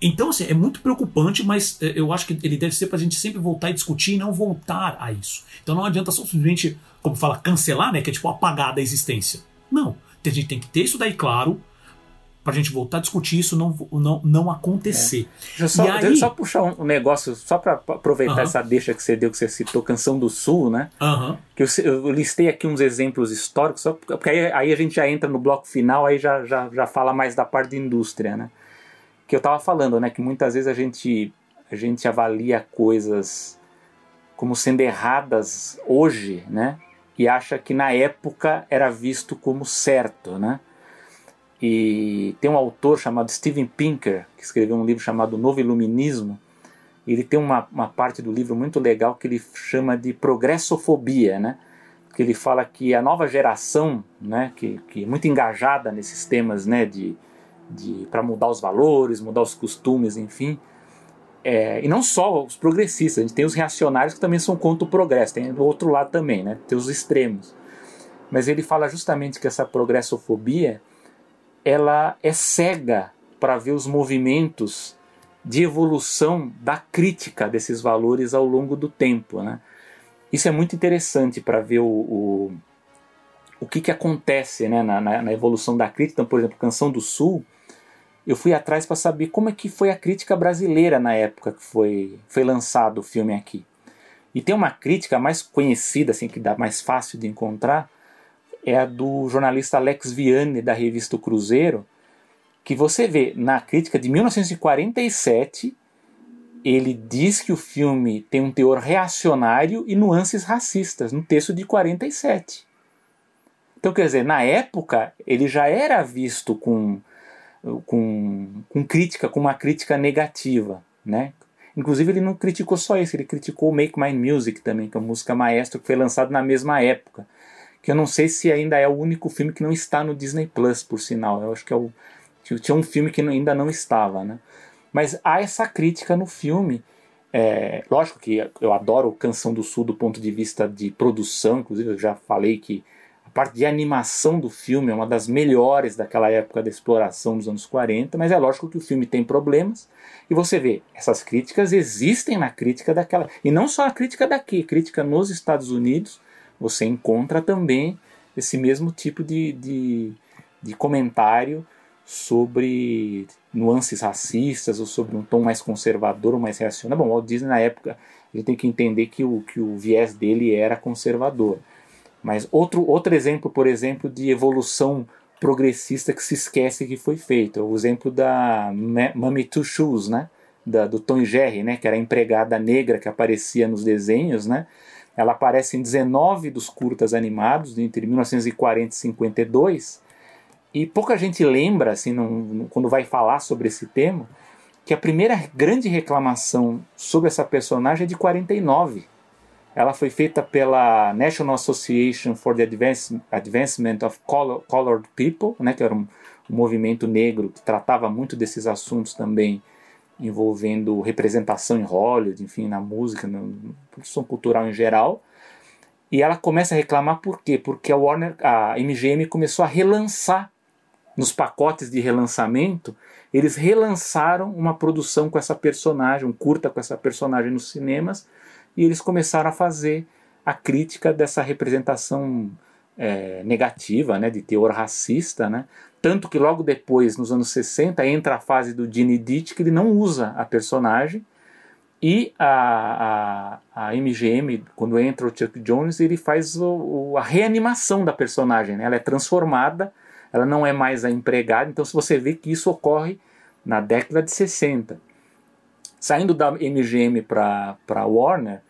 Então, assim, é muito preocupante, mas é, eu acho que ele deve ser para a gente sempre voltar e discutir e não voltar a isso. Então não adianta só simplesmente, como fala, cancelar, né? Que é tipo apagar da existência. Não. A gente tem que ter isso daí claro, para a gente voltar a discutir isso não, não, não acontecer. É. Deixa eu só, E aí- só puxar um negócio, só para aproveitar Aham. essa deixa que você deu, que você citou, Canção do Sul, né? Aham. Que eu, eu listei aqui uns exemplos históricos, só porque porque aí, aí a gente já entra no bloco final, aí já, já, já fala mais da parte da indústria, né? Que eu estava falando, né? Que muitas vezes a gente, a gente avalia coisas como sendo erradas hoje, né? E acha que na época era visto como certo, né? E tem um autor chamado Steven Pinker, que escreveu um livro chamado Novo Iluminismo, ele tem uma, uma parte do livro muito legal que ele chama de progressofobia, né? Que ele fala que a nova geração, né, que, que é muito engajada nesses temas, né, de, de para mudar os valores, mudar os costumes, enfim, é, e não só os progressistas, a gente tem os reacionários que também são contra o progresso, tem do outro lado também, né? Tem os extremos. Mas ele fala justamente que essa progressofobia ela é cega para ver os movimentos de evolução da crítica desses valores ao longo do tempo, né? Isso é muito interessante para ver o, o, o que, que acontece né, na, na, na evolução da crítica. Então, por exemplo, Canção do Sul, eu fui atrás para saber como é que foi a crítica brasileira na época que foi, foi lançado o filme aqui. E tem uma crítica mais conhecida, assim, que dá mais fácil de encontrar, é a do jornalista Alex Vianney, da revista O Cruzeiro, que você vê na crítica de 1947, ele diz que o filme tem um teor reacionário e nuances racistas, no texto de 47. Então, quer dizer, na época, ele já era visto com com, com crítica, com uma crítica negativa, né? Inclusive ele não criticou só isso, ele criticou Make My Music também, que é uma música maestro que foi lançado na mesma época. Que eu não sei se ainda é o único filme que não está no Disney Plus, por sinal. Eu acho que é o tinha um filme que ainda não estava, né? Mas há essa crítica no filme. É, lógico que eu adoro Canção do Sul do ponto de vista de produção, inclusive eu já falei que a parte de animação do filme é uma das melhores daquela época da exploração dos anos 40, mas é lógico que o filme tem problemas. E você vê, essas críticas existem na crítica daquela. E não só a crítica daqui, crítica nos Estados Unidos, você encontra também esse mesmo tipo de, de, de comentário sobre nuances racistas ou sobre um tom mais conservador ou mais reacionário. Bom, o Walt Disney na época a gente tem que entender que o, que o viés dele era conservador. Mas outro, outro exemplo, por exemplo, de evolução progressista que se esquece que foi feito, é o exemplo da Mummy Two Shoes, né? Da, do Tom Jerry, né? Que era a empregada negra que aparecia nos desenhos, né? Ela aparece em 19 dos curtas animados, entre 1940 e 52, e pouca gente lembra, assim, quando vai falar sobre esse tema, que a primeira grande reclamação sobre essa personagem é de 49. Ela foi feita pela National Association for the Advance- Advancement of Color- Colored People, né, que era um, um movimento negro que tratava muito desses assuntos também, envolvendo representação em Hollywood, enfim, na música, na produção cultural em geral. E ela começa a reclamar por quê? Porque a Warner, a MGM começou a relançar nos pacotes de relançamento, eles relançaram uma produção com essa personagem, um curta com essa personagem nos cinemas, e eles começaram a fazer a crítica dessa representação é, negativa, né, de teor racista, né? Tanto que logo depois, nos anos 60, entra a fase do Gene Ditch, que ele não usa a personagem, e a, a, a MGM, quando entra o Chuck Jones, ele faz o, o- a reanimação da personagem, né? ela é transformada, ela não é mais a empregada, então se você vê que isso ocorre na década de 60. Saindo da MGM para Warner,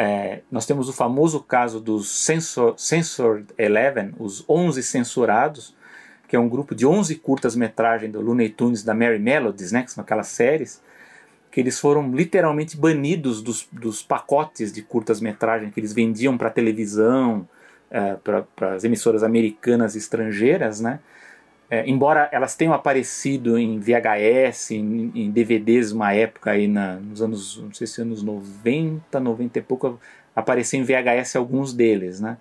é, nós temos o famoso caso dos Censor, Censored Eleven, os 11 censurados, que é um grupo de 11 curtas-metragens do Looney Tunes da Mary Melodies, né, que são aquelas séries, que eles foram literalmente banidos dos, dos pacotes de curtas-metragem que eles vendiam para televisão, é, para as emissoras americanas e estrangeiras, né? É, embora elas tenham aparecido em VHS, em, em DVDs uma época aí na, nos anos, não sei se anos 90, 90 e pouco, apareciam em VHS alguns deles, né?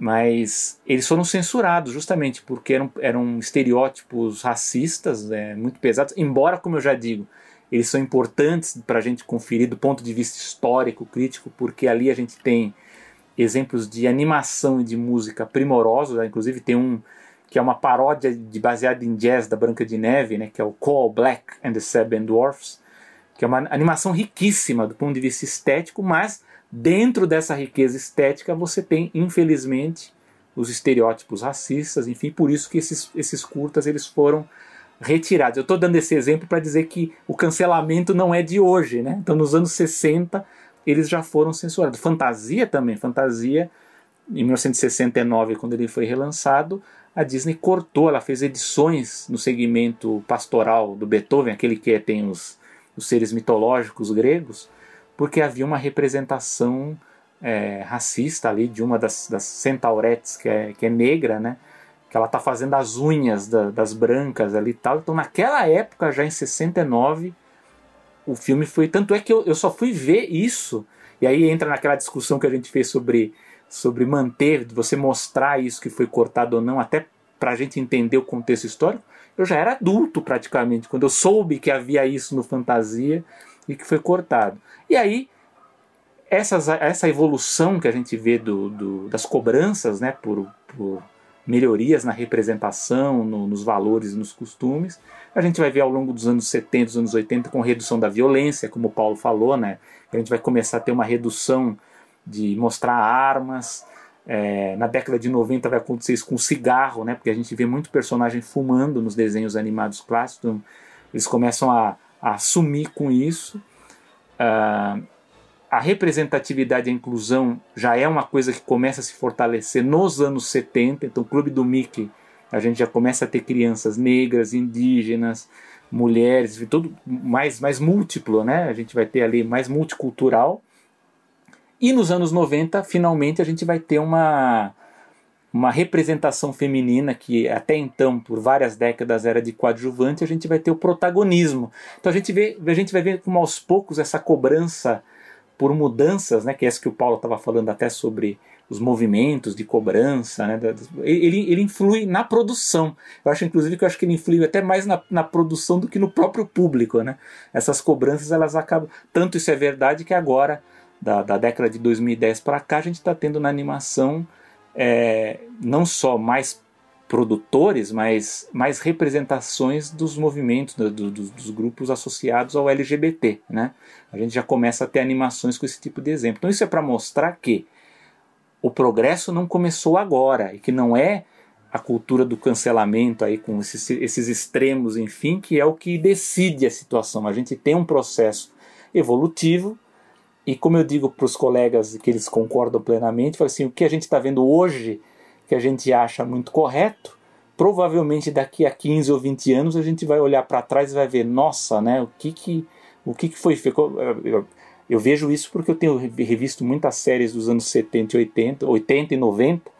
mas eles foram censurados justamente porque eram, eram estereótipos racistas né, muito pesados, embora, como eu já digo, eles são importantes para a gente conferir do ponto de vista histórico, crítico, porque ali a gente tem exemplos de animação e de música primorosos, né? inclusive tem um que é uma paródia de, baseada em jazz da Branca de Neve, né, que é o Call Black and the Seven Dwarfs, que é uma animação riquíssima do ponto de vista estético, mas dentro dessa riqueza estética você tem, infelizmente, os estereótipos racistas, enfim, por isso que esses, esses curtas eles foram retirados. Eu estou dando esse exemplo para dizer que o cancelamento não é de hoje, né? Então, nos anos 60, eles já foram censurados. Fantasia também, Fantasia, em 1969, quando ele foi relançado, a Disney cortou, ela fez edições no segmento pastoral do Beethoven, aquele que tem os, os seres mitológicos gregos, porque havia uma representação é, racista ali de uma das, das centauretes que é, que é negra, né? que ela está fazendo as unhas da, das brancas ali e tal. Então, naquela época, já em 69, o filme foi. Tanto é que eu, eu só fui ver isso, e aí entra naquela discussão que a gente fez sobre, sobre manter, você mostrar isso que foi cortado ou não, até para a gente entender o contexto histórico. Eu já era adulto praticamente, quando eu soube que havia isso no Fantasia e que foi cortado. E aí, essas, essa evolução que a gente vê do, do das cobranças né, por, por melhorias na representação, no, nos valores nos costumes. A gente vai ver ao longo dos anos 70, dos anos 80, com redução da violência, como o Paulo falou, né? A gente vai começar a ter uma redução de mostrar armas. É, na década de 90 vai acontecer isso com cigarro, né? Porque a gente vê muito personagem fumando nos desenhos animados clássicos. Então, eles começam a, a assumir com isso. Uh, a representatividade e a inclusão já é uma coisa que começa a se fortalecer nos anos 70. Então, o Clube do Mickey, a gente já começa a ter crianças negras, indígenas, mulheres, tudo mais, mais múltiplo, né? A gente vai ter ali mais multicultural. E nos anos 90, finalmente, a gente vai ter uma, uma representação feminina que até então, por várias décadas, era de coadjuvante, a gente vai ter o protagonismo. Então a gente, vê, a gente vai ver como aos poucos essa cobrança por mudanças, né, que é essa que o Paulo estava falando até sobre os movimentos de cobrança, né, ele, ele influi na produção. Eu acho, inclusive, que eu acho que ele influi até mais na, na produção do que no próprio público, né? Essas cobranças, elas acabam... Tanto isso é verdade que agora, da, da década de 2010 para cá, a gente está tendo na animação é, não só mais produtores, mas mais representações dos movimentos, do, do, dos grupos associados ao LGBT. Né? A gente já começa a ter animações com esse tipo de exemplo. Então, isso é para mostrar que o progresso não começou agora e que não é a cultura do cancelamento aí com esses, esses extremos, enfim, que é o que decide a situação. A gente tem um processo evolutivo e, como eu digo para os colegas que eles concordam plenamente, assim, o que a gente está vendo hoje que a gente acha muito correto, provavelmente daqui a 15 ou 20 anos a gente vai olhar para trás e vai ver, nossa, né, o que que, o que, que foi feito. Eu, eu vejo isso porque eu tenho revisto muitas séries dos anos 70 e 80, 80 e 90,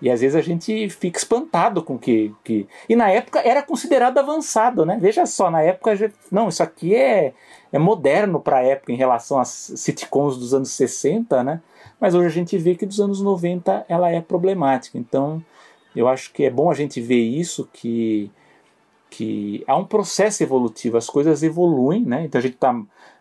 e às vezes a gente fica espantado com que, que. E na época era considerado avançado, né? Veja só, na época. Não, isso aqui é, é moderno para a época em relação às sitcoms dos anos 60, né? Mas hoje a gente vê que dos anos 90 ela é problemática. Então eu acho que é bom a gente ver isso, que, que há um processo evolutivo, as coisas evoluem, né? Então a gente está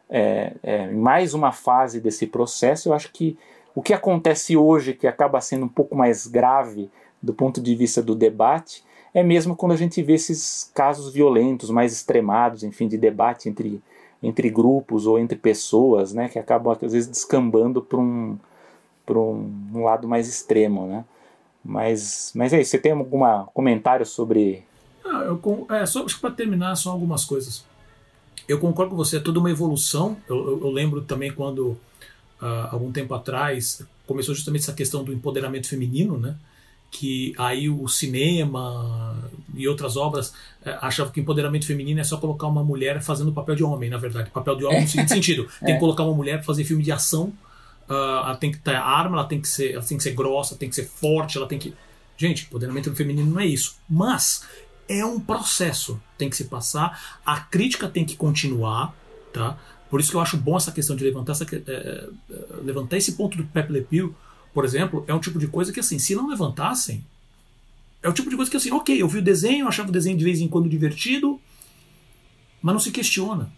é, é, mais uma fase desse processo. Eu acho que o que acontece hoje, que acaba sendo um pouco mais grave do ponto de vista do debate, é mesmo quando a gente vê esses casos violentos, mais extremados, enfim, de debate entre, entre grupos ou entre pessoas, né, que acabam às vezes descambando para um, um, um, lado mais extremo, né? Mas, mas é isso. Você tem algum comentário sobre? Ah, eu, é, só para terminar, só algumas coisas. Eu concordo com você. É toda uma evolução. Eu, eu, eu lembro também quando uh, algum tempo atrás começou justamente essa questão do empoderamento feminino, né? que aí o cinema e outras obras é, achavam que empoderamento feminino é só colocar uma mulher fazendo o papel de homem, na verdade. Papel de homem no seguinte sentido: tem que é. colocar uma mulher para fazer filme de ação Uh, ela tem que ter arma, ela tem que ser, ela tem que ser grossa, tem que ser forte, ela tem que. Gente, empoderamento feminino não é isso. Mas é um processo, tem que se passar, a crítica tem que continuar, tá? Por isso que eu acho bom essa questão de levantar, essa, é, é, levantar esse ponto do Pepe Le Pew, por exemplo, é um tipo de coisa que, assim, se não levantassem, é o tipo de coisa que, assim, ok, eu vi o desenho, achava o desenho de vez em quando divertido, mas não se questiona.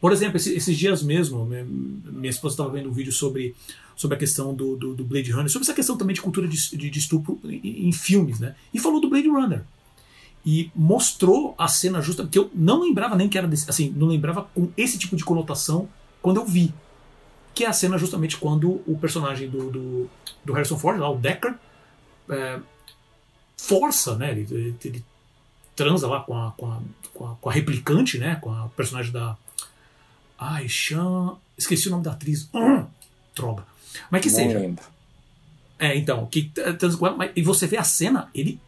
Por exemplo, esses, esses dias mesmo, minha, minha esposa estava vendo um vídeo sobre, sobre a questão do, do, do, Blade Runner, sobre essa questão também de cultura de, de, de estupro em, em, filmes, né? E falou do Blade Runner. E mostrou a cena justa, porque eu não lembrava nem que era desse, assim, não lembrava com esse tipo de conotação quando eu vi. Que é a cena justamente quando o personagem do, do, do Harrison Ford, lá, o Decker, é, força, né? Ele, ele, ele, transa lá com a, com a, com, a, com, a, replicante, né? Com a personagem da. Ai, Chan. Esqueci o nome da atriz. Hum, droga. Mas que Não seja. Lembro. É, então, que transa com ela, mas, e você vê a cena, ele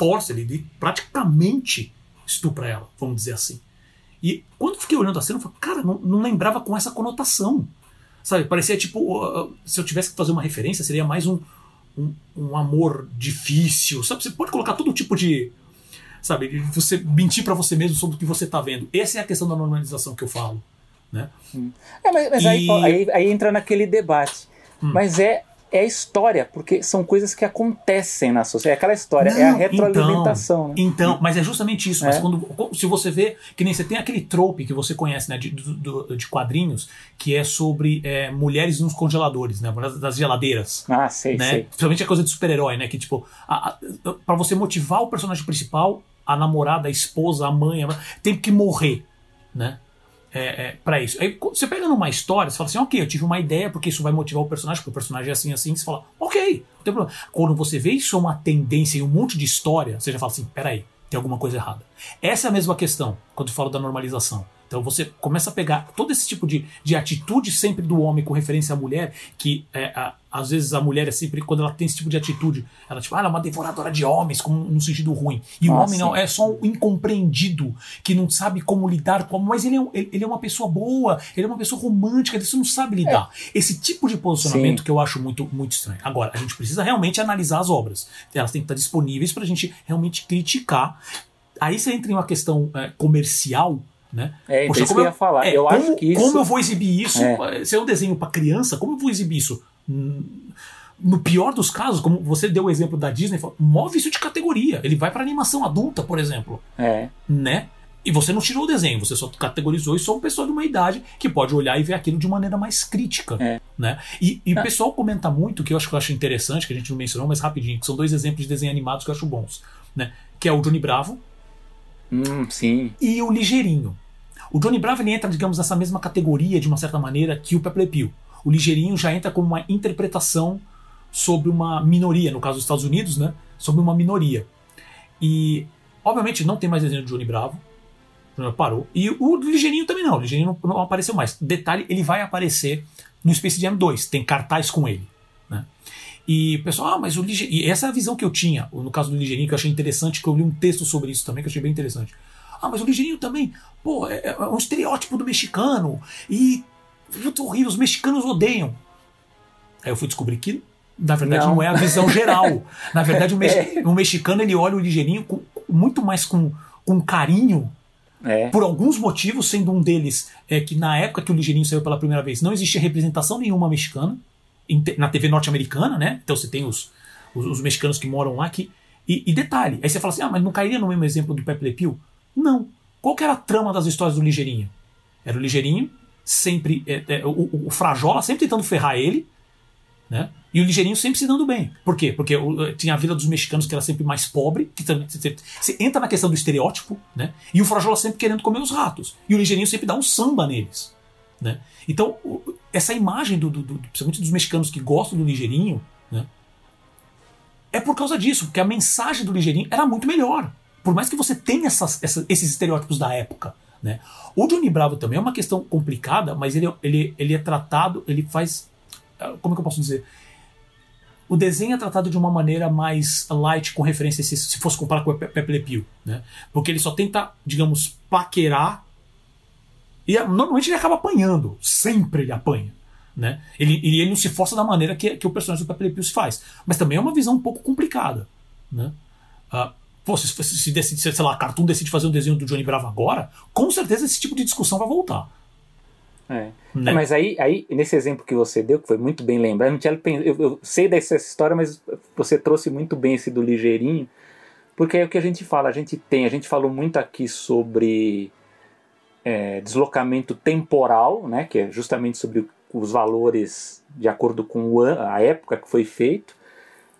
força, ele, praticamente estupra ela, vamos dizer assim. E quando eu fiquei olhando a cena, eu falei, cara, não, não lembrava com essa conotação. Sabe, parecia tipo, se eu tivesse que fazer uma referência, seria mais um, um, um, amor difícil. Sabe, você pode colocar todo tipo de. Sabe, você mentir para você mesmo sobre o que você tá vendo. Essa é a questão da normalização que eu falo. Né? É, mas, mas e... aí, aí, aí, entra naquele debate. Hum. Mas é é a história, porque são coisas que acontecem na sociedade. É aquela história, Não, é a retroalimentação. Então, né? então, mas é justamente isso. É. Mas quando, se você vê, que nem você tem aquele trope que você conhece né, de, de, de quadrinhos, que é sobre é, mulheres nos congeladores, né? Das geladeiras. Ah, sei, né? sei. Principalmente a coisa de super-herói, né? Que tipo, para você motivar o personagem principal, a namorada, a esposa, a mãe, tem que morrer, né? É, é, para isso. Aí você pega numa história, você fala assim, ok, eu tive uma ideia porque isso vai motivar o personagem, porque o personagem é assim, assim, você fala, ok, não tem problema. Quando você vê isso é uma tendência em um monte de história, você já fala assim, peraí, tem alguma coisa errada. Essa é a mesma questão quando eu falo da normalização. Então você começa a pegar todo esse tipo de, de atitude sempre do homem com referência à mulher, que é, a, às vezes a mulher é sempre, quando ela tem esse tipo de atitude, ela tipo, ah, ela é uma devoradora de homens, como no sentido ruim. E o homem não, é só um incompreendido, que não sabe como lidar com. Mas ele é, ele é uma pessoa boa, ele é uma pessoa romântica, ele não sabe lidar. É. Esse tipo de posicionamento Sim. que eu acho muito, muito estranho. Agora, a gente precisa realmente analisar as obras. Elas têm que estar disponíveis para a gente realmente criticar. Aí você entra em uma questão é, comercial né? É, Poxa, isso que eu ia falar. É, eu como, acho que isso... como eu vou exibir isso? É. Se é um desenho para criança, como eu vou exibir isso? No pior dos casos, como você deu o exemplo da Disney, move isso de categoria. Ele vai para animação adulta, por exemplo. É. Né? E você não tirou o desenho, você só categorizou e só uma pessoa de uma idade que pode olhar e ver aquilo de maneira mais crítica. É. Né? E, e o pessoal comenta muito, que eu acho que eu acho interessante, que a gente não mencionou, mas rapidinho, que são dois exemplos de desenho animados que eu acho bons. Né? Que é o Johnny Bravo. Hum, sim. E o Ligeirinho. O Johnny Bravo ele entra, digamos, nessa mesma categoria, de uma certa maneira, que o Pepe. O Ligeirinho já entra como uma interpretação sobre uma minoria, no caso dos Estados Unidos, né? Sobre uma minoria. E, obviamente, não tem mais desenho do Johnny Bravo. Parou. E o Ligeirinho também não. O Ligeirinho não, não apareceu mais. Detalhe, ele vai aparecer no Space Jam 2. Tem cartaz com ele. Né? E o pessoal, ah, mas o Ligeirinho. E essa é a visão que eu tinha, no caso do Ligeirinho, que eu achei interessante, que eu li um texto sobre isso também, que eu achei bem interessante. Ah, mas o Ligeirinho também, pô, é, é um estereótipo do mexicano. E muito horrível, os mexicanos odeiam. Aí eu fui descobrir que, na verdade, não, não é a visão geral. na verdade, o, mex é. o, mexicano ele olha o ligeirinho com, muito mais com, com carinho. É. Por alguns motivos, sendo um deles é que na época que o Ligeirinho saiu pela primeira vez, não existia representação nenhuma mexicana na TV norte-americana, né? Então você tem os, os, os, mexicanos que moram lá que. E, e, detalhe, aí você fala assim: ah, mas não cairia no mesmo exemplo do Pepe Le Pew? Não. Qual que era a trama das histórias do Ligeirinho? Era o Ligeirinho sempre. É, é, o, o, Frajola sempre tentando ferrar ele, né? E o Ligeirinho sempre se dando bem. Por quê? Porque o, tinha a vida dos mexicanos que era sempre mais pobre. Que você, você entra na questão do estereótipo, né? E o Frajola sempre querendo comer os ratos. E o Ligeirinho sempre dá um samba neles. Né? Então, essa imagem, do, do, do, principalmente dos mexicanos que gostam do Ligeirinho, né? é por causa disso, porque a mensagem do Ligeirinho era muito melhor. Por mais que você tenha essas, essas, esses estereótipos da época. Né? O Johnny Bravo também é uma questão complicada, mas ele, ele, ele é tratado, ele faz. Ah, como é que eu posso dizer? O desenho é tratado de uma maneira mais light, com referência, se, se fosse comparar com o Pepe Le Pew, né? Porque ele só tenta, digamos, paquerar. E normalmente ele acaba apanhando. Sempre ele apanha. Né? Ele, ele, ele não se força da maneira que, que o personagem do Pepe Le Pew se faz. Mas também é uma visão um pouco complicada. Né? Uh, Pô, se, se, decide, sei lá, Cartoon decide fazer um desenho do Johnny Bravo agora, com certeza esse tipo de discussão vai voltar. É. Né? Mas aí, aí, nesse exemplo que você deu, que foi muito bem lembrado, eu, eu, eu sei dessa história, mas você trouxe muito bem esse do ligeirinho, porque é o que a gente fala, a gente tem, a gente falou muito aqui sobre é, deslocamento temporal, né, que é justamente sobre os valores de acordo com a época que foi feito,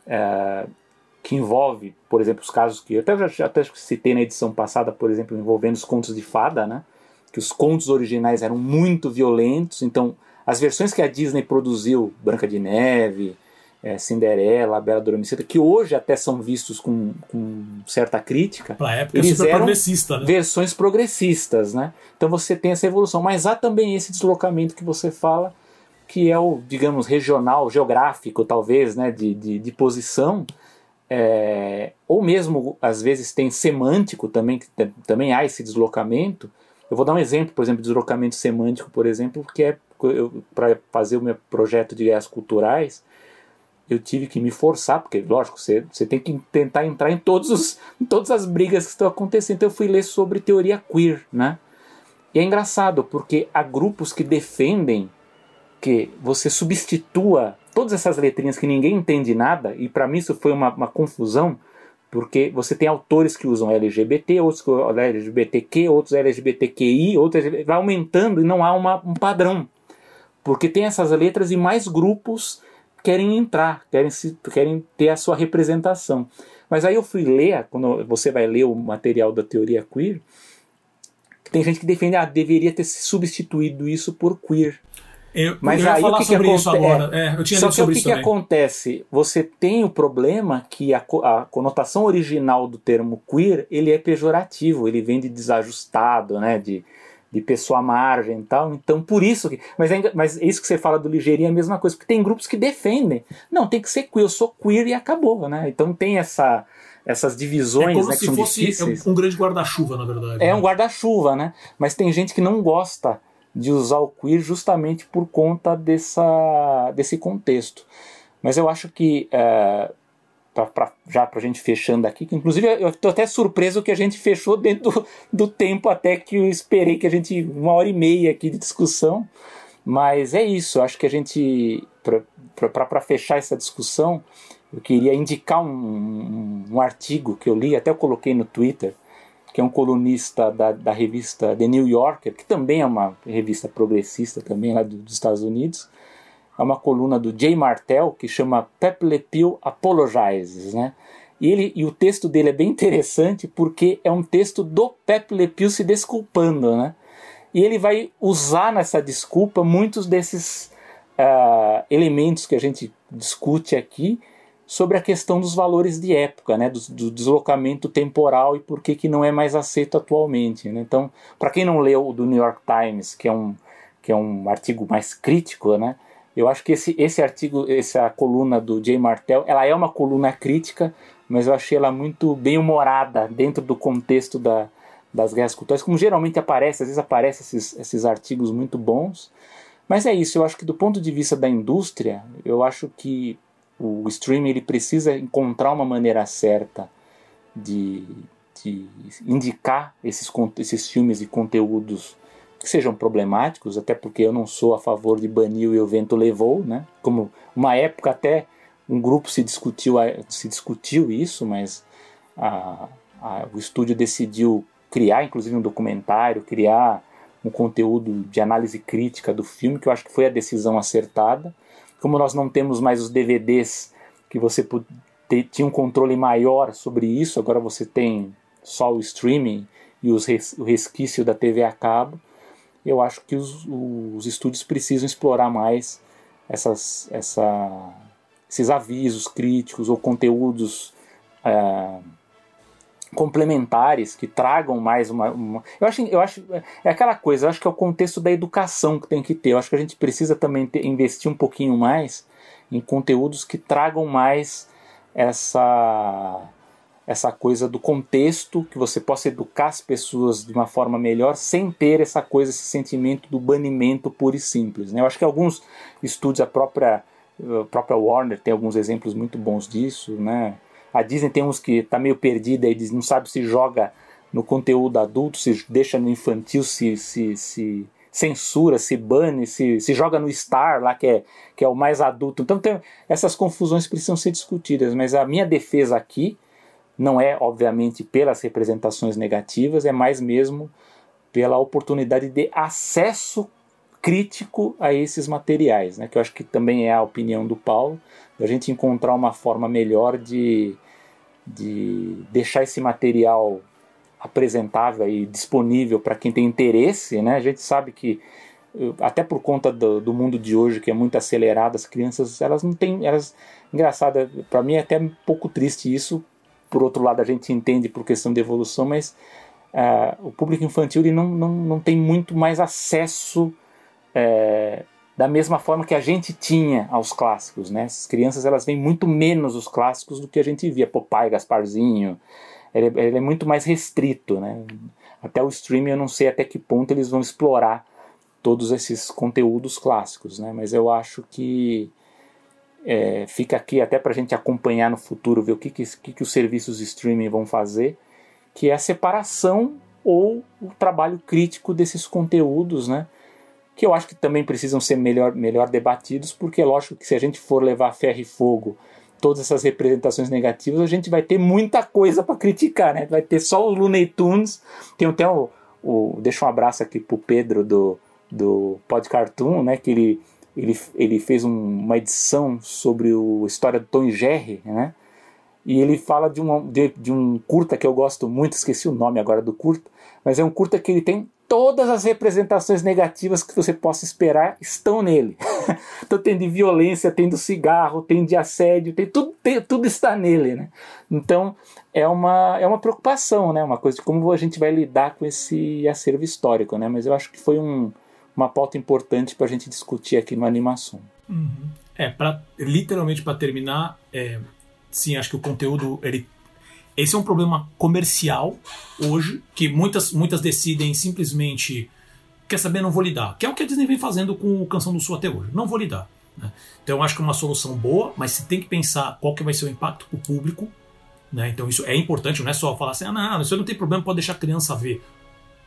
é, que envolve, por exemplo, os casos que eu até já até citei na edição passada, por exemplo, envolvendo os contos de fada, né, que os contos originais eram muito violentos, então as versões que a Disney produziu, Branca de Neve, é, Cinderela, a Bela Adormecida, que hoje até são vistos com, com certa crítica, pra época eles eram progressista, né? versões progressistas, né? Então você tem essa evolução, mas há também esse deslocamento que você fala, que é o, digamos, regional, geográfico, talvez, né, de, de, de posição, é, ou mesmo às vezes tem semântico também, também há esse deslocamento, eu vou dar um exemplo, por exemplo, de deslocamento semântico, por exemplo, que é para fazer o meu projeto de guerras culturais, eu tive que me forçar, porque, lógico, você, você tem que tentar entrar em, todos os, em todas as brigas que estão acontecendo. Então eu fui ler sobre teoria queer, né? E é engraçado, porque há grupos que defendem que você substitua todas essas letrinhas que ninguém entende nada, e para mim isso foi uma, uma confusão, porque você tem autores que usam LGBT, outros que usam LGBTQ, outros LGBTQI, outros vai aumentando e não há uma, um padrão. Porque tem essas letras e mais grupos querem entrar, querem, se, querem ter a sua representação. Mas aí eu fui ler, quando você vai ler o material da teoria queer, tem gente que defende, ah, deveria ter substituído isso por queer. Eu, Mas eu aí o que, que acontece? É, é, eu tinha Só que o que, que acontece? Você tem o problema que a, a, conotação original do termo queer ele é pejorativo, ele vem de desajustado, né? De, de pessoa à margem e tal. Então, por isso que. Mas é, mas é isso que você fala do ligeirinho é a mesma coisa, porque tem grupos que defendem. Não, tem que ser queer, eu sou queer e acabou, né? Então tem essa essas divisões é como né, se fosse difíceis. um grande guarda-chuva, na verdade. É né? um guarda-chuva, né? Mas tem gente que não gosta de usar o queer justamente por conta dessa, desse contexto. Mas eu acho que, é, pra, pra, já para a gente fechando aqui, que inclusive eu estou até surpreso que a gente fechou dentro do, do, tempo até que eu esperei que a gente, uma hora e meia aqui de discussão, mas é isso, acho que a gente, para fechar essa discussão, eu queria indicar um, um, um artigo que eu li, até eu coloquei no Twitter, que é um colunista da, da revista The New Yorker, que também é uma revista progressista também lá dos Estados Unidos. É uma coluna do Jay Martell que chama Pepe Le Pew Apologizes, né? E, ele, e o texto dele é bem interessante porque é um texto do Pepe Le Pew se desculpando, né? E ele vai usar nessa desculpa muitos desses uh, elementos que a gente discute aqui sobre a questão dos valores de época, né, do, do deslocamento temporal e por que, que não é mais aceito atualmente. Né? Então, para quem não leu o do New York Times, que é um, que é um artigo mais crítico, né, eu acho que esse, esse artigo, essa coluna do Jay Martell, ela é uma coluna crítica, mas eu achei ela muito bem humorada dentro do contexto da, das guerras culturais, como geralmente aparece, às vezes aparecem esses, esses artigos muito bons. Mas é isso, eu acho que do ponto de vista da indústria, eu acho que o streaming ele precisa encontrar uma maneira certa de, de indicar esses, esses filmes e conteúdos que sejam problemáticos, até porque eu não sou a favor de banir e o vento levou, né? Como uma época até um grupo se discutiu, se discutiu isso, mas a, a, o estúdio decidiu criar, inclusive um documentário, criar um conteúdo de análise crítica do filme, que eu acho que foi a decisão acertada. Como nós não temos mais os DVDs que você tinha um controle maior sobre isso, agora você tem só o streaming e os res, o resquício da TV a cabo. Eu acho que os, os estúdios precisam explorar mais essas, essa, esses avisos críticos ou conteúdos é, complementares que tragam mais uma, uma, eu acho eu acho é aquela coisa eu acho que é o contexto da educação que tem que ter eu acho que a gente precisa também ter, investir um pouquinho mais em conteúdos que tragam mais essa essa coisa do contexto que você possa educar as pessoas de uma forma melhor sem ter essa coisa esse sentimento do banimento puro e simples né? eu acho que alguns estúdios a própria a própria Warner tem alguns exemplos muito bons disso né a Disney tem uns que está meio perdida e não sabe se joga no conteúdo adulto, se deixa no infantil, se, se, se, censura, se bane, se, se joga no Star lá, que é, que é o mais adulto. Então tem, essas confusões precisam ser discutidas, mas a minha defesa aqui não é, obviamente, pelas representações negativas, é mais mesmo pela oportunidade de acesso crítico a esses materiais, né? que eu acho que também é a opinião do Paulo, a gente encontrar uma forma melhor de, de deixar esse material apresentável e disponível para quem tem interesse, né? A gente sabe que até por conta do, do, mundo de hoje que é muito acelerado, as crianças elas não têm, elas engraçado, para mim é até um pouco triste isso. Por outro lado, a gente entende por questão de evolução, mas uh, o público infantil ele não, não, não tem muito mais acesso é, da mesma forma que a gente tinha aos clássicos, né? As crianças elas veem muito menos os clássicos do que a gente via, Popeye, Gasparzinho, ele, ele é muito mais restrito, né? Até o streaming eu não sei até que ponto eles vão explorar todos esses conteúdos clássicos, né? Mas eu acho que é, fica aqui até para a gente acompanhar no futuro, ver o que, que, que, que os serviços de streaming vão fazer, que é a separação ou o trabalho crítico desses conteúdos, né? Que eu acho que também precisam ser melhor, melhor debatidos, porque é lógico que se a gente for levar ferro e fogo todas essas representações negativas, a gente vai ter muita coisa para criticar, né? Vai ter só os Looney Tunes, tem até o, o deixa um abraço aqui pro Pedro do do Pod Cartoon, né? Que ele ele, ele fez um, uma edição sobre o, história do Tom e Jerry, né? E ele fala de, uma, de, de um curta que eu gosto muito, esqueci o nome agora do curta, mas é um curta que ele tem todas as representações negativas que você possa esperar estão nele. então tem de violência, tem do cigarro, tem de assédio, tem tudo, tem, tudo está nele, né? Então é uma, é uma preocupação, né? Uma coisa de como a gente vai lidar com esse acervo histórico, né? Mas eu acho que foi um, uma pauta importante para a gente discutir aqui no Animação. Uhum. É, para literalmente para terminar, é, sim, acho que o conteúdo ele esse é um problema comercial hoje, que muitas, muitas decidem simplesmente. Quer saber, não vou lidar. Que é o que a Disney vem fazendo com o Canção do Sul até hoje. Não vou lidar. Né? Então eu acho que é uma solução boa, mas você tem que pensar qual que vai ser o impacto para o público. Né? Então isso é importante, não é só falar assim, ah, não, isso não tem problema, pode deixar a criança ver.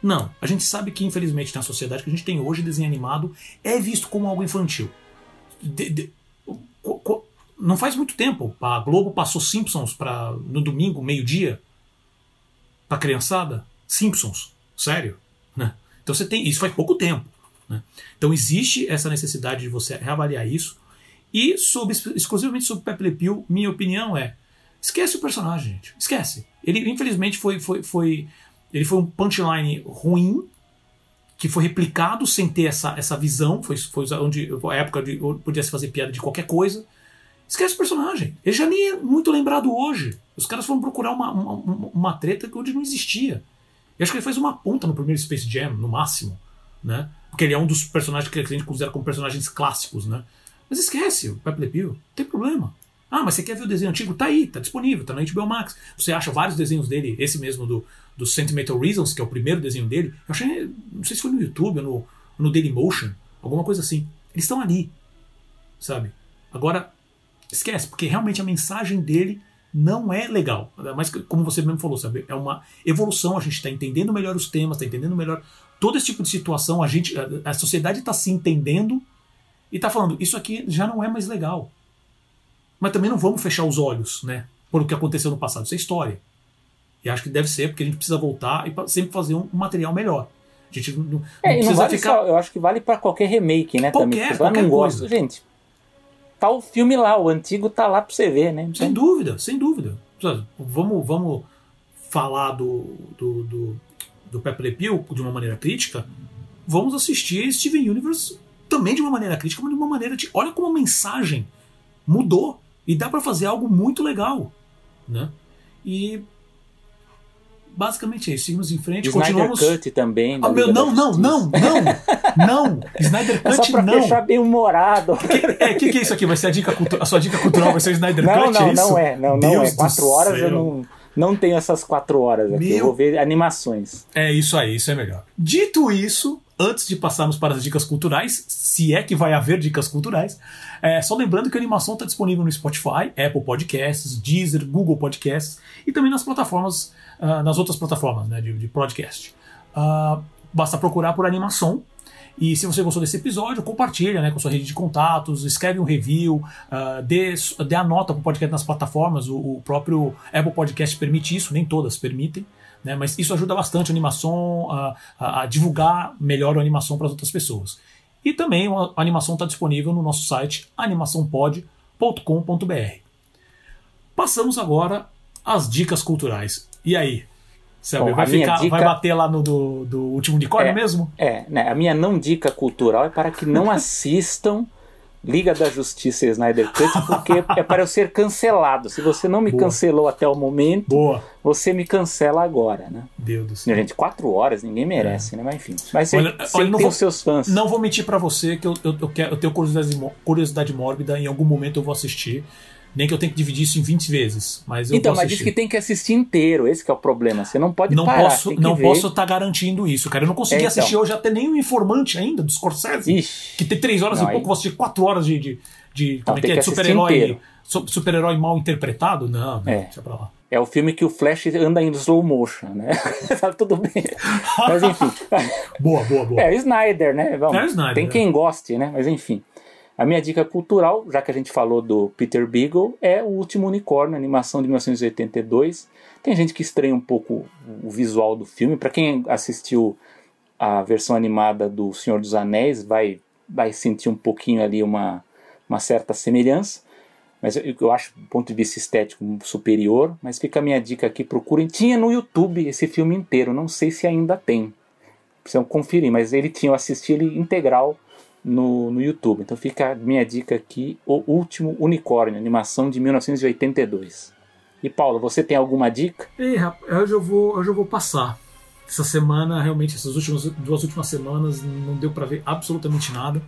Não, a gente sabe que infelizmente na sociedade que a gente tem hoje, desenho animado é visto como algo infantil. De, de, não faz muito tempo. A Globo passou Simpsons para no domingo, meio-dia, para criançada. Simpsons, sério. Né? Então você tem isso faz pouco tempo. Né? Então existe essa necessidade de você reavaliar isso. E sobre, exclusivamente sobre Pepe Le Pew, minha opinião é esquece o personagem, gente. Esquece. Ele infelizmente foi, foi, foi ele foi um punchline ruim que foi replicado sem ter essa, essa visão. Foi, foi onde a época de podia se fazer piada de qualquer coisa. Esquece o personagem. Ele já nem é muito lembrado hoje. Os caras foram procurar uma, uma, uma treta que onde não existia. Eu acho que ele fez uma ponta no primeiro Space Jam, no máximo. Né? Porque ele é um dos personagens que a gente considera como personagens clássicos. Né? Mas esquece o Pepe Le Pew. Não tem problema. Ah, mas você quer ver o desenho antigo? Tá aí, tá disponível, tá na HBO Max. Você acha vários desenhos dele, esse mesmo do, do Sentimental Reasons, que é o primeiro desenho dele. Eu achei, não sei se foi no YouTube ou no, no Dailymotion, alguma coisa assim. Eles estão ali, sabe? Agora, esquece, porque realmente a mensagem dele não é legal. Mas, como você mesmo falou, sabe, é uma evolução, a gente está entendendo melhor os temas, está entendendo melhor todo esse tipo de situação, a, gente, a, a sociedade está se entendendo e está falando, isso aqui já não é mais legal. Mas também não vamos fechar os olhos, né? Por o que aconteceu no passado. Isso é história. E acho que deve ser, porque a gente precisa voltar e sempre fazer um material melhor. A gente não, não é, precisa não vale ficar. Só, eu acho que vale para qualquer remake, né? Qualquer, também. Qualquer não coisa. Gosta. Gente, tá o filme lá, o antigo tá lá pra você ver, né? Sem dúvida, sem dúvida. Vamos, vamos falar do, do, do, do Pepe Le Pew de uma maneira crítica. Vamos assistir Steven Universe também de uma maneira crítica, mas de uma maneira de. Olha como a mensagem mudou. E dá para fazer algo muito legal. Né? E basicamente é isso. Seguimos em frente. Snyder continuamos. Cut também. Ah, meu, não, não, não, não, não. Snyder Cut é só pra não. fechar bem humorado. O que, é, que, que é isso aqui? Vai ser a dica a sua dica cultural vai ser o Snyder não, Cut? Não, é não é. Não, não é. Quatro horas céu. eu não. Não tenho essas quatro horas aqui. Meu... Eu vou ver animações. É isso aí, isso é melhor. Dito isso, antes de passarmos para as dicas culturais, se é que vai haver dicas culturais, é, só lembrando que a animação está disponível no Spotify, Apple Podcasts, Deezer, Google Podcasts e também nas plataformas, uh, nas outras plataformas né, de, de podcast. Uh, basta procurar por animação E se você gostou desse episódio, compartilha né, com sua rede de contatos, escreve um review, uh, dê, dê a nota para o podcast nas plataformas. O, o, próprio Apple Podcast permite isso, nem todas permitem. Né, mas isso ajuda bastante a animação, a, a, a divulgar melhor a animação para as outras pessoas. E também a animação está disponível no nosso site animaçãopod.com.br. Passamos agora às dicas culturais. E aí? Selby, vai, ficar, dica... vai bater lá no do, do último unicórnio é, mesmo? É, né, a minha não dica cultural é para que não assistam Liga da Justiça e Snyder Cut, porque é para eu ser cancelado. Se você não me Boa. cancelou até o momento, Boa. você me cancela agora, né? Deus do céu. Gente, quatro horas, ninguém merece, é. né? Mas enfim. Mas olha, você olha, tem vou, os seus fãs. Não vou mentir para você que eu, eu, eu, quero, eu tenho curiosidade, curiosidade mórbida, em algum momento eu vou assistir. Nem que eu tenha que dividir isso em 20 vezes. Mas eu então, mas diz que tem que assistir inteiro. Esse é o problema. Você não pode não parar. Posso, não ver. posso estar tá garantindo isso, cara. Eu não consegui é, então. assistir hoje até nem o informante ainda, dos Scorsese. Ixi. Que tem 3 horas não, e pouco, aí... vou assistir 4 horas de. de, de como é que é? Super-herói. Super-herói mal interpretado? Não, não, é. deixa pra lá. É o filme que o Flash anda em slow motion, né? tá tudo bem. Mas enfim. boa, boa, boa. É o Snyder, né? Vamos. É o Snyder. Tem quem goste, né? Mas enfim. A minha dica cultural, já que a gente falou do Peter Beagle, é O Último Unicórnio, animação de 1982. Tem gente que estranha um pouco o visual do filme. Para quem assistiu a versão animada do Senhor dos Anéis, vai, vai sentir um pouquinho ali uma, uma certa semelhança. Mas eu, eu acho, do ponto de vista estético, superior. Mas fica a minha dica aqui: procurem. Tinha no YouTube esse filme inteiro, não sei se ainda tem. Precisam conferir, mas ele tinha, eu assisti ele integral no, no YouTube. Então fica a minha dica aqui: O Último Unicórnio, animação de 1982. E Paulo, você tem alguma dica? Ei, rapaz, hoje eu vou, hoje eu vou passar. Essa semana, realmente, essas últimas, duas últimas semanas, não deu para ver absolutamente nada.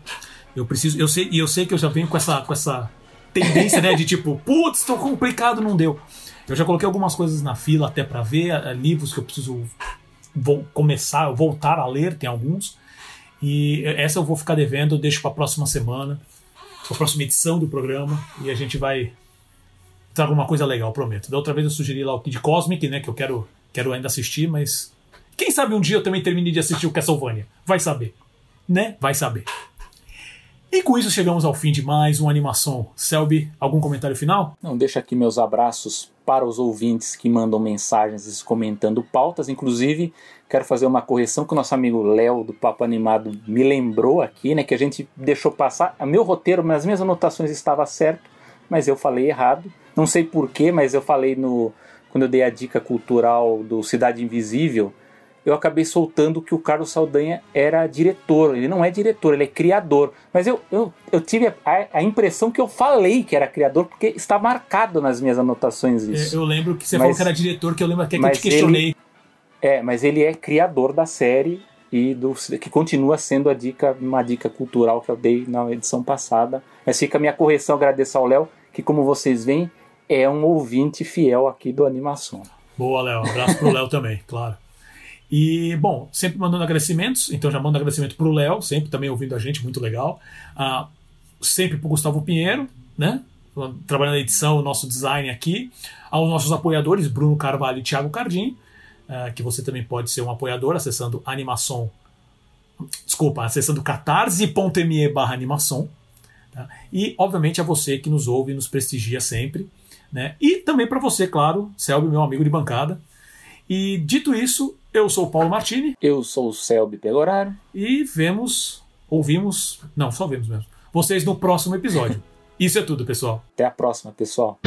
Eu preciso, eu sei, e eu sei que eu já venho com essa, com essa tendência, né, de tipo, putz, tô complicado, não deu. Eu já coloquei algumas coisas na fila até para ver, eh, livros que eu preciso vou começar, voltar a ler, tem alguns. E essa eu vou ficar devendo, deixo para a próxima semana, para a próxima edição do programa, e a gente vai trazer alguma coisa legal, prometo. Da outra vez eu sugeri lá o Kid Cosmic, né, que eu quero, quero ainda assistir, mas quem sabe um dia eu também termine de assistir o Castlevania. Vai saber, né? Vai saber. E com isso chegamos ao fim de mais uma animação. Selby, algum comentário final? Não, deixa aqui meus abraços para os ouvintes que mandam mensagens comentando pautas. Inclusive, quero fazer uma correção que o nosso amigo Léo do Papo Animado me lembrou aqui, né? Que a gente deixou passar. O meu roteiro, nas minhas anotações estava certo, mas eu falei errado. Não sei porquê, mas eu falei no. Quando eu dei a dica cultural do Cidade Invisível, eu acabei soltando que o Carlos Saldanha era diretor. Ele não é diretor, ele é criador. Mas eu, eu, eu tive a, a impressão que eu falei que era criador, porque está marcado nas minhas anotações isso. Eu lembro que você mas, falou que era diretor, que eu lembro que, que eu te questionei. Ele, é, mas ele é criador da série e do, que continua sendo a dica, uma dica cultural que eu dei na edição passada. Mas fica a minha correção, agradeço ao Léo, que como vocês veem, é um ouvinte fiel aqui do Animação. Boa, Léo. Um abraço pro Léo também, claro. E, bom, sempre mandando agradecimentos, então já mando agradecimento pro Léo, sempre também ouvindo a gente, muito legal. Uh, sempre pro Gustavo Pinheiro, né? Trabalhando na edição, o nosso design aqui. Aos nossos apoiadores, Bruno Carvalho e Thiago Cardim, uh, que você também pode ser um apoiador acessando animação. Desculpa, acessando catarse.me barra animação. Tá? E, obviamente, a você que nos ouve e nos prestigia sempre. Né? E também para você, claro, Selby, meu amigo de bancada. E dito isso, eu sou o Paulo Martini. Eu sou o Selby Pegoraro. E vemos, ouvimos, não, só vemos mesmo, vocês no próximo episódio. Isso é tudo, pessoal. Até a próxima, pessoal.